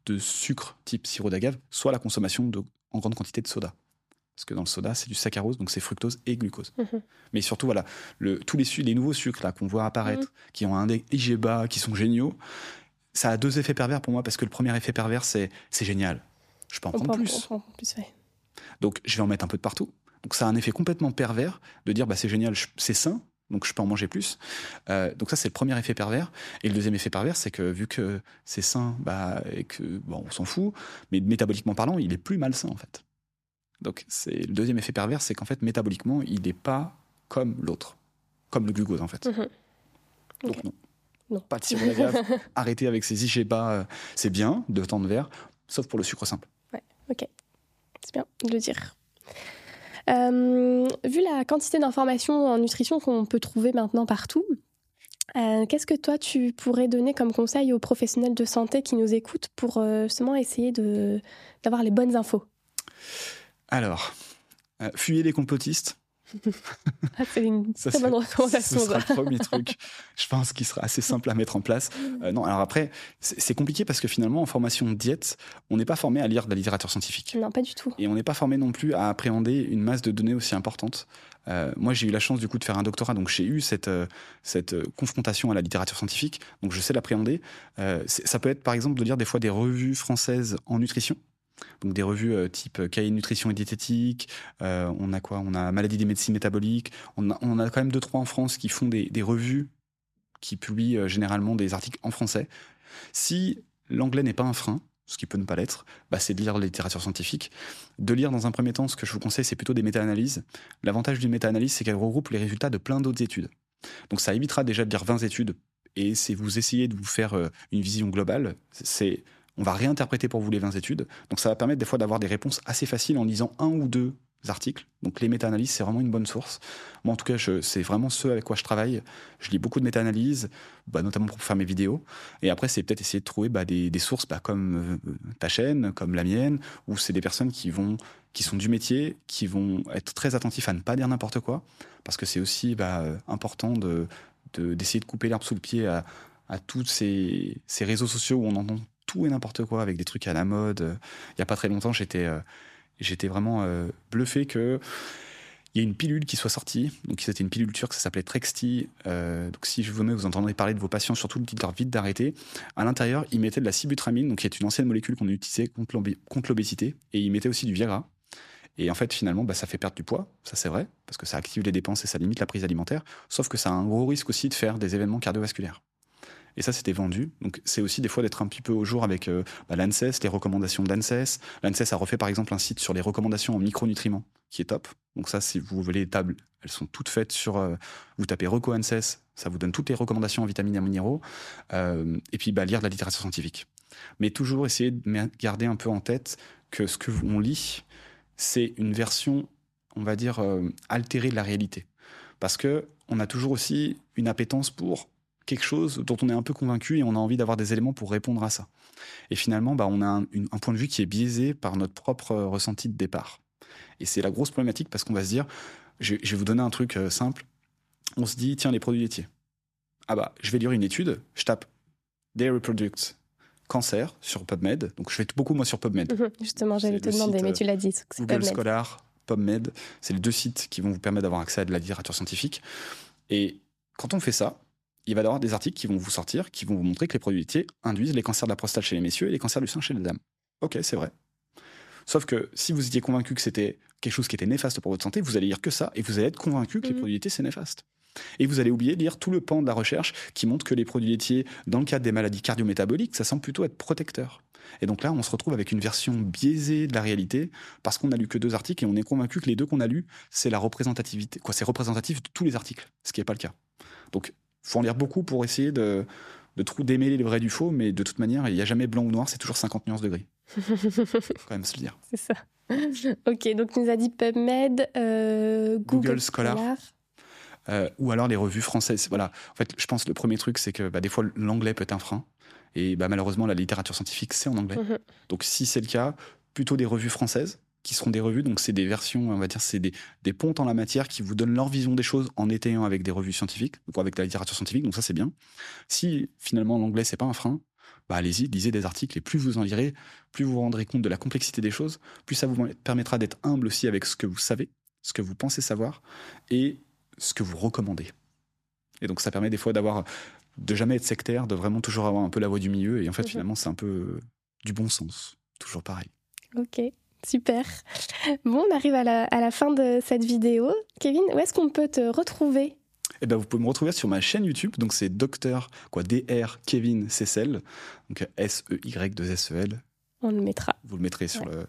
[SPEAKER 2] de sucre type sirop d'agave, soit la consommation en grande quantité de soda parce que dans le soda, c'est du saccharose, donc c'est fructose et glucose. Mhm. Mais surtout, voilà, le, tous les, les nouveaux sucres là qu'on voit apparaître, mhm. qui ont un IG bas, qui sont géniaux, ça a deux effets pervers pour moi, parce que le premier effet pervers, c'est c'est génial. Je peux en prendre plus. Donc, je vais en mettre un peu de partout. Donc, ça a un effet complètement pervers de dire, bah, c'est génial, c'est sain, donc je peux en manger plus. Euh, donc ça, c'est le premier effet pervers. Et le deuxième effet pervers, c'est que vu que c'est sain, bah, et que, bon, on s'en fout, mais métaboliquement parlant, il est plus malsain, en fait. Donc c'est le deuxième effet pervers, c'est qu'en fait métaboliquement, il n'est pas comme l'autre, comme le glucose en fait. Mhm. Donc non. Pas de sirop d'agave. Arrêtez avec ces IGBA, euh, c'est bien de temps de verre, sauf pour le sucre simple.
[SPEAKER 1] Ouais, ok. C'est bien de le dire. Euh, vu la quantité d'informations en nutrition qu'on peut trouver maintenant partout, euh, qu'est-ce que toi tu pourrais donner comme conseil aux professionnels de santé qui nous écoutent pour justement essayer d'avoir les bonnes infos?
[SPEAKER 2] Alors, euh, fuyez les complotistes.
[SPEAKER 1] Ah, c'est une très bonne recommandation.
[SPEAKER 2] Ce sera le premier truc, je pense, qui sera assez simple à mettre en place. Euh, non, alors après, c'est compliqué parce que finalement, en formation diète, on n'est pas formé à lire de la littérature scientifique.
[SPEAKER 1] Non, pas du tout.
[SPEAKER 2] Et on n'est pas formé non plus à appréhender une masse de données aussi importante. Euh, moi, j'ai eu la chance du coup de faire un doctorat, donc j'ai eu cette, cette confrontation à la littérature scientifique, donc je sais l'appréhender. ça peut être par exemple de lire des fois des revues françaises en nutrition. Donc des revues euh, type euh, Cahier Nutrition et Diététique, euh, on a quoi? On a Maladie des médecines métaboliques, on a, on a, quand même deux, trois en France qui font des, des revues qui publient généralement des articles en français. Si l'anglais n'est pas un frein, ce qui peut ne pas l'être, bah c'est de lire la littérature scientifique. De lire dans un premier temps, ce que je vous conseille, c'est plutôt des méta-analyses. L'avantage d'une méta-analyse, c'est qu'elle regroupe les résultats de plein d'autres études. Donc ça évitera déjà de lire 20 études et c'est vous essayez de vous faire une vision globale. C'est on va réinterpréter pour vous les 20 études. Donc ça va permettre des fois d'avoir des réponses assez faciles en lisant un ou deux articles. Donc les méta-analyses, c'est vraiment une bonne source. Moi, en tout cas, c'est vraiment ce avec quoi je travaille. Je lis beaucoup de méta-analyses, bah, notamment pour faire mes vidéos. Et après, c'est peut-être essayer de trouver bah, des, sources bah, comme euh, ta chaîne, comme la mienne, où c'est des personnes qui vont qui sont du métier, qui vont être très attentifs à ne pas dire n'importe quoi, parce que c'est aussi important de d'essayer de, couper l'herbe sous le pied à, tous ces réseaux sociaux où on entend et n'importe quoi avec des trucs à la mode. Il y a pas très longtemps, j'étais euh, vraiment euh, bluffé que il y a une pilule qui soit sortie. Donc c'était une pilule turque, ça s'appelait Trexti. Euh, donc si je vous mets, vous entendrez parler de vos patients, surtout le titre vite d'arrêter. À l'intérieur, ils mettaient de la sibutramine, donc qui est une ancienne molécule qu'on utilisait contre l'obésité, et ils mettaient aussi du Viagra. Et en fait, finalement, bah, ça fait perdre du poids, ça c'est vrai, parce que ça active les dépenses et ça limite la prise alimentaire. Sauf que ça a un gros risque aussi de faire des événements cardiovasculaires. Et ça, c'était vendu. Donc, c'est aussi des fois d'être un petit peu au jour avec euh, bah, l'ANSES, les recommandations d'ANSES. L'ANSES a refait par exemple un site sur les recommandations en micronutriments, qui est top. Donc ça, si vous voulez les tables, elles sont toutes faites sur... Euh, vous tapez Reco ANSES, ça vous donne toutes les recommandations en vitamines et minéraux. Euh, et puis, bah, lire de la littérature scientifique. Mais toujours essayer de garder un peu en tête que ce que on lit, c'est une version, on va dire, altérée de la réalité. Parce que on a toujours aussi une appétence pour quelque chose dont on est un peu convaincu et on a envie d'avoir des éléments pour répondre à ça. Et finalement, bah, on a un, point de vue qui est biaisé par notre propre ressenti de départ. Et c'est la grosse problématique parce qu'on va se dire, je, vais vous donner un truc euh, simple. On se dit, tiens, les produits laitiers. Ah bah, je vais lire une étude, je tape Dairy Products Cancer sur PubMed. Donc je fais beaucoup moi sur PubMed.
[SPEAKER 1] Mhm, justement, j'allais te demander, mais tu l'as dit.
[SPEAKER 2] Google PubMed. Scholar, PubMed, c'est les deux sites qui vont vous permettre d'avoir accès à de la littérature scientifique. Et quand on fait ça, il va y avoir des articles qui vont vous sortir, qui vont vous montrer que les produits laitiers induisent les cancers de la prostate chez les messieurs et les cancers du sein chez les dames. Ok, c'est vrai. Sauf que si vous étiez convaincu que c'était quelque chose qui était néfaste pour votre santé, vous allez lire que ça et vous allez être convaincu que les mmh. produits laitiers c'est néfaste. Et vous allez oublier de lire tout le pan de la recherche qui montre que les produits laitiers, dans le cadre des maladies cardiométaboliques, ça semble plutôt être protecteur. Et donc là, on se retrouve avec une version biaisée de la réalité parce qu'on n'a lu que deux articles et on est convaincu que les deux qu'on a lus, c'est la représentativité. Quoi, c'est représentatif de tous les articles, ce qui n'est pas le cas. Donc faut en lire beaucoup pour essayer de, de démêler le vrai du faux, mais de toute manière, il n'y a jamais blanc ou noir, c'est toujours 50 nuances de gris. quand même se le dire.
[SPEAKER 1] C'est ça. ok, donc nous a dit PubMed, euh, Google, Scholar.
[SPEAKER 2] Euh, ou alors les revues françaises. Voilà. En fait, je pense que le premier truc, c'est que bah, des fois, l'anglais peut être un frein. Et bah, malheureusement, la littérature scientifique, c'est en anglais. Mhm. Donc, si c'est le cas, plutôt des revues françaises qui seront des revues. Donc, c'est des versions, on va dire, c'est des, des, pontes en la matière qui vous donnent leur vision des choses en étayant avec des revues scientifiques, ou avec la littérature scientifique. Donc, ça, c'est bien. Si finalement l'anglais, c'est pas un frein, bah, allez-y, lisez des articles et plus vous en lirez, plus vous vous rendrez compte de la complexité des choses, plus ça vous permettra d'être humble aussi avec ce que vous savez, ce que vous pensez savoir et ce que vous recommandez. Et donc, ça permet des fois d'avoir, de jamais être sectaire, de vraiment toujours avoir un peu la voix du milieu. Et en fait, finalement, c'est un peu du bon sens. Toujours pareil.
[SPEAKER 1] Ok. Super. Bon, on arrive à la, fin de cette vidéo. Kevin, où est-ce qu'on peut te retrouver?
[SPEAKER 2] Eh ben, vous pouvez me retrouver sur ma chaîne YouTube, donc c'est Docteur quoi Dr Kevin Cessel, donc S E Y 2 S E L.
[SPEAKER 1] On le mettra.
[SPEAKER 2] Vous le mettrez sur le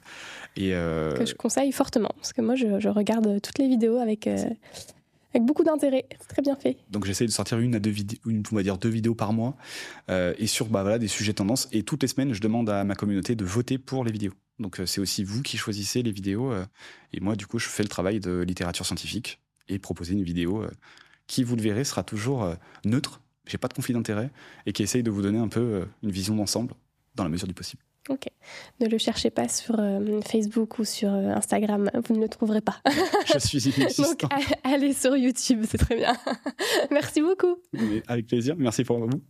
[SPEAKER 1] et euh, que je conseille fortement parce que moi je, regarde toutes les vidéos avec euh, avec beaucoup d'intérêt. C'est très bien fait.
[SPEAKER 2] Donc j'essaie de sortir une à deux vidéos, on va dire deux vidéos par mois, euh, et sur bah, voilà, des sujets tendances. Et toutes les semaines, je demande à ma communauté de voter pour les vidéos. Donc euh, c'est aussi vous qui choisissez les vidéos. Euh, et moi, du coup, je fais le travail de littérature scientifique et proposer une vidéo qui, vous le verrez, sera toujours neutre. J'ai pas de conflit d'intérêt et qui essaye de vous donner un peu une vision d'ensemble dans la mesure du possible.
[SPEAKER 1] Ok. Ne le cherchez pas sur euh, Facebook ou sur euh, Instagram, vous ne le trouverez pas.
[SPEAKER 2] Je suis inexistant.
[SPEAKER 1] Donc allez sur YouTube, c'est très bien. Merci beaucoup.
[SPEAKER 2] avec plaisir, merci pour vous.